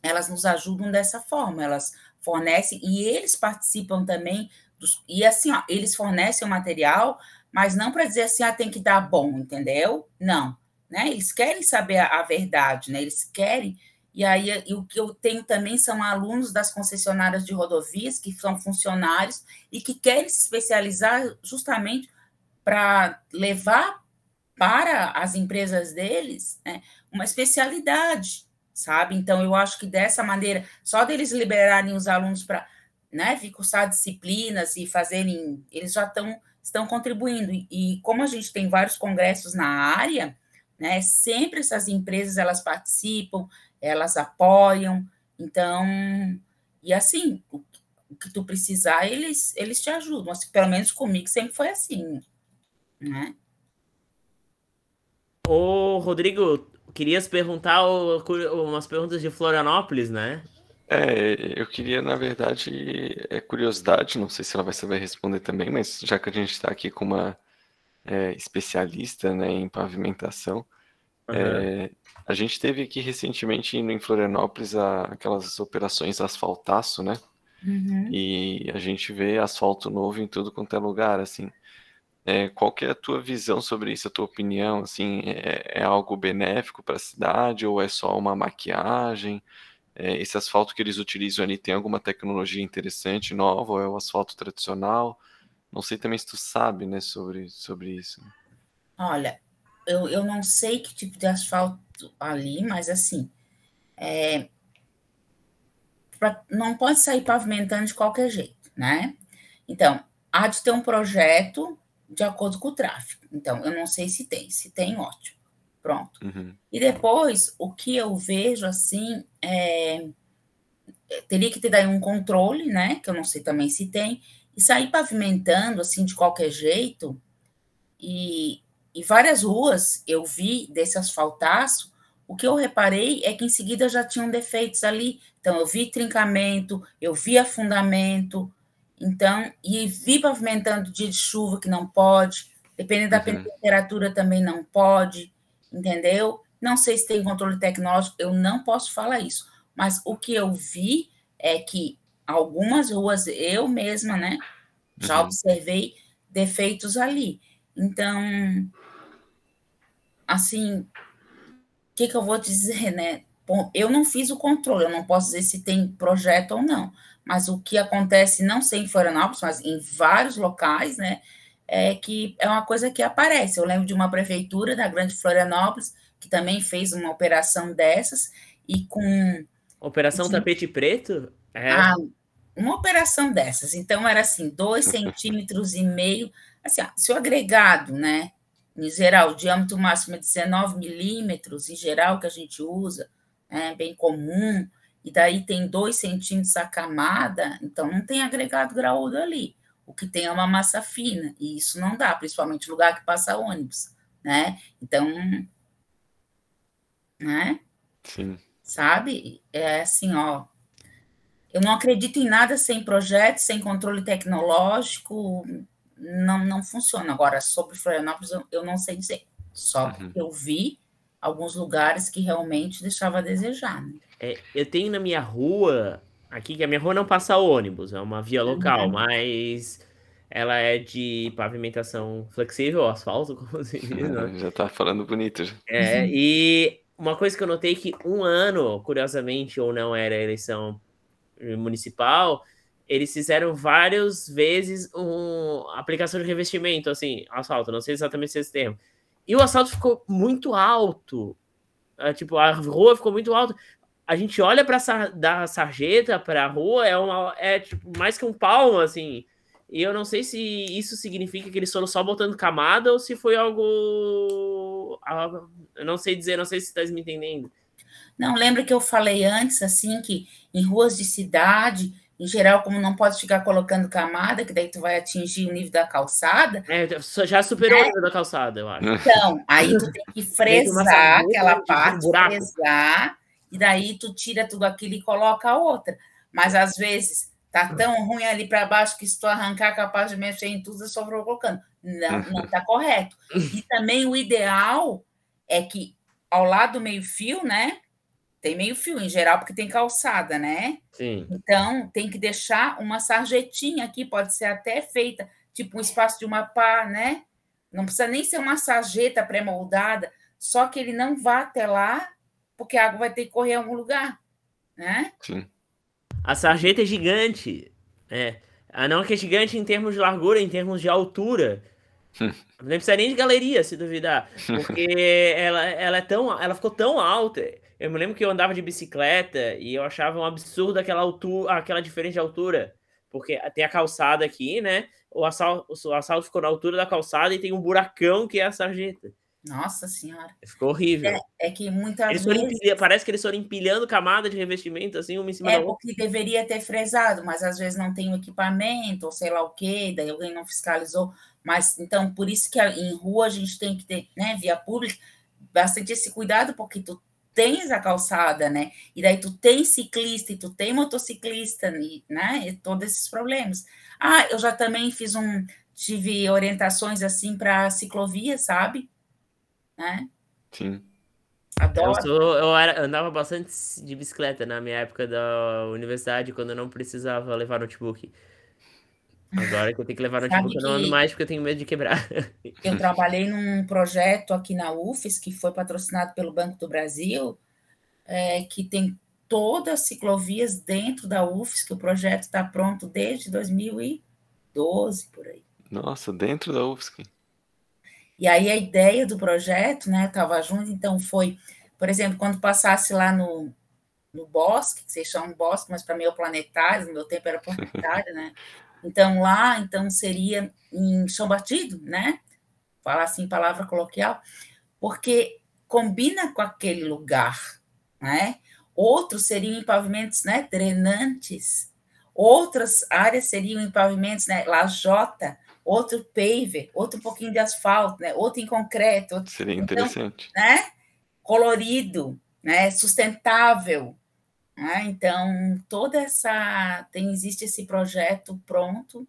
elas nos ajudam dessa forma, elas fornecem, e eles participam também, dos, e assim, ó, eles fornecem o material, mas não para dizer assim, ah, tem que dar bom, entendeu? Não, né, eles querem saber a, a verdade, né, eles querem e aí e o que eu tenho também são alunos das concessionárias de rodovias, que são funcionários e que querem se especializar justamente para levar para as empresas deles né, uma especialidade, sabe? Então, eu acho que dessa maneira, só deles liberarem os alunos para né, vir cursar disciplinas e fazerem, eles já estão, estão contribuindo. E, como a gente tem vários congressos na área, né, sempre essas empresas elas participam, elas apoiam. Então, e assim, o, o que tu precisar, eles, eles te ajudam. Assim, pelo menos comigo sempre foi assim, né? Ô, Rodrigo, querias perguntar umas perguntas de Florianópolis, né? É, eu queria, na verdade, é curiosidade, não sei se ela vai saber responder também, mas já que a gente está aqui com uma é, especialista né, em pavimentação, uhum. é, a gente teve aqui recentemente em Florianópolis a, aquelas operações asfaltaço, né? Uhum. E a gente vê asfalto novo em tudo quanto é lugar, assim. É, qual que é a tua visão sobre isso, a tua opinião? Assim, é, é algo benéfico para a cidade ou é só uma maquiagem? é, esse asfalto que eles utilizam ali tem alguma tecnologia interessante, nova, ou é o asfalto tradicional? Não sei também se tu sabe, né, sobre, sobre isso. Olha, eu, eu não sei que tipo de asfalto ali, mas assim, é, pra, não pode sair pavimentando de qualquer jeito, né? Então, há de ter um projeto de acordo com o tráfego. Então, eu não sei se tem. Se tem, ótimo. Pronto. Uhum. E depois, o que eu vejo assim é. Teria que ter daí um controle, né? Que eu não sei também se tem, e sair pavimentando assim de qualquer jeito. E, e várias ruas eu vi desse asfaltaço. O que eu reparei é que em seguida já tinham defeitos ali. Então, eu vi trincamento, eu vi afundamento, então, e vi pavimentando dia de chuva que não pode, dependendo da uhum. temperatura também não pode entendeu? Não sei se tem controle tecnológico, eu não posso falar isso. Mas o que eu vi é que algumas ruas, eu mesma, né, já uhum. observei defeitos ali. Então, assim, o que, que eu vou dizer, né? Bom, eu não fiz o controle, eu não posso dizer se tem projeto ou não, mas o que acontece, não sei em Florianópolis, mas em vários locais, né? é que é uma coisa que aparece. Eu lembro de uma prefeitura da Grande Florianópolis que também fez uma operação dessas e com operação tapete preto é. Ah, uma operação dessas. Então era assim, dois centímetros e meio. Assim, se o agregado, né? Em geral, o diâmetro máximo é 19 milímetros, em geral, que a gente usa, é bem comum, e daí tem dois centímetros a camada, então não tem agregado graúdo ali. O que tem é uma massa fina, e isso não dá, principalmente lugar que passa ônibus, né? Então, né? Sim. Sabe? É assim, ó. Eu não acredito em nada sem projeto, sem controle tecnológico, não, não funciona. Agora, sobre Florianópolis, eu, eu não sei dizer. Só uhum. eu vi alguns lugares que realmente deixava a desejar. Né? É, eu tenho na minha rua Aqui, que a minha rua não passa ônibus, é uma via local, uhum. mas ela é de pavimentação flexível, asfalto, como se diz, né? Já tá falando bonito. Já. É, e uma coisa que eu notei que um ano, curiosamente, ou não era eleição municipal, eles fizeram várias vezes um aplicação de revestimento, assim, asfalto, não sei exatamente se é esse termo. E o asfalto ficou muito alto. É, tipo, a rua ficou muito alta a gente olha para da sarjeta para a rua é uma é tipo mais que um palmo assim e eu não sei se isso significa que eles foram só botando camada ou se foi algo eu não sei dizer não sei se está me entendendo não lembra que eu falei antes assim que em ruas de cidade em geral, como não pode ficar colocando camada, que daí tu vai atingir o nível da calçada. É, já superou é. o nível da calçada, eu acho. Então, aí tu tem que fresar aquela parte, fresar, e daí tu tira tudo aquilo e coloca a outra. Mas às vezes tá tão ruim ali para baixo que se tu arrancar capaz de mexer em tudo, eu só vou colocando. Não, não tá correto. E também o ideal é que ao lado do meio-fio, né? Tem meio-fio em geral, porque tem calçada, né? Sim. Então, tem que deixar uma sarjetinha aqui, pode ser até feita, tipo um espaço de uma pá, né? Não precisa nem ser uma sarjeta pré-moldada, só que ele não vá até lá porque a água vai ter que correr em algum lugar, né? Sim. A sarjeta é gigante. É. A não que é gigante em termos de largura, em termos de altura. Não precisa nem de galeria, se duvidar. Porque ela, ela é tão. Ela ficou tão alta. Eu me lembro que eu andava de bicicleta e eu achava um absurdo aquela altura, aquela diferença de altura. Porque tem a calçada aqui, né? O assalto, o assalto ficou na altura da calçada e tem um buracão que é a sarjeta. Nossa senhora. Ficou horrível. É, é que muitas eles vezes... Empilha, parece que eles foram empilhando camada de revestimento, assim, uma em cima é da outra. É porque deveria ter fresado, mas às vezes não tem o equipamento, ou sei lá o quê, daí alguém não fiscalizou. Mas, então, por isso que em rua a gente tem que ter, né, via pública, bastante esse cuidado, porque tu tens a calçada, né? E daí tu tem ciclista e tu tem motociclista, né? E todos esses problemas. Ah, eu já também fiz um... Tive orientações, assim, para ciclovia, sabe? né? Sim. Adoro. Eu, sou, eu, era, andava bastante de bicicleta na minha época da universidade, quando eu não precisava levar notebook. Agora que eu tenho que levar notebook, eu não ando mais porque eu tenho medo de quebrar. Eu trabalhei num projeto aqui na UFES, que foi patrocinado pelo Banco do Brasil, é, que tem todas as ciclovias dentro da UFSC, o projeto está pronto desde 2012, por aí. Nossa, dentro da UFSC. E aí a ideia do projeto, né, estava junto, então foi, por exemplo, quando passasse lá no, no bosque, que vocês chamam bosque, mas para mim é o planetário, no meu tempo era planetário, né? Então lá, então seria em chão batido, né? Falar assim, palavra coloquial, porque combina com aquele lugar, né? Outros seriam em pavimentos, né, drenantes. Outras áreas seriam em pavimentos, né, lajota, outro paver, outro pouquinho de asfalto, né? outro em concreto. Outro... Seria então, interessante. Então, né? Colorido, né? sustentável. Né? Então, toda essa. Tem, existe esse projeto pronto.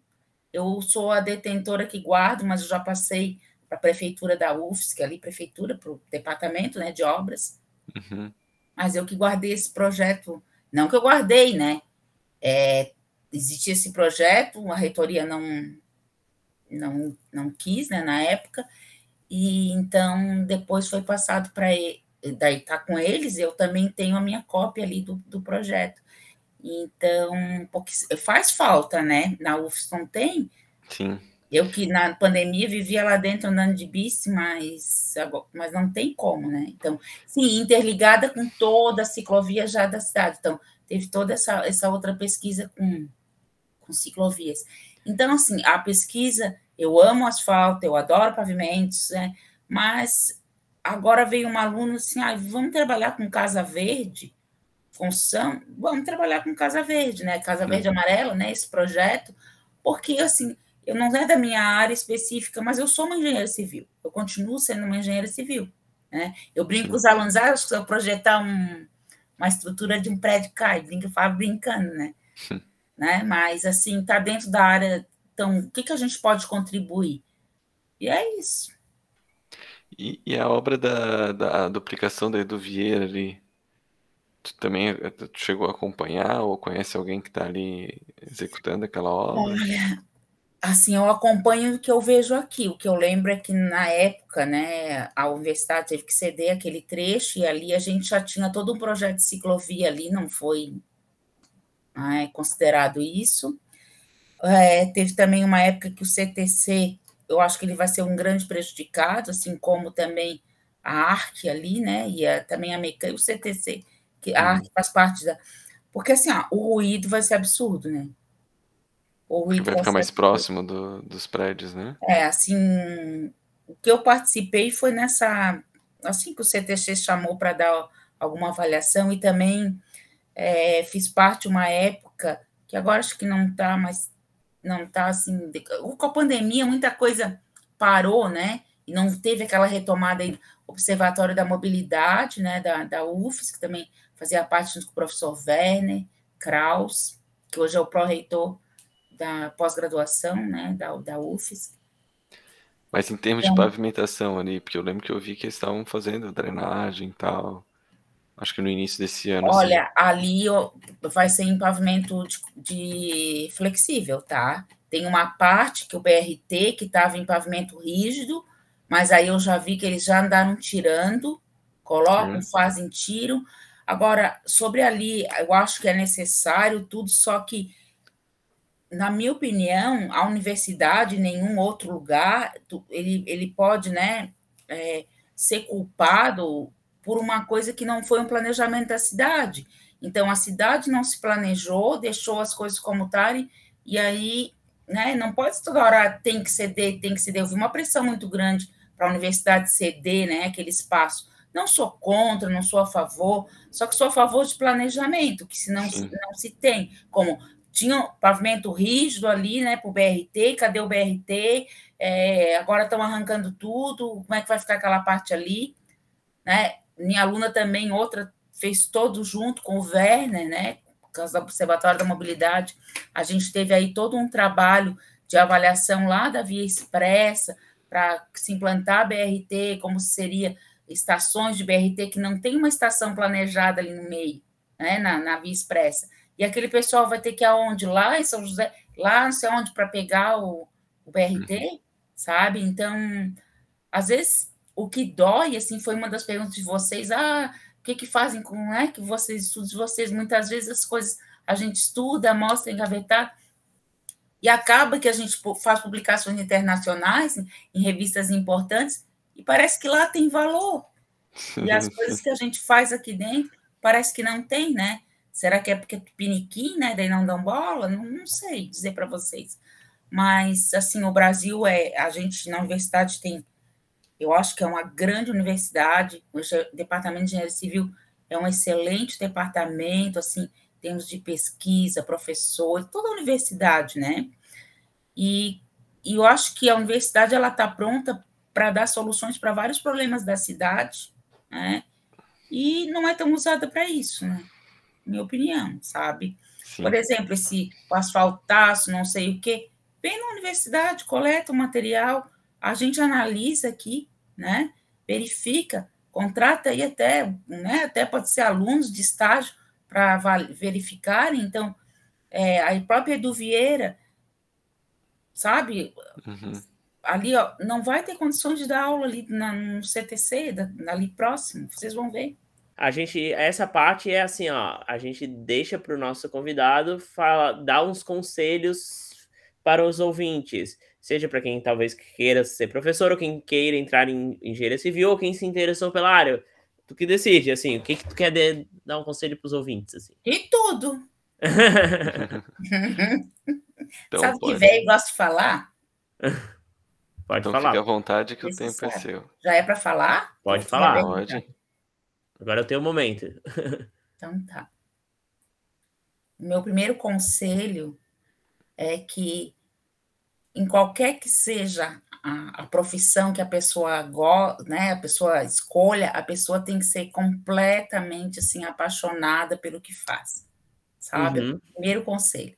Eu sou a detentora que guardo, mas eu já passei para a prefeitura da UFSC, ali, prefeitura, para o departamento né, de obras. Uhum. Mas eu que guardei esse projeto, não que eu guardei, né? É, existia esse projeto, a reitoria não, não, não quis, né, na época, e então depois foi passado para daí tá com eles, eu também tenho a minha cópia ali do, do projeto. Então, porque faz falta, né? Na UFS não tem. Sim. Eu que na pandemia vivia lá dentro andando de bici, mas, mas não tem como, né? Então, sim, interligada com toda a ciclovia já da cidade. Então, teve toda essa, essa outra pesquisa com, com ciclovias. Então, assim, a pesquisa, eu amo asfalto, eu adoro pavimentos, né? mas agora veio um aluno assim, ah, vamos trabalhar com Casa Verde, função, vamos trabalhar com Casa Verde, né? Casa Verde Amarela, né? Esse projeto, porque assim, eu não é da minha área específica, mas eu sou uma engenheira civil, eu continuo sendo uma engenheira civil, né? Eu brinco com os alunos, ah, se eu projetar um, uma estrutura de um prédio cai, brinco, falo brincando, né? né? Mas assim, está dentro da área. Então, o que, que a gente pode contribuir? E é isso. E, e a obra da, da duplicação da Edu Vieira ali, tu também tu chegou a acompanhar ou conhece alguém que está ali executando aquela obra? Olha, assim, eu acompanho o que eu vejo aqui. O que eu lembro é que na época, né, a universidade teve que ceder aquele trecho e ali a gente já tinha todo um projeto de ciclovia ali, não foi é considerado isso. É, teve também uma época que o CTC, eu acho que ele vai ser um grande prejudicado, assim como também a ARC ali, né? E a, também a mecânica, o CTC, que a ARC uhum. faz parte da. Porque assim, o ruído vai ser absurdo, né? O ruído vai, vai ficar mais absurdo. próximo do, dos prédios, né? É, assim, o que eu participei foi nessa. Assim que o CTC chamou para dar alguma avaliação e também é, fiz parte uma época que agora acho que não está mais, não está assim, com a pandemia muita coisa parou, né? E não teve aquela retomada aí, Observatório da Mobilidade, né, da, da UFS, que também fazia parte junto com o professor Werner Kraus, que hoje é o pró-reitor da pós-graduação, né, da, da UFS. Mas em termos então, de pavimentação ali, porque eu lembro que eu vi que eles estavam fazendo drenagem e tal. Acho que no início desse ano. Assim. Olha, assim. ali vai ser em pavimento de, de, flexível, tá? Tem uma parte que o BRT que estava em pavimento rígido, mas aí eu já vi que eles já andaram tirando, colocam, hum. fazem tiro. Agora, sobre ali, eu acho que é necessário tudo, só que, na minha opinião, a universidade, nenhum outro lugar, ele, ele pode, né, é, ser culpado por uma coisa que não foi um planejamento da cidade. Então, a cidade não se planejou, deixou as coisas como estarem, e aí, né, não pode toda hora tem que ceder, tem que ceder. Vi uma pressão muito grande para a universidade ceder, né, aquele espaço. Não sou contra, não sou a favor, só que sou a favor de planejamento, que se não, não se tem, como tinha pavimento rígido ali, né, para o BRT, cadê o BRT? É, agora estão arrancando tudo, como é que vai ficar aquela parte ali? Né? Minha aluna também, outra, fez todo junto com o Werner, né? Por causa do Observatório da Mobilidade. A gente teve aí todo um trabalho de avaliação lá da Via Expressa para se implantar a BRT, como seria estações de BRT que não tem uma estação planejada ali no meio, né, na, na Via Expressa. E aquele pessoal vai ter que ir aonde? Lá em São José, lá não sei onde, para pegar o, o BRT, uhum. sabe? Então, às vezes o que dói, assim, foi uma das perguntas de vocês, ah, que, que fazem com né, que vocês estudam vocês? Muitas vezes as coisas a gente estuda, mostra, engavetar, e acaba que a gente faz publicações internacionais em revistas importantes e parece que lá tem valor. E as coisas que a gente faz aqui dentro parece que não tem, né? Será que é porque é piniquim, né? Daí não dão bola? Não, não sei dizer para vocês. Mas, assim, o Brasil é. A gente na universidade tem. Eu acho que é uma grande universidade. O Departamento de Engenharia Civil é um excelente departamento, assim, termos de pesquisa, professores, toda a universidade, né? E, e eu acho que a universidade ela está pronta para dar soluções para vários problemas da cidade, né? E não é tão usada para isso, né? Minha opinião, sabe? Sim. Por exemplo, esse asfaltaço, não sei o quê, vem na universidade, coleta o material, a gente analisa aqui, né? Verifica, contrata aí até, né? Até pode ser alunos de estágio para verificarem. Então, é, a própria Edu Vieira, sabe? Uhum. Ali, ó, não vai ter condições de dar aula ali na, no CTC, da, ali próximo, vocês vão ver. A gente, essa parte é assim, ó, a gente deixa para o nosso convidado fala, dar uns conselhos para os ouvintes, seja para quem talvez queira ser professor ou quem queira entrar em engenharia civil ou quem se interessou pela área tu que decide, assim, o que, que tu quer de, dar um conselho para os ouvintes? Assim? E tudo. então, Sabe pode. que velho gosta de falar? Pode então falar. Fique à vontade que Esse o tempo é seu. Já é para falar? Pode falar. Pode. Agora eu tenho o um momento. então tá. Meu primeiro conselho é que em qualquer que seja a, a, profissão que a pessoa go, né, a pessoa escolha, a pessoa tem que ser completamente assim apaixonada pelo que faz, sabe? Uhum. Primeiro conselho.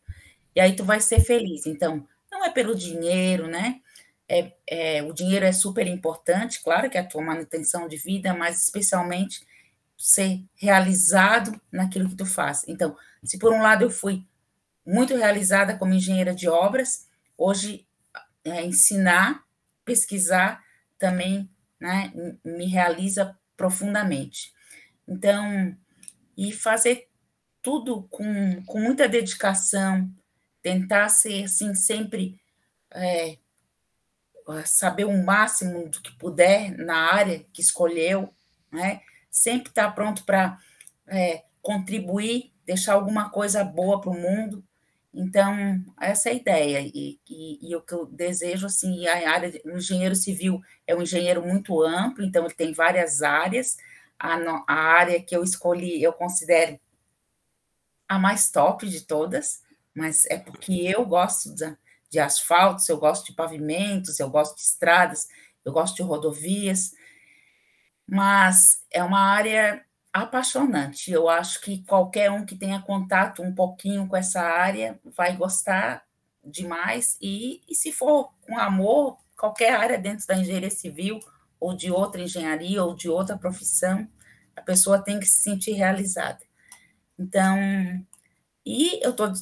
E aí tu vai ser feliz. Então, não é pelo dinheiro, né? É, é, o dinheiro é super importante, claro que é a tua manutenção de vida, mas especialmente ser realizado naquilo que tu faz. Então, se por um lado eu fui muito realizada como engenheira de obras, hoje é, ensinar pesquisar também né, me realiza profundamente. Então, e fazer tudo com, com muita dedicação, tentar ser assim sempre é, saber o máximo do que puder na área que escolheu, né? Sempre estar pronto para é, contribuir, deixar alguma coisa boa para o mundo, então, essa é a ideia, e, e, e, o que eu desejo, assim, a área, o engenheiro civil é um engenheiro muito amplo, então ele tem várias áreas, a, a área que eu escolhi, eu considero a mais top de todas, mas é porque eu gosto de, de asfaltos, eu gosto de pavimentos, eu gosto de estradas, eu gosto de rodovias, mas é uma área apaixonante. Eu acho que qualquer um que tenha contato um pouquinho com essa área vai gostar demais. E, e se for com amor, qualquer área dentro da engenharia civil, ou de outra engenharia, ou de outra profissão, a pessoa tem que se sentir realizada. Então, e eu estou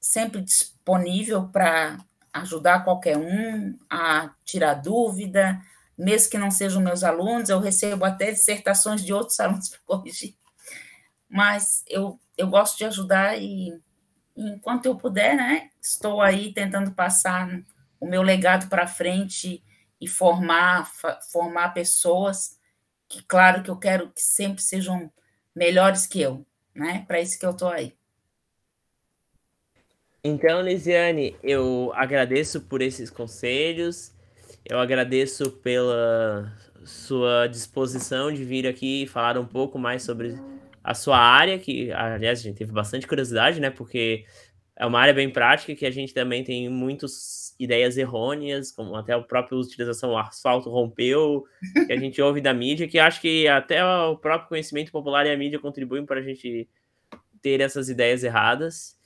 sempre disponível para ajudar qualquer um a tirar dúvida, mesmo que não sejam meus alunos, eu recebo até dissertações de outros alunos para corrigir. Mas eu, eu gosto de ajudar e, enquanto eu puder, né, estou aí tentando passar o meu legado para frente e formar, formar pessoas que, claro, que eu quero que sempre sejam melhores que eu, né? Para isso que eu estou aí. Então, Lisiane, eu agradeço por esses conselhos eu agradeço pela sua disposição de vir aqui e falar um pouco mais sobre a sua área, que, aliás, a gente teve bastante curiosidade, né? Porque é uma área bem prática que a gente também tem muitas ideias errôneas, como até a própria utilização do asfalto rompeu, que a gente ouve da mídia, que acho que até o próprio conhecimento popular e a mídia contribuem para a gente ter essas ideias erradas.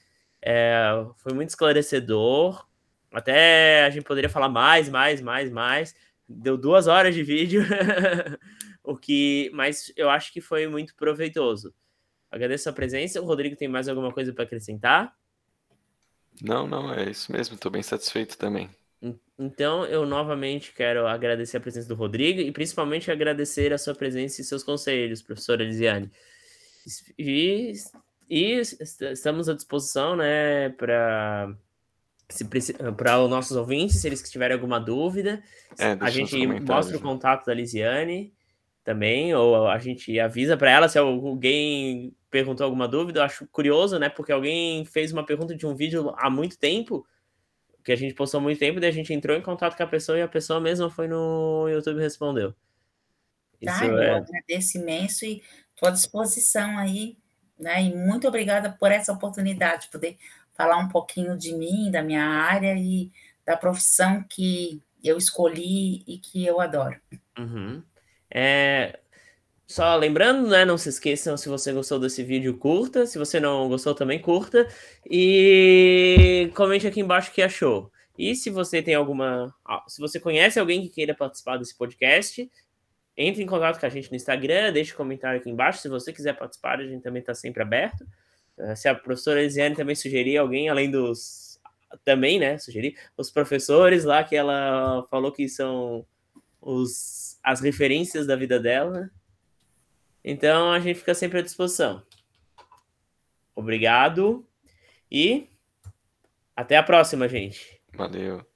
É, foi muito esclarecedor. Até a gente poderia falar mais, mais, mais, mais. Deu duas horas de vídeo, o que, mas eu acho que foi muito proveitoso. Agradeço a presença. O Rodrigo tem mais alguma coisa para acrescentar? Não, não, é isso mesmo. Estou bem satisfeito também. Então, eu novamente quero agradecer a presença do Rodrigo e principalmente agradecer a sua presença e seus conselhos, professora Elisiane. E, e estamos à disposição, né, para para os nossos ouvintes, se eles tiverem alguma dúvida, É, a gente mostra o contato da Lisiane também, ou a gente avisa para ela se alguém perguntou alguma dúvida. Eu acho curioso, né? Porque alguém fez uma pergunta de um vídeo há muito tempo, que a gente postou há muito tempo, daí a gente entrou em contato com a pessoa e a pessoa mesma foi no YouTube e respondeu. Isso Tá, eu é. agradeço imenso e estou à disposição aí, né? E muito obrigada por essa oportunidade de poder falar um pouquinho de mim, da minha área e da profissão que eu escolhi e que eu adoro. Uhum. É, só lembrando, né? Não se esqueçam, se você gostou desse vídeo, curta. Se você não gostou, também curta. E comente aqui embaixo o que achou. E se você tem alguma. Se você conhece alguém que queira participar desse podcast, entre em contato com a gente no Instagram, deixe um comentário aqui embaixo. Se você quiser participar, a gente também está sempre aberto. Eh, Se a professora Elisiane também sugerir alguém, além dos. Também, né? Sugerir os professores lá que ela falou que são os, as referências da vida dela. Então a gente fica sempre à disposição. Obrigado e até a próxima, gente. Valeu.